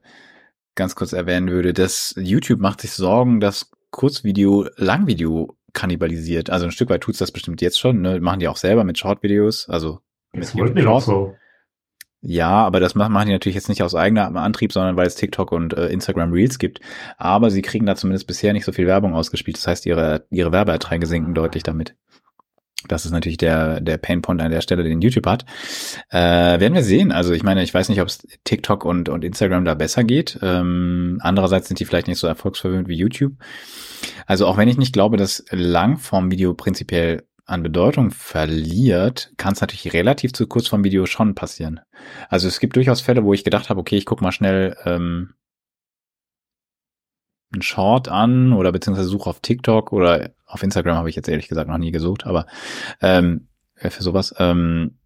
ganz kurz erwähnen würde. Das YouTube macht sich Sorgen, dass Kurzvideo Langvideo kannibalisiert. Also ein Stück weit tut's das bestimmt jetzt schon. Ne? Machen die auch selber mit Short-Videos. Also das wollten die auch so. Ja, aber das machen die natürlich jetzt nicht aus eigener Antrieb, sondern weil es TikTok und äh, Instagram Reels gibt. Aber sie kriegen da zumindest bisher nicht so viel Werbung ausgespielt. Das heißt, ihre, ihre Werbeerträge sinken deutlich damit. Das ist natürlich der, der Painpoint an der Stelle, den YouTube hat. Äh, werden wir sehen. Also ich meine, ich weiß nicht, ob es TikTok und, und Instagram da besser geht. Ähm, andererseits sind die vielleicht nicht so erfolgsverwöhnt wie YouTube. Also auch wenn ich nicht glaube, dass Langform-Video prinzipiell an Bedeutung verliert, kann es natürlich relativ zu kurz vom Video schon passieren. Also es gibt durchaus Fälle, wo ich gedacht habe, okay, ich guck mal schnell ähm, einen Short an oder beziehungsweise suche auf TikTok oder auf Instagram habe ich jetzt ehrlich gesagt noch nie gesucht, aber ähm, für sowas. Ähm,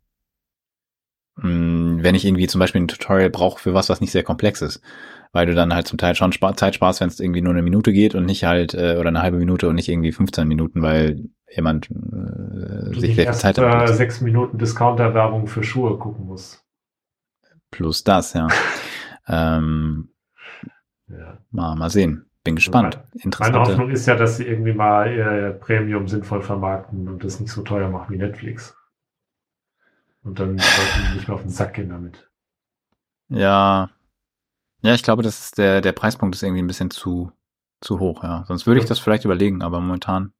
mm, wenn ich irgendwie zum Beispiel ein Tutorial brauche für was, was nicht sehr komplex ist, weil du dann halt zum Teil schon Zeit sparst, wenn es irgendwie nur eine Minute geht und nicht halt äh, oder eine halbe Minute und nicht irgendwie 15 Minuten, weil jemand äh, sich sehr viel Zeit hat. sechs Minuten Discounter-Werbung für Schuhe gucken muss. Plus das, ja. *laughs* ähm, ja. Mal, mal sehen. Bin gespannt. Meine Hoffnung ist ja, dass sie irgendwie mal ihr Premium sinnvoll vermarkten und das nicht so teuer machen wie Netflix. Und dann sollten die nicht mehr auf den Sack gehen damit. Ja. Ja, ich glaube, das ist der, der Preispunkt ist irgendwie ein bisschen zu, zu hoch, ja. Sonst würde ich das vielleicht überlegen, aber momentan.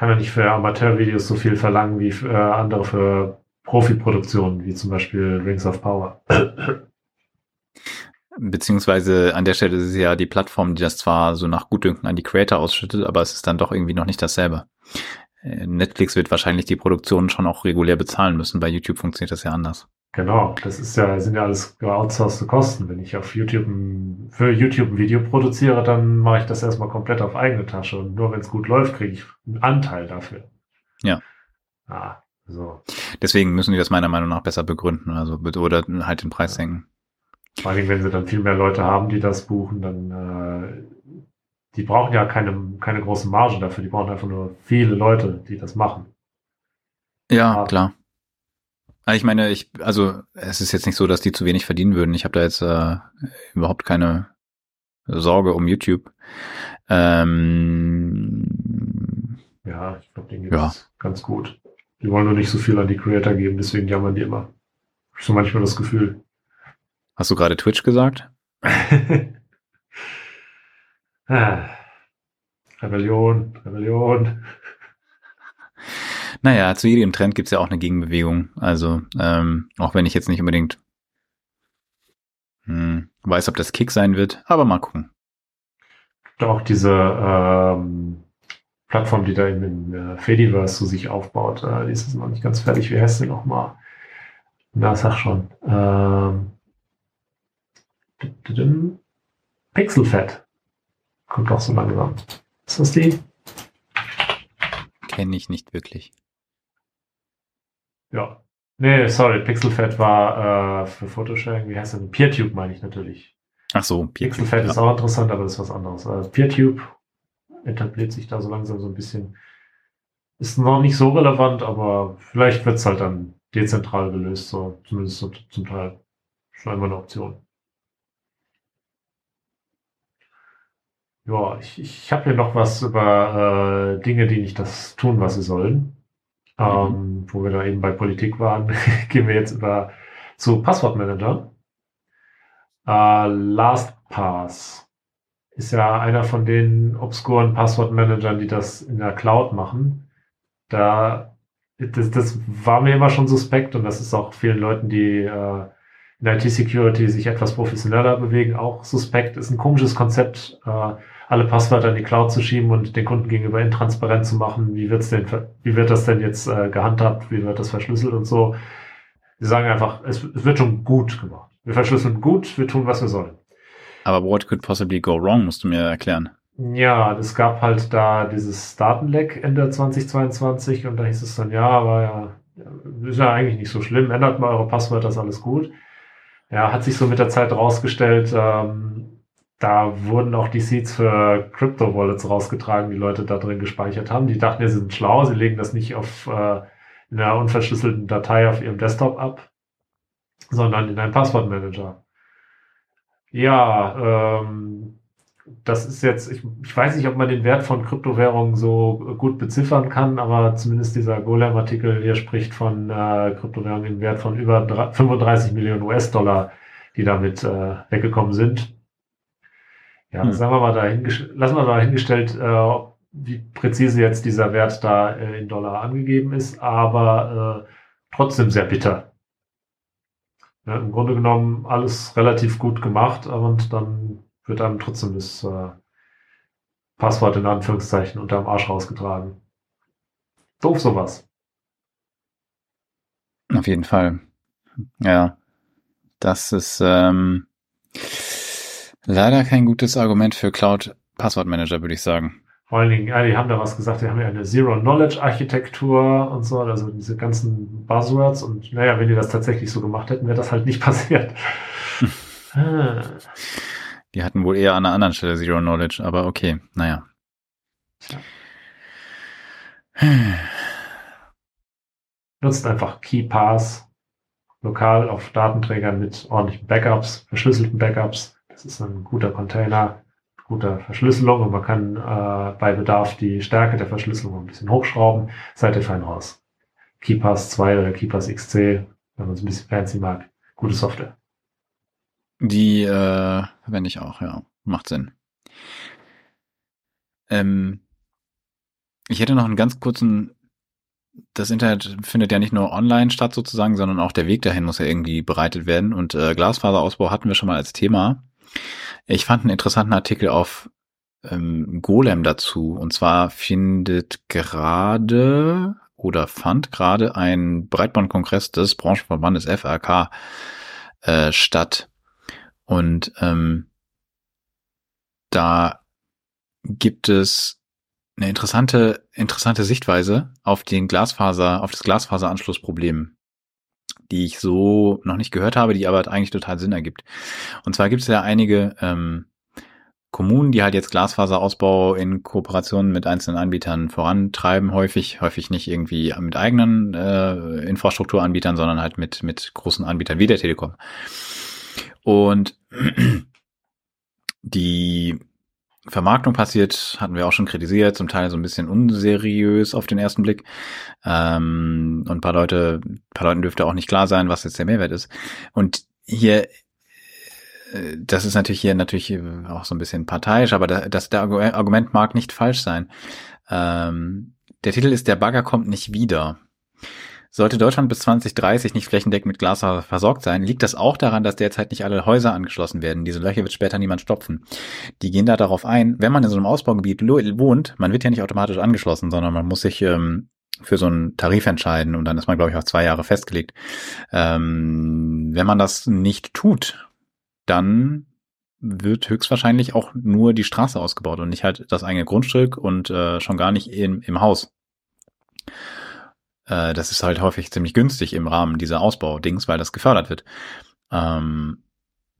Kann er nicht für Amateurvideos so viel verlangen wie für, äh, andere für Profiproduktionen, wie zum Beispiel Rings of Power. Beziehungsweise an der Stelle ist es ja die Plattform, die das zwar so nach Gutdünken an die Creator ausschüttet, aber es ist dann doch irgendwie noch nicht dasselbe. Äh, Netflix wird wahrscheinlich die Produktion schon auch regulär bezahlen müssen. Bei YouTube funktioniert das ja anders. Genau, das ist ja, sind ja alles outsourced Kosten. Wenn ich auf YouTube ein, für YouTube ein Video produziere, dann mache ich das erstmal komplett auf eigene Tasche. Und nur wenn es gut läuft, kriege ich einen Anteil dafür. Ja. Ah, so. Deswegen müssen die das meiner Meinung nach besser begründen, also oder halt den Preis senken. Vor allem, wenn sie dann viel mehr Leute haben, die das buchen, dann äh, die brauchen ja keine, keine große Marge dafür, die brauchen einfach nur viele Leute, die das machen. Ja, Aber, klar. Ich meine, ich, also es ist jetzt nicht so, dass die zu wenig verdienen würden. Ich habe da jetzt äh, überhaupt keine Sorge um YouTube. Ähm, ja, ich glaube, denen geht ja. ganz gut. Die wollen nur nicht so viel an die Creator geben, deswegen jammern die immer. Ich so manchmal das Gefühl. Hast du gerade Twitch gesagt? *laughs* ah. Rebellion, Rebellion. Naja, zu jedem Trend gibt es ja auch eine Gegenbewegung. Also, ähm, auch wenn ich jetzt nicht unbedingt hm, weiß, ob das Kick sein wird, aber mal gucken. Auch diese ähm, Plattform, die da in den äh, Fediverse zu sich aufbaut. Äh, die ist noch nicht ganz fertig. Wie heißt sie nochmal? Na, sag schon. Ähm, Pixelfett. Kommt auch so langsam. Ist das die? Kenne ich nicht wirklich. Ja. Nee, sorry, Pixelfett war äh, für Photosharing, wie heißt das? PeerTube meine ich natürlich. Ach so, Pixelfett ja. ist auch interessant, aber das ist was anderes. Also PeerTube etabliert sich da so langsam so ein bisschen. Ist noch nicht so relevant, aber vielleicht wird es halt dann dezentral gelöst, so zumindest so, zum Teil. Schon immer eine Option. Ja, ich, ich habe hier noch was über äh, Dinge, die nicht das tun, was sie sollen. Ähm, wo wir da eben bei Politik waren, *laughs* gehen wir jetzt über zu Passwortmanager. Äh, LastPass ist ja einer von den obskuren Passwortmanagern, die das in der Cloud machen. Da, das, das war mir immer schon suspekt und das ist auch vielen Leuten, die äh, in IT-Security sich etwas professioneller bewegen, auch suspekt. Ist ein komisches Konzept, äh, alle Passwörter in die Cloud zu schieben und den Kunden gegenüber intransparent zu machen. Wie wird's denn, wie wird das denn jetzt äh, gehandhabt? Wie wird das verschlüsselt und so? Sie sagen einfach, es, es wird schon gut gemacht. Wir verschlüsseln gut, wir tun, was wir sollen. Aber what could possibly go wrong, musst du mir erklären. Ja, es gab halt da dieses Datenleck Ende 2022 und da hieß es dann, ja, aber ja, ist ja eigentlich nicht so schlimm, ändert mal eure Passwörter, ist alles gut. Ja, hat sich so mit der Zeit rausgestellt, ähm, da wurden auch die Seeds für Crypto-Wallets rausgetragen, die Leute da drin gespeichert haben. Die dachten, sie sind schlau, sie legen das nicht auf äh, in einer unverschlüsselten Datei auf ihrem Desktop ab, sondern in einem Passwortmanager. Ja, ähm, das ist jetzt, ich, ich weiß nicht, ob man den Wert von Kryptowährungen so gut beziffern kann, aber zumindest dieser Golem-Artikel hier spricht von äh, Kryptowährungen im Wert von über 35 Millionen US-Dollar, die damit äh, weggekommen sind. Ja, hm. sagen wir mal dahingestellt, lassen wir dahingestellt, äh, wie präzise jetzt dieser Wert da äh, in Dollar angegeben ist, aber äh, trotzdem sehr bitter. Ja, Im Grunde genommen alles relativ gut gemacht und dann wird einem trotzdem das äh, Passwort in Anführungszeichen unter dem Arsch rausgetragen. Doof sowas. Auf jeden Fall. Ja, das ist ähm, leider kein gutes Argument für Cloud Passwortmanager, würde ich sagen. Vor allen Dingen, ja, die haben da was gesagt, die haben ja eine Zero-Knowledge-Architektur und so, also diese ganzen Buzzwords und naja, wenn die das tatsächlich so gemacht hätten, wäre das halt nicht *laughs* passiert. *laughs* Die hatten wohl eher an einer anderen Stelle Zero Knowledge, aber okay, naja. Nutzt einfach KeyPass lokal auf Datenträgern mit ordentlichen Backups, verschlüsselten Backups. Das ist ein guter Container guter Verschlüsselung und man kann äh, bei Bedarf die Stärke der Verschlüsselung ein bisschen hochschrauben. Seid ihr fein raus. KeyPass 2 oder KeyPass XC, wenn man es ein bisschen fancy mag. Gute Software. Die äh, verwende ich auch, ja. Macht Sinn. Ähm, ich hätte noch einen ganz kurzen das Internet findet ja nicht nur online statt sozusagen, sondern auch der Weg dahin muss ja irgendwie bereitet werden. Und äh, Glasfaserausbau hatten wir schon mal als Thema. Ich fand einen interessanten Artikel auf ähm, Golem dazu. Und zwar findet gerade oder fand gerade ein Breitbandkongress des Branchenverbandes FRK äh, statt. Und ähm, da gibt es eine interessante, interessante Sichtweise auf den Glasfaser, auf das Glasfaseranschlussproblem die ich so noch nicht gehört habe, die aber eigentlich total Sinn ergibt. Und zwar gibt es ja einige ähm, Kommunen, die halt jetzt Glasfaserausbau in Kooperation mit einzelnen Anbietern vorantreiben, häufig, häufig nicht irgendwie mit eigenen äh, Infrastrukturanbietern, sondern halt mit, mit großen Anbietern wie der Telekom. Und die Vermarktung passiert, hatten wir auch schon kritisiert, zum Teil so ein bisschen unseriös auf den ersten Blick. Ähm, und ein paar Leute, ein paar Leuten dürfte auch nicht klar sein, was jetzt der Mehrwert ist. Und hier, äh, das ist natürlich hier natürlich auch so ein bisschen parteiisch, aber das, der Argument mag nicht falsch sein. Ähm, der Titel ist Der Bagger kommt nicht wieder. Sollte Deutschland bis 2030 nicht flächendeckend mit Glasfaser versorgt sein, liegt das auch daran, dass derzeit nicht alle Häuser angeschlossen werden. Diese Löcher wird später niemand stopfen. Die gehen da darauf ein, wenn man in so einem Ausbaugebiet wohnt, man wird ja nicht automatisch angeschlossen, sondern man muss sich ähm, für so einen Tarif entscheiden und dann ist man, glaube ich, auch zwei Jahre festgelegt. Ähm, wenn man das nicht tut, dann wird höchstwahrscheinlich auch nur die Straße ausgebaut und nicht halt das eigene Grundstück und äh, schon gar nicht in, im Haus. Äh, das ist halt häufig ziemlich günstig im Rahmen dieser Ausbaudings, weil das gefördert wird. Ähm,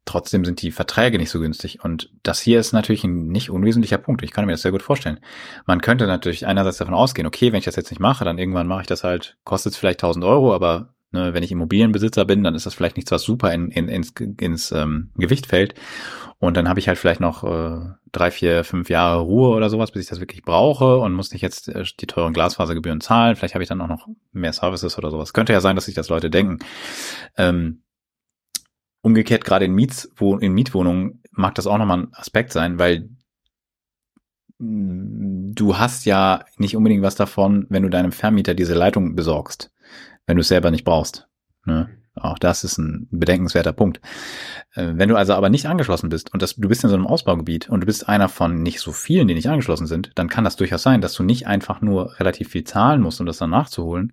trotzdem sind die Verträge nicht so günstig. Und das hier ist natürlich ein nicht unwesentlicher Punkt. Ich kann mir das sehr gut vorstellen. Man könnte natürlich einerseits davon ausgehen, okay, wenn ich das jetzt nicht mache, dann irgendwann mache ich das halt, kostet es vielleicht 1000 Euro, aber ne, wenn ich Immobilienbesitzer bin, dann ist das vielleicht nichts, was super in, in, ins, ins ähm, Gewicht fällt. Und dann habe ich halt vielleicht noch äh, drei, vier, fünf Jahre Ruhe oder sowas, bis ich das wirklich brauche und muss nicht jetzt äh, die teuren Glasfasergebühren zahlen. Vielleicht habe ich dann auch noch mehr Services oder sowas. Könnte ja sein, dass sich das Leute denken. Ähm, umgekehrt, gerade in, in Mietwohnungen mag das auch nochmal ein Aspekt sein, weil mm, du hast ja nicht unbedingt was davon, wenn du deinem Vermieter diese Leitung besorgst, wenn du es selber nicht brauchst. Ne? Auch das ist ein bedenkenswerter Punkt. Äh, wenn du also aber nicht angeschlossen bist und das, du bist in so einem Ausbaugebiet und du bist einer von nicht so vielen, die nicht angeschlossen sind, dann kann das durchaus sein, dass du nicht einfach nur relativ viel zahlen musst, um das dann nachzuholen,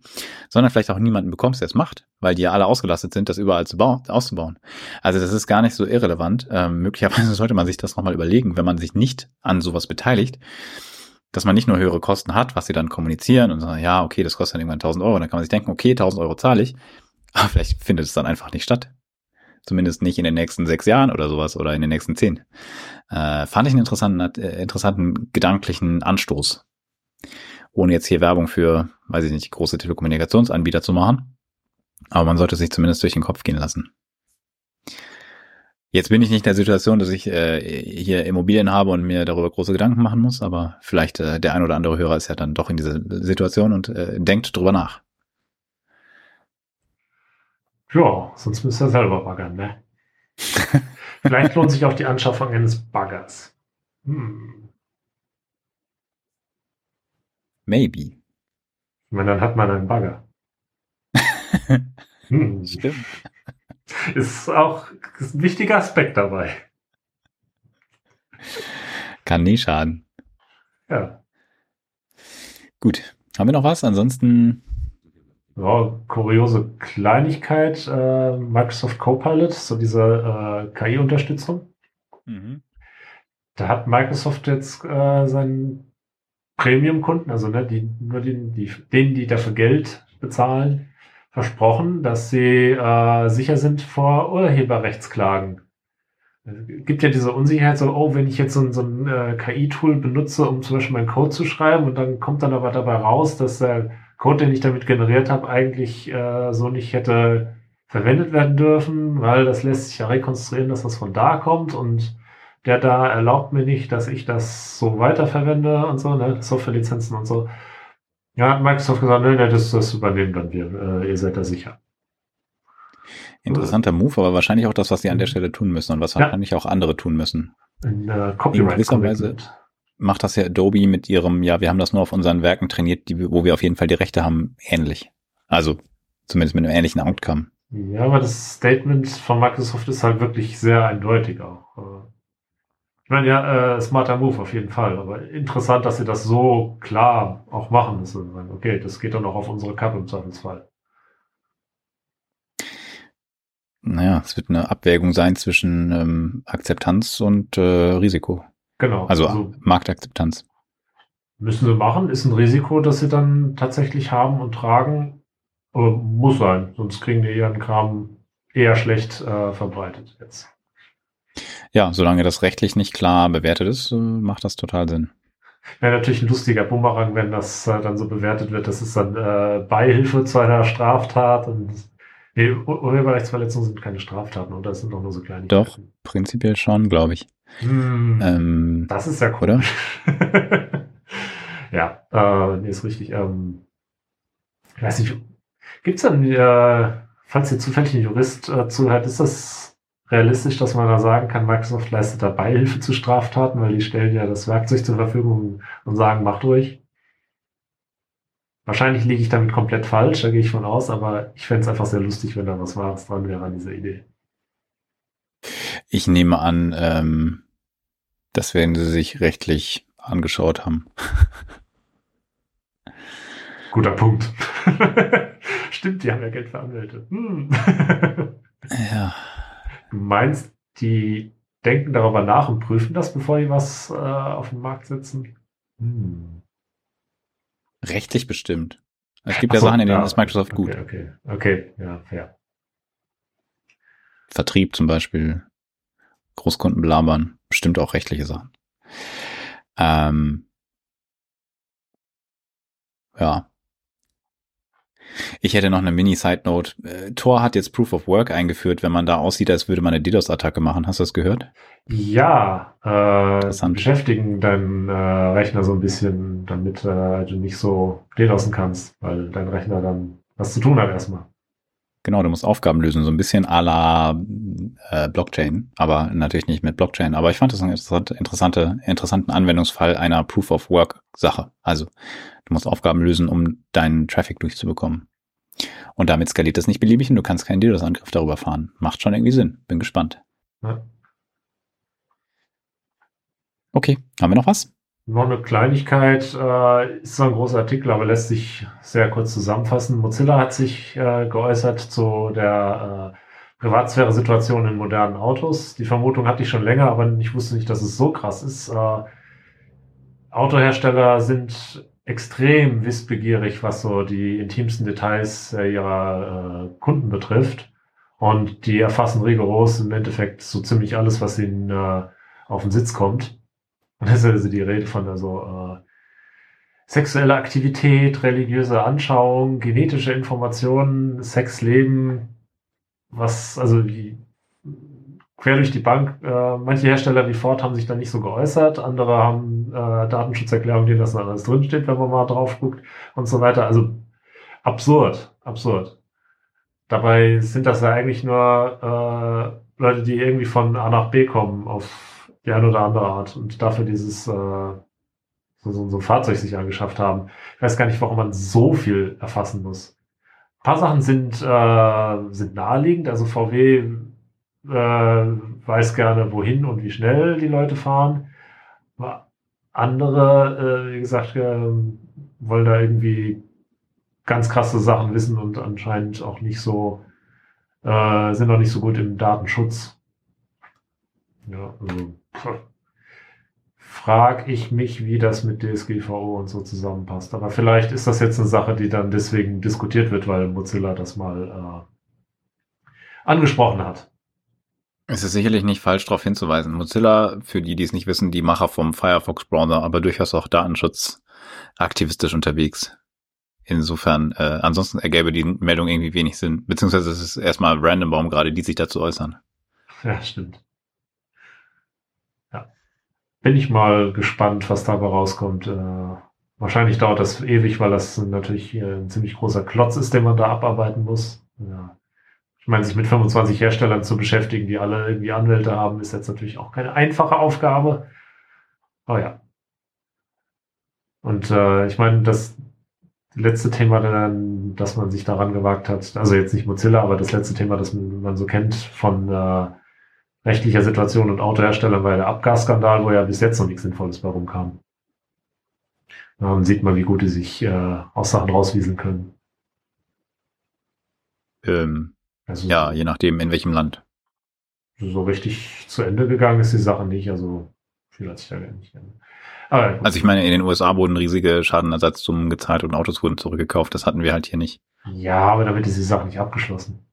sondern vielleicht auch niemanden bekommst, der es macht, weil die ja alle ausgelastet sind, das überall zu bauen, auszubauen. Also das ist gar nicht so irrelevant. Ähm, möglicherweise *laughs* sollte man sich das nochmal überlegen, wenn man sich nicht an sowas beteiligt, dass man nicht nur höhere Kosten hat, was sie dann kommunizieren und sagen, ja, okay, das kostet dann irgendwann 1000 Euro, dann kann man sich denken, okay, 1000 Euro zahle ich, aber vielleicht findet es dann einfach nicht statt. Zumindest nicht in den nächsten sechs Jahren oder sowas oder in den nächsten zehn. Äh, fand ich einen interessanten, äh, interessanten gedanklichen Anstoß. Ohne jetzt hier Werbung für, weiß ich nicht, große Telekommunikationsanbieter zu machen. Aber man sollte sich zumindest durch den Kopf gehen lassen. Jetzt bin ich nicht in der Situation, dass ich äh, hier Immobilien habe und mir darüber große Gedanken machen muss, aber vielleicht äh, der ein oder andere Hörer ist ja dann doch in dieser Situation und äh, denkt drüber nach. Ja, sonst müsst ihr selber baggern, ne? *laughs* Vielleicht lohnt sich auch die Anschaffung eines Baggers. Hm. Maybe. Ich meine, dann hat man einen Bagger. *laughs* hm. Stimmt. Ist auch ist ein wichtiger Aspekt dabei. Kann nie schaden. Ja. Gut. Haben wir noch was? Ansonsten ja, kuriose Kleinigkeit, äh, Microsoft Copilot, so diese äh, KI-Unterstützung. Mhm. Da hat Microsoft jetzt äh, seinen Premium-Kunden, also ne, die, nur den, die, denen, die dafür Geld bezahlen, versprochen, dass sie äh, sicher sind vor Urheberrechtsklagen. Es gibt ja diese Unsicherheit, so, oh, wenn ich jetzt so, so ein äh, KI-Tool benutze, um zum Beispiel meinen Code zu schreiben und dann kommt dann aber dabei raus, dass der Code, den ich damit generiert habe, eigentlich äh, so nicht hätte verwendet werden dürfen, weil das lässt sich ja rekonstruieren, dass das von da kommt und der da erlaubt mir nicht, dass ich das so weiterverwende und so, ne, Softwarelizenzen und so. Ja, hat Microsoft gesagt, ne, ne, das, das übernehmen dann wir, äh, ihr seid da sicher. Interessanter Move, aber wahrscheinlich auch das, was sie an der mhm. Stelle tun müssen und was ja. wahrscheinlich auch andere tun müssen. In, äh, Copyright In gewisser Weise macht das ja Adobe mit ihrem, ja, wir haben das nur auf unseren Werken trainiert, die, wo wir auf jeden Fall die Rechte haben, ähnlich. Also zumindest mit einem ähnlichen Outcome. Ja, aber das Statement von Microsoft ist halt wirklich sehr eindeutig auch. Ich meine, ja, äh, smarter Move auf jeden Fall, aber interessant, dass sie das so klar auch machen. müssen. okay, das geht dann auch auf unsere Kappe im Zweifelsfall. Naja, es wird eine Abwägung sein zwischen ähm, Akzeptanz und äh, Risiko. Genau. Also, also Marktakzeptanz. Müssen sie machen, ist ein Risiko, das sie dann tatsächlich haben und tragen. Aber muss sein, sonst kriegen die ihren Kram eher schlecht äh, verbreitet jetzt. Ja, solange das rechtlich nicht klar bewertet ist, äh, macht das total Sinn. Wäre natürlich ein lustiger Bumerang, wenn das äh, dann so bewertet wird, das ist dann äh, Beihilfe zu einer Straftat und nee, Urheberrechtsverletzungen sind keine Straftaten, oder? Das sind doch nur so kleine. Doch, prinzipiell schon, glaube ich. Hm, ähm, das ist ja cool. Oder? *laughs* ja, äh, nee, ist richtig. Ähm, ich weiß nicht, gibt's dann, äh, falls ihr zufällig ein Jurist äh, zuhört, ist das realistisch, dass man da sagen kann, Microsoft leistet da Beihilfe zu Straftaten, weil die stellen ja das Werkzeug zur Verfügung und sagen, macht ruhig? Wahrscheinlich liege ich damit komplett falsch, da gehe ich von aus, aber ich fände es einfach sehr lustig, wenn da was Wahres dran wäre an dieser Idee. Ich nehme an, ähm, das werden sie sich rechtlich angeschaut haben. *laughs* Guter Punkt. *laughs* Stimmt, die haben ja Geld für Anwälte. Hm. *laughs* ja. Du meinst, die denken darüber nach und prüfen das, bevor die was äh, auf den Markt setzen? Hm. Rechtlich bestimmt. Es gibt so, ja Sachen, in denen ja, ist Microsoft okay, gut. Okay, okay, ja, fair. Vertrieb zum Beispiel, Großkunden belabern, bestimmt auch rechtliche Sachen. Ähm, ja. Ich hätte noch eine Mini-Side-Note. Äh, Tor hat jetzt Proof of Work eingeführt, wenn man da aussieht, als würde man eine DDoS-Attacke machen. Hast du das gehört? Ja, äh, beschäftigen deinen äh, Rechner so ein bisschen, damit äh, du nicht so DDoSen kannst, weil dein Rechner dann was zu tun hat erstmal. Genau, du musst Aufgaben lösen, so ein bisschen à la äh, Blockchain, aber natürlich nicht mit Blockchain. Aber ich fand das einen interessante, interessanten Anwendungsfall einer Proof of Work Sache. Also du musst Aufgaben lösen, um deinen Traffic durchzubekommen. Und damit skaliert das nicht beliebig und du kannst keinen DDoS-Angriff darüber fahren. Macht schon irgendwie Sinn. Bin gespannt. Ja. Okay, haben wir noch was? Noch eine Kleinigkeit, äh, ist zwar ein großer Artikel, aber lässt sich sehr kurz zusammenfassen. Mozilla hat sich äh, geäußert zu der äh, Privatsphäre-Situation in modernen Autos. Die Vermutung hatte ich schon länger, aber ich wusste nicht, dass es so krass ist. Äh, Autohersteller sind extrem wissbegierig, was so die intimsten Details äh, ihrer äh, Kunden betrifft. Und die erfassen rigoros im Endeffekt so ziemlich alles, was ihnen äh, auf den Sitz kommt. Und das ist also die Rede von also, äh, sexuelle Aktivität, religiöse Anschauung, genetische Informationen, Sexleben, was, also wie, quer durch die Bank. Äh, manche Hersteller wie Ford haben sich da nicht so geäußert, andere haben äh, Datenschutzerklärungen, denen das alles drinsteht, wenn man mal drauf guckt und so weiter. Also absurd, absurd. Dabei sind das ja eigentlich nur äh, Leute, die irgendwie von A nach B kommen auf die eine oder andere Art und dafür dieses äh, so, so, so ein Fahrzeug sich angeschafft haben. Ich weiß gar nicht, warum man so viel erfassen muss. Ein paar Sachen sind, äh, sind naheliegend. Also VW äh, weiß gerne, wohin und wie schnell die Leute fahren. Andere, äh, wie gesagt, äh, wollen da irgendwie ganz krasse Sachen wissen und anscheinend auch nicht so, äh, sind auch nicht so gut im Datenschutz. Ja, also frag ich mich, wie das mit DSGVO und so zusammenpasst. Aber vielleicht ist das jetzt eine Sache, die dann deswegen diskutiert wird, weil Mozilla das mal äh, angesprochen hat. Es ist sicherlich nicht falsch, darauf hinzuweisen. Mozilla, für die, die es nicht wissen, die Macher vom Firefox-Browser, aber durchaus auch datenschutzaktivistisch unterwegs. Insofern, äh, ansonsten ergäbe die Meldung irgendwie wenig Sinn. Beziehungsweise es ist erstmal Random Baum gerade, die sich dazu äußern. Ja, stimmt bin ich mal gespannt, was dabei rauskommt. Äh, wahrscheinlich dauert das ewig, weil das natürlich ein ziemlich großer Klotz ist, den man da abarbeiten muss. Ja. Ich meine, sich mit 25 Herstellern zu beschäftigen, die alle irgendwie Anwälte haben, ist jetzt natürlich auch keine einfache Aufgabe. Aber ja. Und äh, ich meine, das letzte Thema, dann, dass man sich daran gewagt hat, also jetzt nicht Mozilla, aber das letzte Thema, das man, so kennt von äh, rechtlicher Situation und Autohersteller war der Abgasskandal, wo ja bis jetzt noch nichts Sinnvolles bei rumkam. Dann sieht man, wie gut die sich äh, aus Sachen rauswieseln können. Ähm, also, ja, je nachdem, in welchem Land. So richtig zu Ende gegangen ist die Sache nicht, also viel hat sich da gar nicht geändert. Aber, also ich meine, in den USA wurden riesige Schadenersatzsummen gezahlt und Autos wurden zurückgekauft. Das hatten wir halt hier nicht. Ja, aber damit ist die Sache nicht abgeschlossen.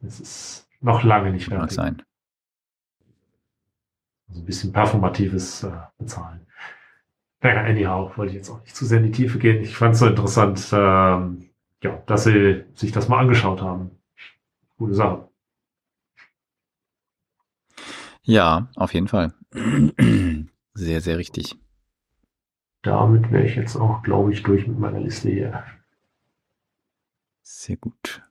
Das ist noch lange nicht fertig. Mag sein. Also ein bisschen performatives äh, bezahlen. Naja, anyhow, wollte ich jetzt auch nicht zu sehr in die Tiefe gehen. Ich fand es so interessant, ähm, ja, dass sie sich das mal angeschaut haben. Gute Sache. Ja, auf jeden Fall. Sehr, sehr richtig. Damit wäre ich jetzt auch, glaube ich, durch mit meiner Liste hier. Sehr gut.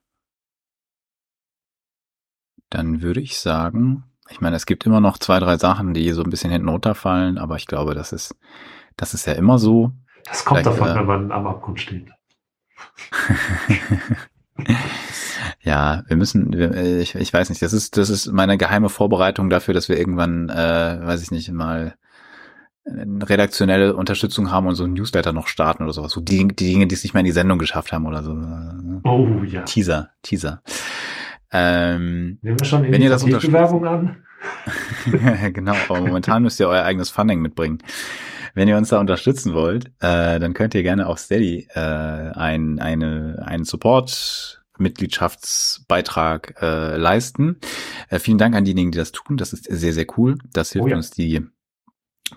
Dann würde ich sagen, ich meine, es gibt immer noch zwei, drei Sachen, die so ein bisschen hinten runterfallen, aber ich glaube, das ist, das ist ja immer so. Das kommt Vielleicht, davon, äh, wenn man am Abgrund steht. *laughs* ja, wir müssen, ich, ich weiß nicht, das ist, das ist meine geheime Vorbereitung dafür, dass wir irgendwann, äh, weiß ich nicht, mal eine redaktionelle Unterstützung haben und so ein Newsletter noch starten oder sowas. So die, die Dinge, die es nicht mehr in die Sendung geschafft haben oder so. Oh ja. Teaser, Teaser. Ähm, Nehmen wir schon wenn ihr das Werbung an? *laughs* genau, aber momentan müsst ihr euer eigenes Funding mitbringen. Wenn ihr uns da unterstützen wollt, äh, dann könnt ihr gerne auf Steady äh, ein, eine, einen Support Mitgliedschaftsbeitrag äh, leisten. Äh, vielen Dank an diejenigen, die das tun. Das ist sehr, sehr cool. Das hilft oh ja. uns, die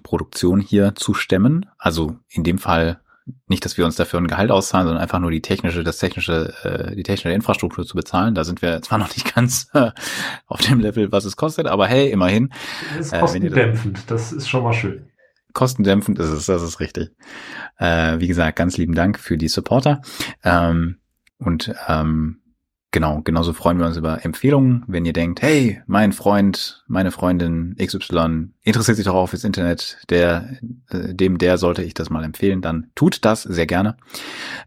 Produktion hier zu stemmen. Also in dem Fall nicht, dass wir uns dafür ein Gehalt auszahlen, sondern einfach nur die technische, das technische, äh, die technische Infrastruktur zu bezahlen. Da sind wir zwar noch nicht *laughs* ganz äh, auf dem Level, was es kostet, aber hey, immerhin. Das ist kostendämpfend, äh, das, das, ist schon mal schön. Kostendämpfend ist es, das ist richtig. Äh, wie gesagt, ganz lieben Dank für die Supporter. Ähm, und ähm, Genau, genauso freuen wir uns über Empfehlungen, wenn ihr denkt, hey, mein Freund, meine Freundin XY interessiert sich doch auch fürs Internet, der, äh, dem, der sollte ich das mal empfehlen, dann tut das sehr gerne.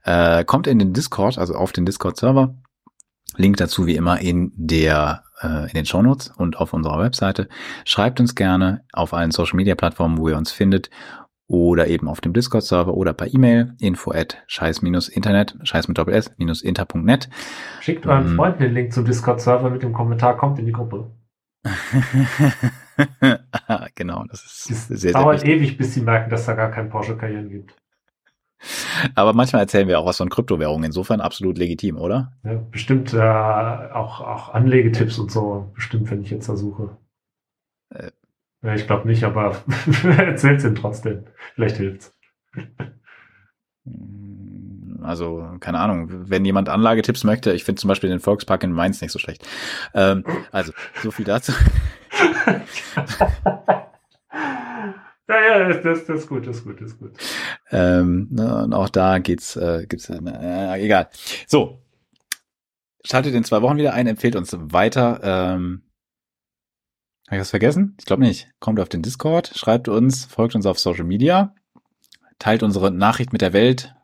Äh, kommt in den Discord, also auf den Discord-Server. Link dazu wie immer in der äh, in den Shownotes und auf unserer Webseite. Schreibt uns gerne auf allen Social Media Plattformen, wo ihr uns findet oder eben auf dem Discord-Server oder per E-Mail info at scheiß-internet, scheiß mit Doppel S, minus inter.net. Schickt euren ähm, Freunden den Link zum Discord-Server mit dem Kommentar, kommt in die Gruppe. *laughs* genau, das ist es sehr, dauert ewig, bis sie merken, dass da gar kein Porsche-Karrieren gibt. *laughs* Aber manchmal erzählen wir auch was von Kryptowährungen, insofern absolut legitim, oder? Ja, bestimmt äh, auch, auch Anlegetipps und so, bestimmt, wenn ich jetzt da suche. Äh, ja, ich glaube nicht, aber *laughs* erzähl's ihm trotzdem. Vielleicht hilft's. Also, keine Ahnung, wenn jemand Anlagetipps möchte, ich finde zum Beispiel den Volkspark in Mainz nicht so schlecht. Ähm, also, so viel dazu. *laughs* Ja, ja, das, das, ist gut, das ist gut, das ist gut. Ähm, ne, und auch da geht's, äh, gibt's, äh, egal. So. Schaltet in zwei Wochen wieder ein, empfehlt uns weiter. Ähm, habe ich was vergessen? Ich glaube nicht. Kommt auf den Discord, schreibt uns, folgt uns auf Social Media, teilt unsere Nachricht mit der Welt.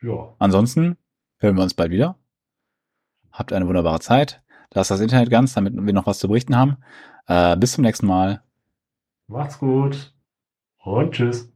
Ja. Ansonsten hören wir uns bald wieder. Habt eine wunderbare Zeit. Lasst das Internet ganz, damit wir noch was zu berichten haben. Äh, bis zum nächsten Mal. Macht's gut und tschüss.